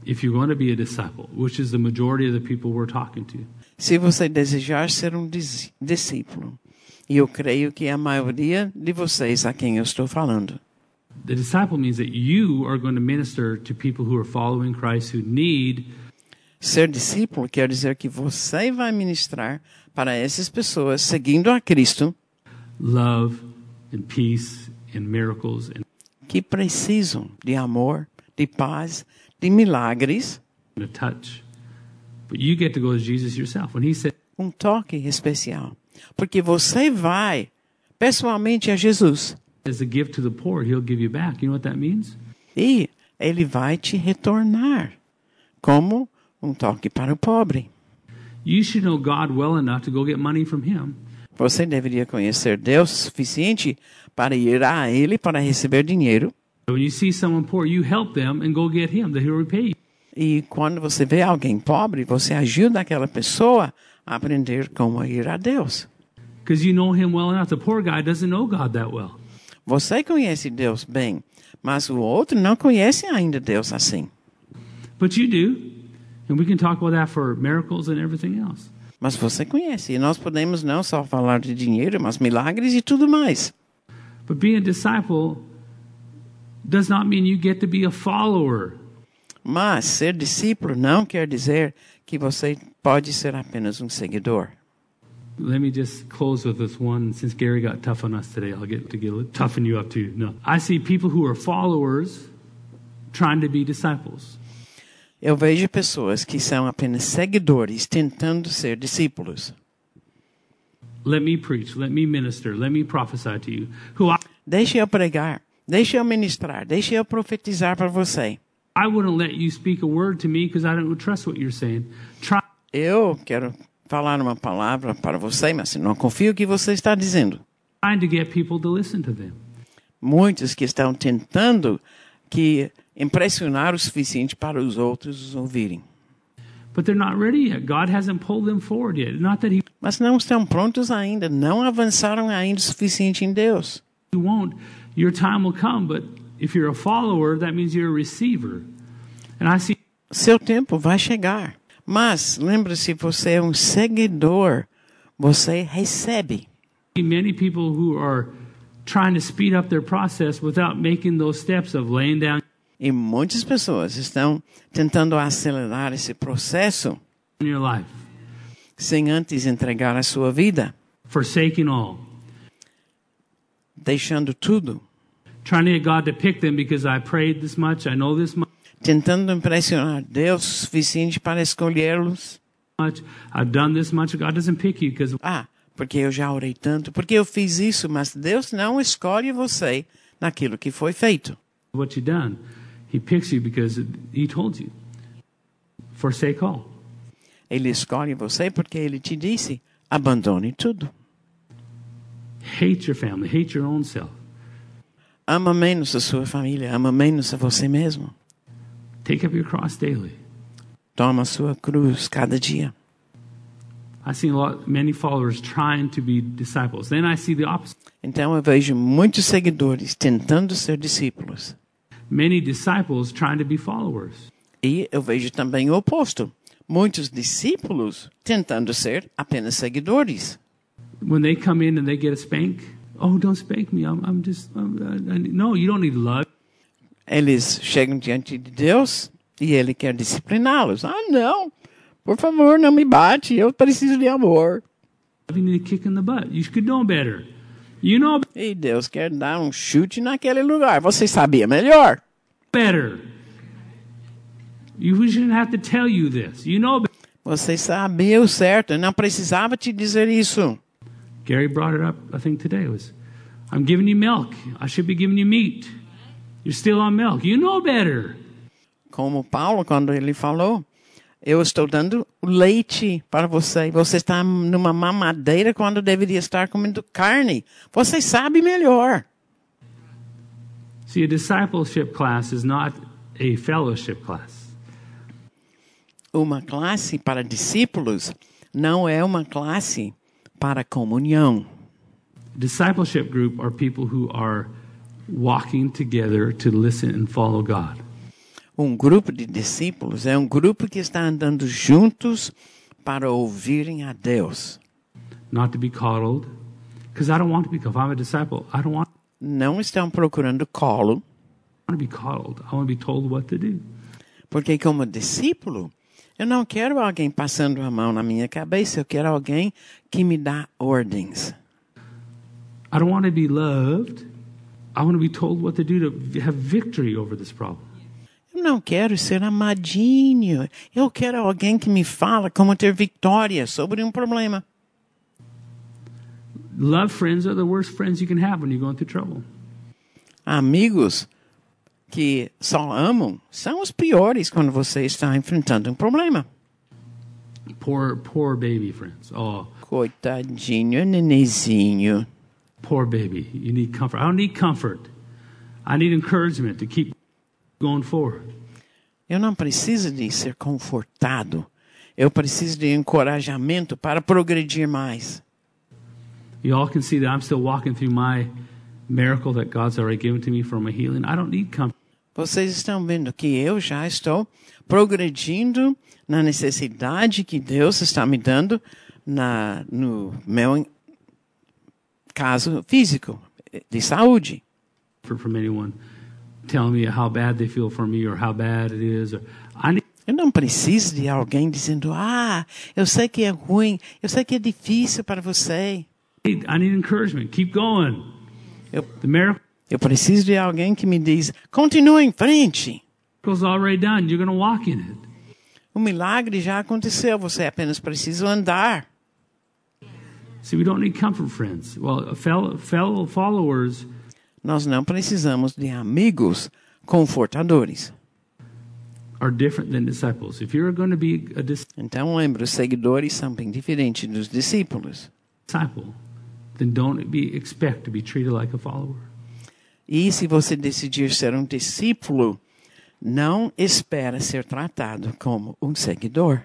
If you're going to be a disciple, which is the majority of the people we're talking to, Se você desejar ser um dis- discípulo, e eu creio que a maioria de vocês a quem eu estou falando, the disciple means that you are going to minister to people who are following Christ who need ser discípulo quer dizer que você vai ministrar para essas pessoas seguindo a Cristo love and peace and miracles and que precisam de amor, de paz, de milagres, a touch. But you get to go to Jesus yourself. When he said, um toque especial, porque você vai pessoalmente a Jesus as a gift to the poor, he'll give you back. You know what that means? e ele vai te retornar como um toque para o pobre. You should know God well enough to go get money from him. Você deveria conhecer Deus suficiente para ir a Ele para receber dinheiro. E quando você vê alguém pobre, você ajuda aquela pessoa a aprender como ir a Deus. Você conhece Deus bem, mas o outro não conhece ainda Deus assim. But you do. And we can talk about that for miracles and everything else. Mas você conhece. E nós podemos não só falar de dinheiro, mas milagres e tudo mais. But being a disciple does not mean you get to be a follower. Mas ser discípulo não quer dizer que você pode ser apenas um seguidor. Let me just close with this one. Since Gary got tough on us today, I'll get to get toughen you up too. No, I see people who are followers trying to be disciples. Eu vejo pessoas que são apenas seguidores tentando ser discípulos. Let me preach. Let me minister. Let me prophesy to you. Who I, Deixe eu pregar, deixe eu ministrar, deixe eu profetizar para você. I wouldn't let you speak a word to me because I don't trust what you're saying. Try Eu quero falar uma palavra para você, mas não confio o que você está dizendo. trying to get people to listen to them. Muitos que estão tentando que impressionar o suficiente para os outros os ouvirem. He Mas não estão prontos ainda, não avançaram ainda o suficiente em Deus. won't. Your time will come, but if you're a follower, that means you're a receiver. And I see Seu tempo vai chegar. Mas lembre-se, você é um seguidor. Você recebe. many people who are trying to speed up their process without making those steps of laying down E muitas pessoas estão tentando acelerar esse processo sem antes entregar a sua vida, forsaking all, deixando tudo, trying to get God to pick them because I prayed this much, I know this mu- tentando impressionar Deus suficiente para escolhê-los. much, I've done this much. God doesn't pick you because Ah, porque eu já orei tanto, porque eu fiz isso, mas Deus não escolhe você naquilo que foi feito. what you've done. He picks you because He told you. Forsake all. Ele escolhe você porque ele te disse: abandone tudo. Hate your family, hate your own self. Ama menos a sua família, ama menos a você mesmo. Take up your cross daily. Toma a sua cruz cada dia. I see a lot, many followers trying to be disciples. Then I see the opposite. Então eu vejo muitos seguidores tentando ser discípulos. Many disciples trying to be followers. E eu vejo também o oposto. Muitos discípulos tentando ser apenas seguidores. When they come in and they get a spank, oh, don't spank me. I'm, I'm just, I'm, I, I, no, you don't need love. Eles chegam diante de Deus e ele quer discipliná-los. Ah, não. Por favor, não me bate. Eu preciso de amor. You need a kick in the butt. You could know better. You know E Deus quer dar um chute naquele lugar. Você sabia melhor. better. You, we shouldn't have to tell you this. You know better. Você sabia o certo. Eu não precisava te dizer isso. Gary brought it up, I think today was, I'm giving you milk. I should be giving you meat. You're still on milk. You know better. Como Paulo, quando ele falou, eu estou dando leite para você. Você está numa mamadeira quando deveria estar comendo carne. Você sabe melhor. See, a discipleship class is not a fellowship class. Uma classe para discípulos não é uma classe para comunhão. Discipleship group are people who are walking together to listen and follow God. Um grupo de discípulos é um grupo que está andando juntos para ouvirem a Deus. not to be coddled. Because I don't want to be coddled. If I'm a disciple, I don't want Não estão procurando colo, to be coddled. I want to be told what to do. porque como discípulo, eu não quero alguém passando a mão na minha cabeça, eu quero alguém que me dá ordens. I don't want to be loved. I want to be told what to do to have victory over this problem. Eu não quero ser amadinho. Eu quero alguém que me fala como ter vitória sobre um problema. Love friends are the worst friends you can have when you're going through trouble. Amigos que só amam são os piores quando você está enfrentando um problema. Poor, poor baby friends. Oh, Coitadinho, nenezinho. poor baby. You need comfort. I don't need comfort. I need encouragement to keep. Eu não preciso de ser confortado. Eu preciso de encorajamento para progredir mais. You all can see that I'm still walking through my miracle that God's already given to me for my healing. I don't need comfort. Vocês estão vendo que eu já estou progredindo na necessidade que Deus está me dando na, no meu caso físico, de saúde. for from anyone telling me how bad they feel for me or how bad it is. Or I need, Eu não preciso de alguém dizendo: Ah, eu sei que é ruim, eu sei que é difícil para você. I need encouragement. Keep going. Eu, The miracle's eu preciso de alguém que me diz: Continue em frente. already done. You're going to walk in it. O milagre já aconteceu, você apenas precisa andar. See, we don't need comfort, friends. Well, fellow, fellow followers Nós não precisamos de amigos confortadores. are different than disciples. If you're going to be a Então, lembra, os seguidores são bem diferentes dos discípulos. disciple, then don't be expect to be treated like a follower. E se você decidir ser um discípulo, não espera ser tratado como um seguidor.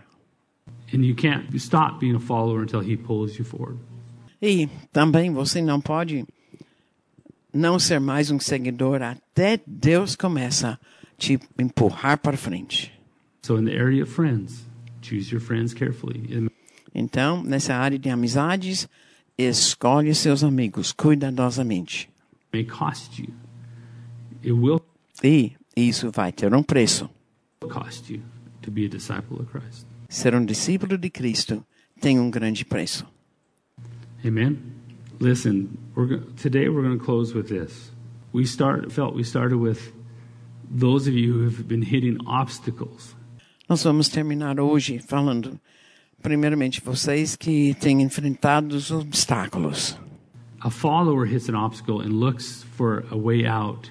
And you can't stop being a follower until he pulls you forward. E também você não pode não ser mais um seguidor até Deus começa a te empurrar para frente. So in the area of friends, choose your friends carefully. It Então, nessa área de amizades, escolhe seus amigos cuidadosamente. may cost you. It will E isso vai ter um preço. cost you to be a disciple of Christ. Ser um discípulo de Cristo tem um grande preço. Amen. Listen, we're today we're going to close with this. We start felt we started with those of you who have been hitting obstacles. Nós vamos terminar hoje falando, primeiramente, vocês que têm enfrentado os obstáculos. A follower hits an obstacle and looks for a way out.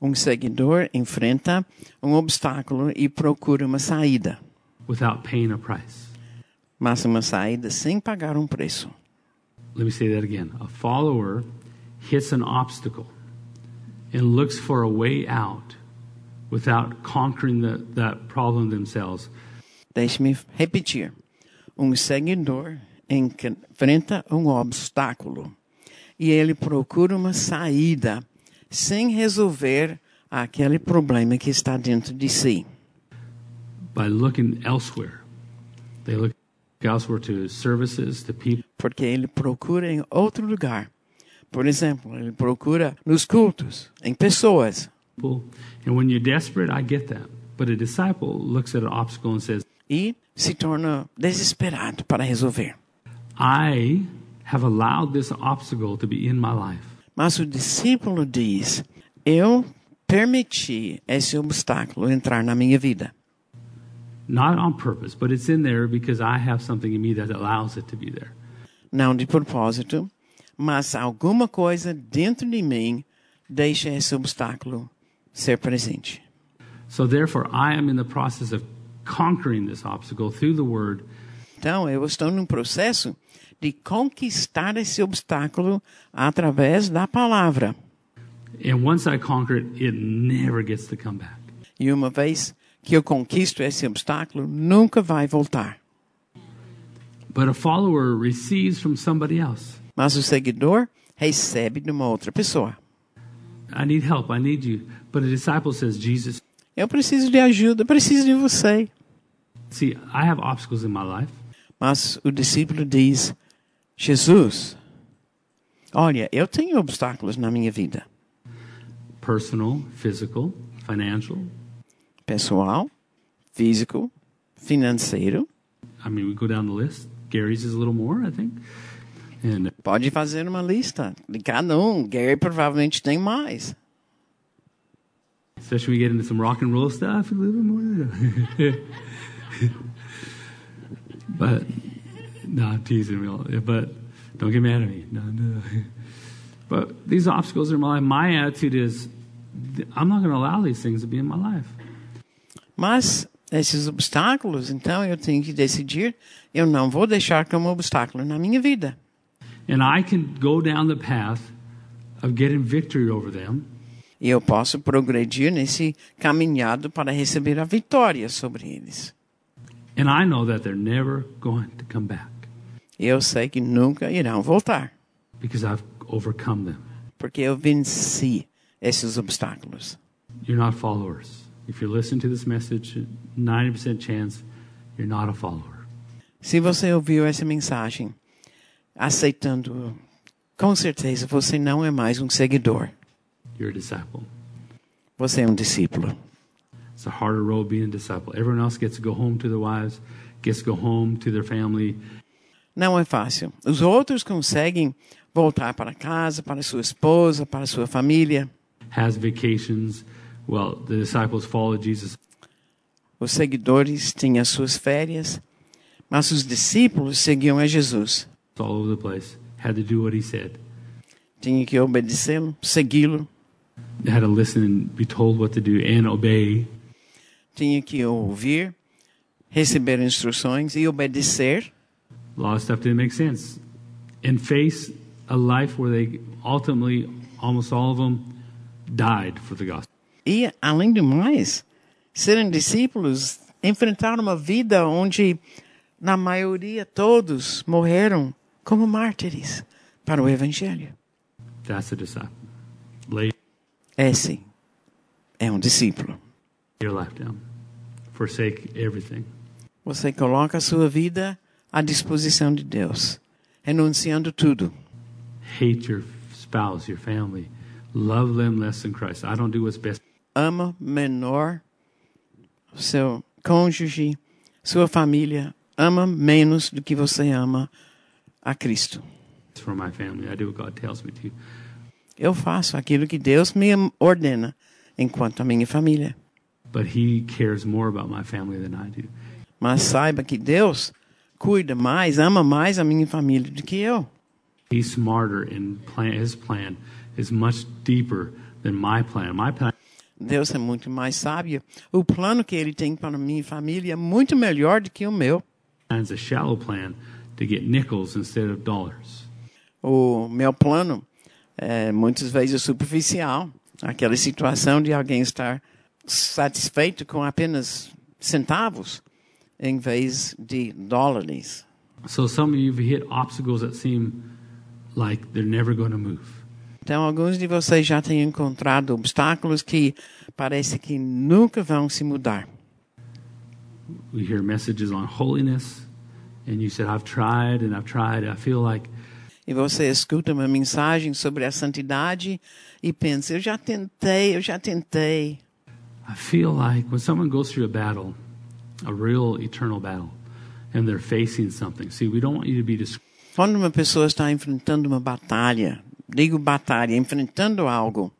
Um seguidor enfrenta um obstáculo e procura uma saída, without paying a price. mas uma saída sem pagar um preço. Let me say that again. A follower hits an obstacle and looks for a way out without conquering the, that problem themselves. Deixe-me repetir. um seguidor enfrenta um obstáculo e ele procura uma saída sem resolver aquele problema que está dentro de si. by looking elsewhere. They look Porque ele procura em outro lugar. Por exemplo, ele procura nos cultos, em pessoas. and when you're desperate, I get that. But a disciple looks at an obstacle and says, E se torna desesperado para resolver. I have allowed this obstacle to be in my life. Mas o discípulo diz: Eu permiti esse obstáculo entrar na minha vida. Not on purpose, but it's in there because I have something in me that allows it to be there. Não de propósito, mas alguma coisa dentro de mim deixa esse obstáculo ser presente. So therefore, I am in the process of conquering this obstacle through the word Então, eu estou num processo de conquistar esse obstáculo através da palavra. And once I conquer it, it never gets to come back. E uma vez que eu conquisto esse obstáculo, nunca vai voltar. But a follower receives from somebody else. Mas o seguidor recebe de uma outra pessoa. I need help. I need you. But a disciple says, Jesus, Eu preciso de ajuda, preciso de você. see, I have obstacles in my life. Mas o discípulo diz: Jesus, olha, eu tenho obstáculos na minha vida. Personal, physical, financial. Pessoal, físico, financeiro. I mean, we go down the list. Gary's is a little more, I think. And Pode fazer uma lista de cada um. Gary provavelmente tem mais. especially when we get into some rock and roll stuff, a little more. but, no, I'm teasing real. But don't get mad at me. No, no. But these obstacles are my life. My attitude is, I'm not going to allow these things to be in my life. Mas esses obstáculos, então eu tenho que decidir, eu não vou deixar como obstáculo na minha vida. And I can go down the path of getting victory over them E eu posso progredir nesse caminhado para receber a vitória sobre eles. And I know that they're never going to come back E eu sei que nunca irão voltar, because I've overcome them. porque eu venci esses obstáculos. You're not followers. If you're listening to this message, 90% chance you're not a follower. Se você ouviu essa mensagem aceitando, com certeza você não é mais um seguidor. You're a disciple. Você é um discípulo. It's a harder road being a disciple. Everyone else gets to go home to their wives, gets to go home to their family. Não é fácil. Os outros conseguem voltar para casa, para sua esposa, para sua família. has vacations. Well, the disciples followed Jesus. Os seguidores tinham as suas férias, mas os discípulos seguiam a Jesus. all over the place, had to do what he said. Tinha que obedecê-lo, segui-lo, They had to listen and be told what to do and obey. tinha que ouvir, receber instruções e obedecer. A lot of stuff didn't make sense. And face a life where they ultimately, almost all of them, died for the gospel. E, além do mais, serem discípulos, enfrentaram uma vida onde, na maioria, todos morreram como mártires para o Evangelho. That's a disciple. Lay Esse é um discípulo. your life down. Forsake everything. Você coloca a sua vida à disposição de Deus, renunciando tudo. Hate your spouse, your family. Love them less than Christ. I don't do what's best Ama menor seu cônjuge, sua família. Ama menos do que você ama a Cristo. for my family. I do what God tells me to. Eu faço aquilo que Deus me ordena enquanto a minha família. But He cares more about my family than I do. Mas saiba que Deus cuida mais, ama mais a minha família do que eu. He's smarter and plan, His plan is much deeper than my plan. My plan Deus é muito mais sábio. O plano que Ele tem para minha família é muito melhor do que o meu. O meu plano é muitas vezes superficial. Aquela situação de alguém estar satisfeito com apenas centavos em vez de dólares. So some of you have hit obstacles that seem like they're never going to move. Então, alguns de vocês já têm encontrado obstáculos que parece que nunca vão se mudar. We hear messages on holiness, and you said, I've tried and I've tried. I feel like E você escuta uma mensagem sobre a santidade e pensa: eu já tentei, eu já tentei. I feel like when someone goes through a battle, a real eternal battle, and they're facing something. See, we don't want you to be Quando uma pessoa está enfrentando uma batalha, digo batalha, enfrentando algo,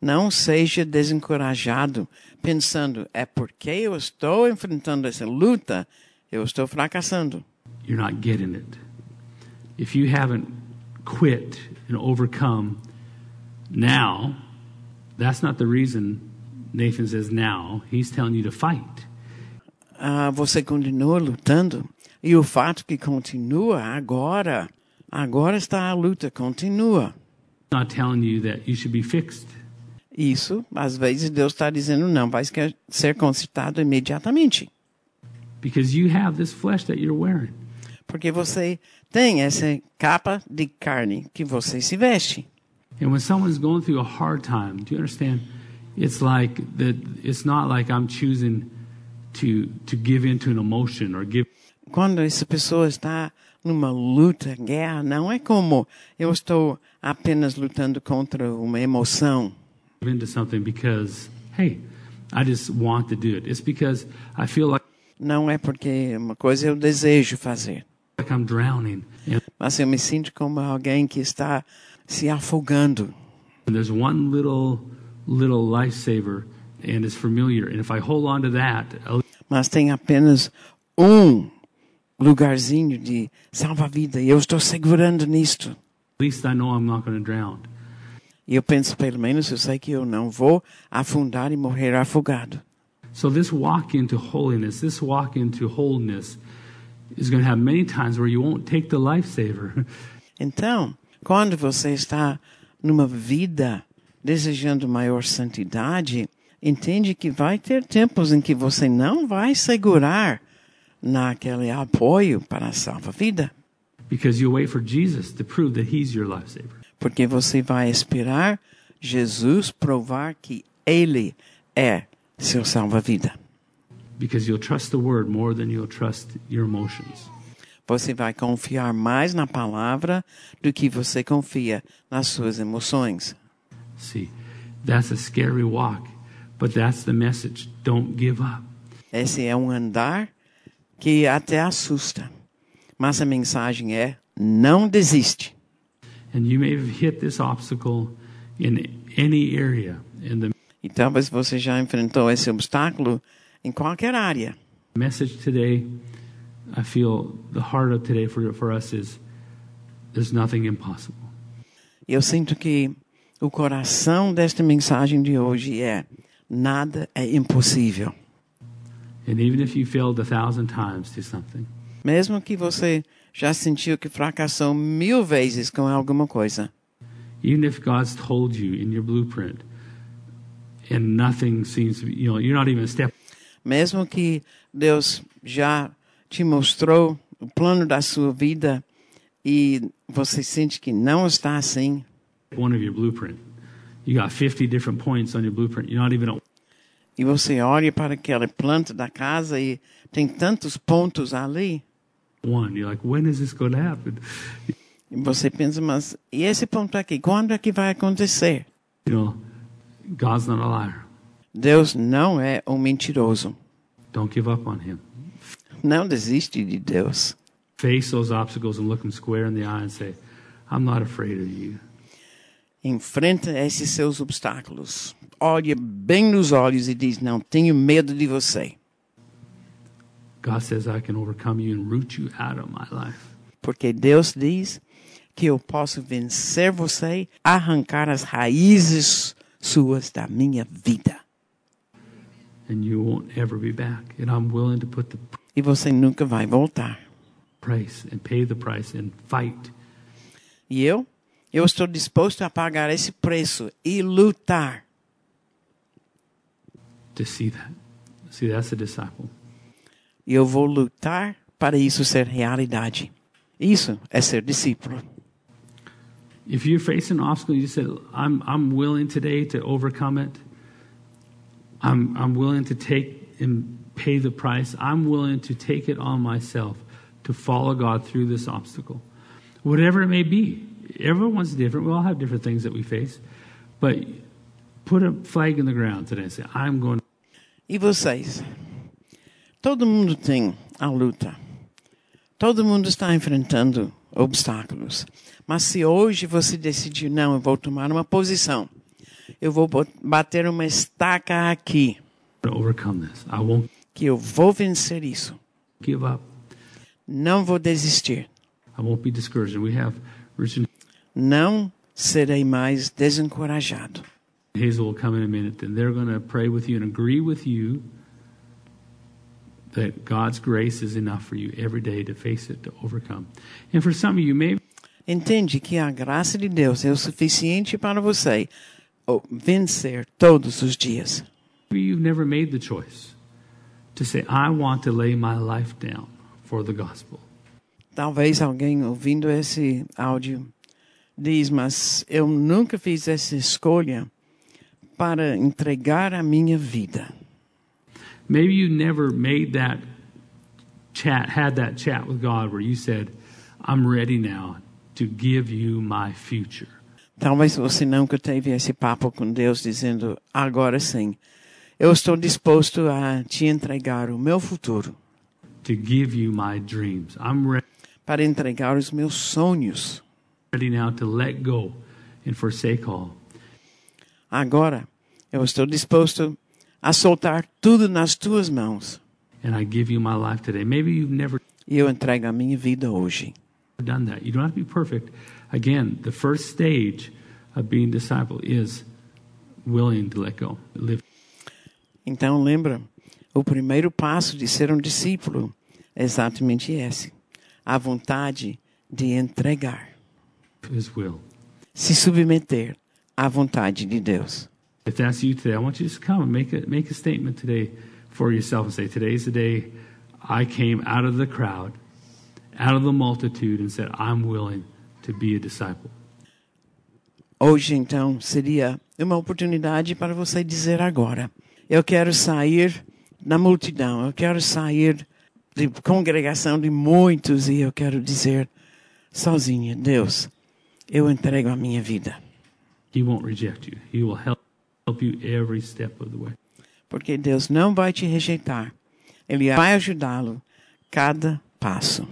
não seja desencorajado pensando: é porque eu estou enfrentando essa luta, eu estou fracassando. you're not getting it. If you haven't quit and overcome now, that's not the reason Nathan says now. He's telling you to fight. Ah, você continua lutando e o fato que continua agora, agora está a luta, continua. not telling you that you should be fixed. Isso, às vezes Deus está dizendo não, vai ser consertado imediatamente. Because you have this flesh that you're wearing. Porque você tem essa capa de carne que você se veste. And when someone's going through a hard time, do you understand? It's like that it's not like I'm choosing to to give into an emotion or give Quando essa pessoa está numa luta, guerra, não é como eu estou apenas lutando contra uma emoção. into something because hey, I just want to do it. It's because I feel like Não é porque uma coisa eu desejo fazer. like I'm drowning and Mas eu me sinto como alguém que está se afogando. there's one little little lifesaver and it's familiar. And if I hold on to that, at Mas tem apenas um lugarzinho de salva-vida e eu estou segurando nisto. least I know I'm not going to drown. E eu penso, pelo menos eu sei que eu não vou afundar e morrer afogado. So this walk into holiness, this walk into wholeness is going to have many times where you won't take the lifesaver. Então, quando você está numa vida desejando maior santidade, entende que vai ter tempos em que você não vai segurar naquele apoio para a salva-vida, Because you wait for Jesus to prove that he's your lifesaver. porque você vai esperar Jesus provar que ele é seu salva-vida. Because you'll trust the word more than you'll trust your emotions. Você vai confiar mais na palavra do que você confia nas suas emoções. See, that's a scary walk, but that's the message. Don't give up. Esse é um andar que até assusta. Mas a mensagem é: não desiste. And you may have hit this obstacle in any area. And the E talvez você já enfrentou esse obstáculo em qualquer área. message today, I feel the heart of today for, for us is there's nothing impossible. Eu sinto que o coração desta mensagem de hoje é: nada é impossível. And even if you failed a thousand times to something, Mesmo que você já sentiu que fracassou mil vezes com alguma coisa. even if God's told you in your blueprint and nothing seems to be, you know, you're not even a step Mesmo que Deus já te mostrou o plano da sua vida e você sente que não está assim, one of your blueprint. You got 50 different points on your blueprint. You're not even at e você olha para aquela planta da casa e tem tantos pontos ali, one. You're like, when is this going to happen? e você pensa, mas e esse ponto aqui, quando é que vai acontecer? You know, God's not a liar. Deus não é um mentiroso. Don't give up on Him. Não desiste de Deus. Face those obstacles and look them square in the eye and say, I'm not afraid of you. Enfrenta esses seus obstáculos. Olha bem nos olhos e diz: Não tenho medo de você. God says, I can overcome you and root you out of my life. Porque Deus diz que eu posso vencer você, arrancar as raízes suas da minha vida. And you won't ever be back. And I'm willing to put the E você nunca vai voltar. price and pay the price and fight E eu? Eu estou disposto a pagar esse preço e lutar. To see that. See, that's a disciple. E eu vou lutar para isso ser realidade. Isso é ser discípulo. If you face an obstacle, you say, I'm, I'm willing today to overcome it. I'm, I'm willing to take and pay the price. I'm willing to take it on myself to follow God through this obstacle. Whatever it may be. Everyone's different. We all have different things that we face. But put a flag in the ground today and say, I'm going E vocês? Todo mundo tem a luta. Todo mundo está enfrentando obstáculos. Mas se hoje você decidir, não, eu vou tomar uma posição, eu vou bater uma estaca aqui, que eu vou vencer isso, não vou desistir, have não serei mais desencorajado. Hazel will come in a minute, and they're going to pray with you and agree with you that God's grace is enough for you every day to face it, to overcome. And for some of you, maybe Entende que a graça de Deus é o suficiente para você vencer todos os dias. you've never made the choice to say, I want to lay my life down for the gospel. Talvez alguém ouvindo esse áudio diz, mas eu nunca fiz essa escolha para entregar a minha vida. Maybe you never made that chat, had that chat with God where you said, I'm ready now to give you my future. Talvez você nunca teve esse papo com Deus dizendo, agora sim, eu estou disposto a te entregar o meu futuro, to give you my dreams. I'm re- para entregar os meus sonhos. ready now to let go and forsake all. Agora, eu estou disposto a soltar tudo nas tuas mãos. And I give you my life today. Maybe you've never E eu entrego a minha vida hoje. done that. You don't have to be perfect. Again, the first stage of being disciple is willing to let go. Live Então, lembra, o primeiro passo de ser um discípulo é exatamente esse: a vontade de entregar, his will. se submeter à vontade de Deus. If that's you today, I want you to just come and make a make a statement today for yourself and say, Today's the day I came out of the crowd, out of the multitude, and said, I'm willing to be a disciple. Hoje, então, seria uma oportunidade para você dizer agora: eu quero sair da multidão, eu quero sair de congregação de muitos e eu quero dizer sozinha, Deus, eu entrego a minha vida, He won't reject you. He will help porque Deus não vai te rejeitar, Ele vai ajudá-lo cada passo.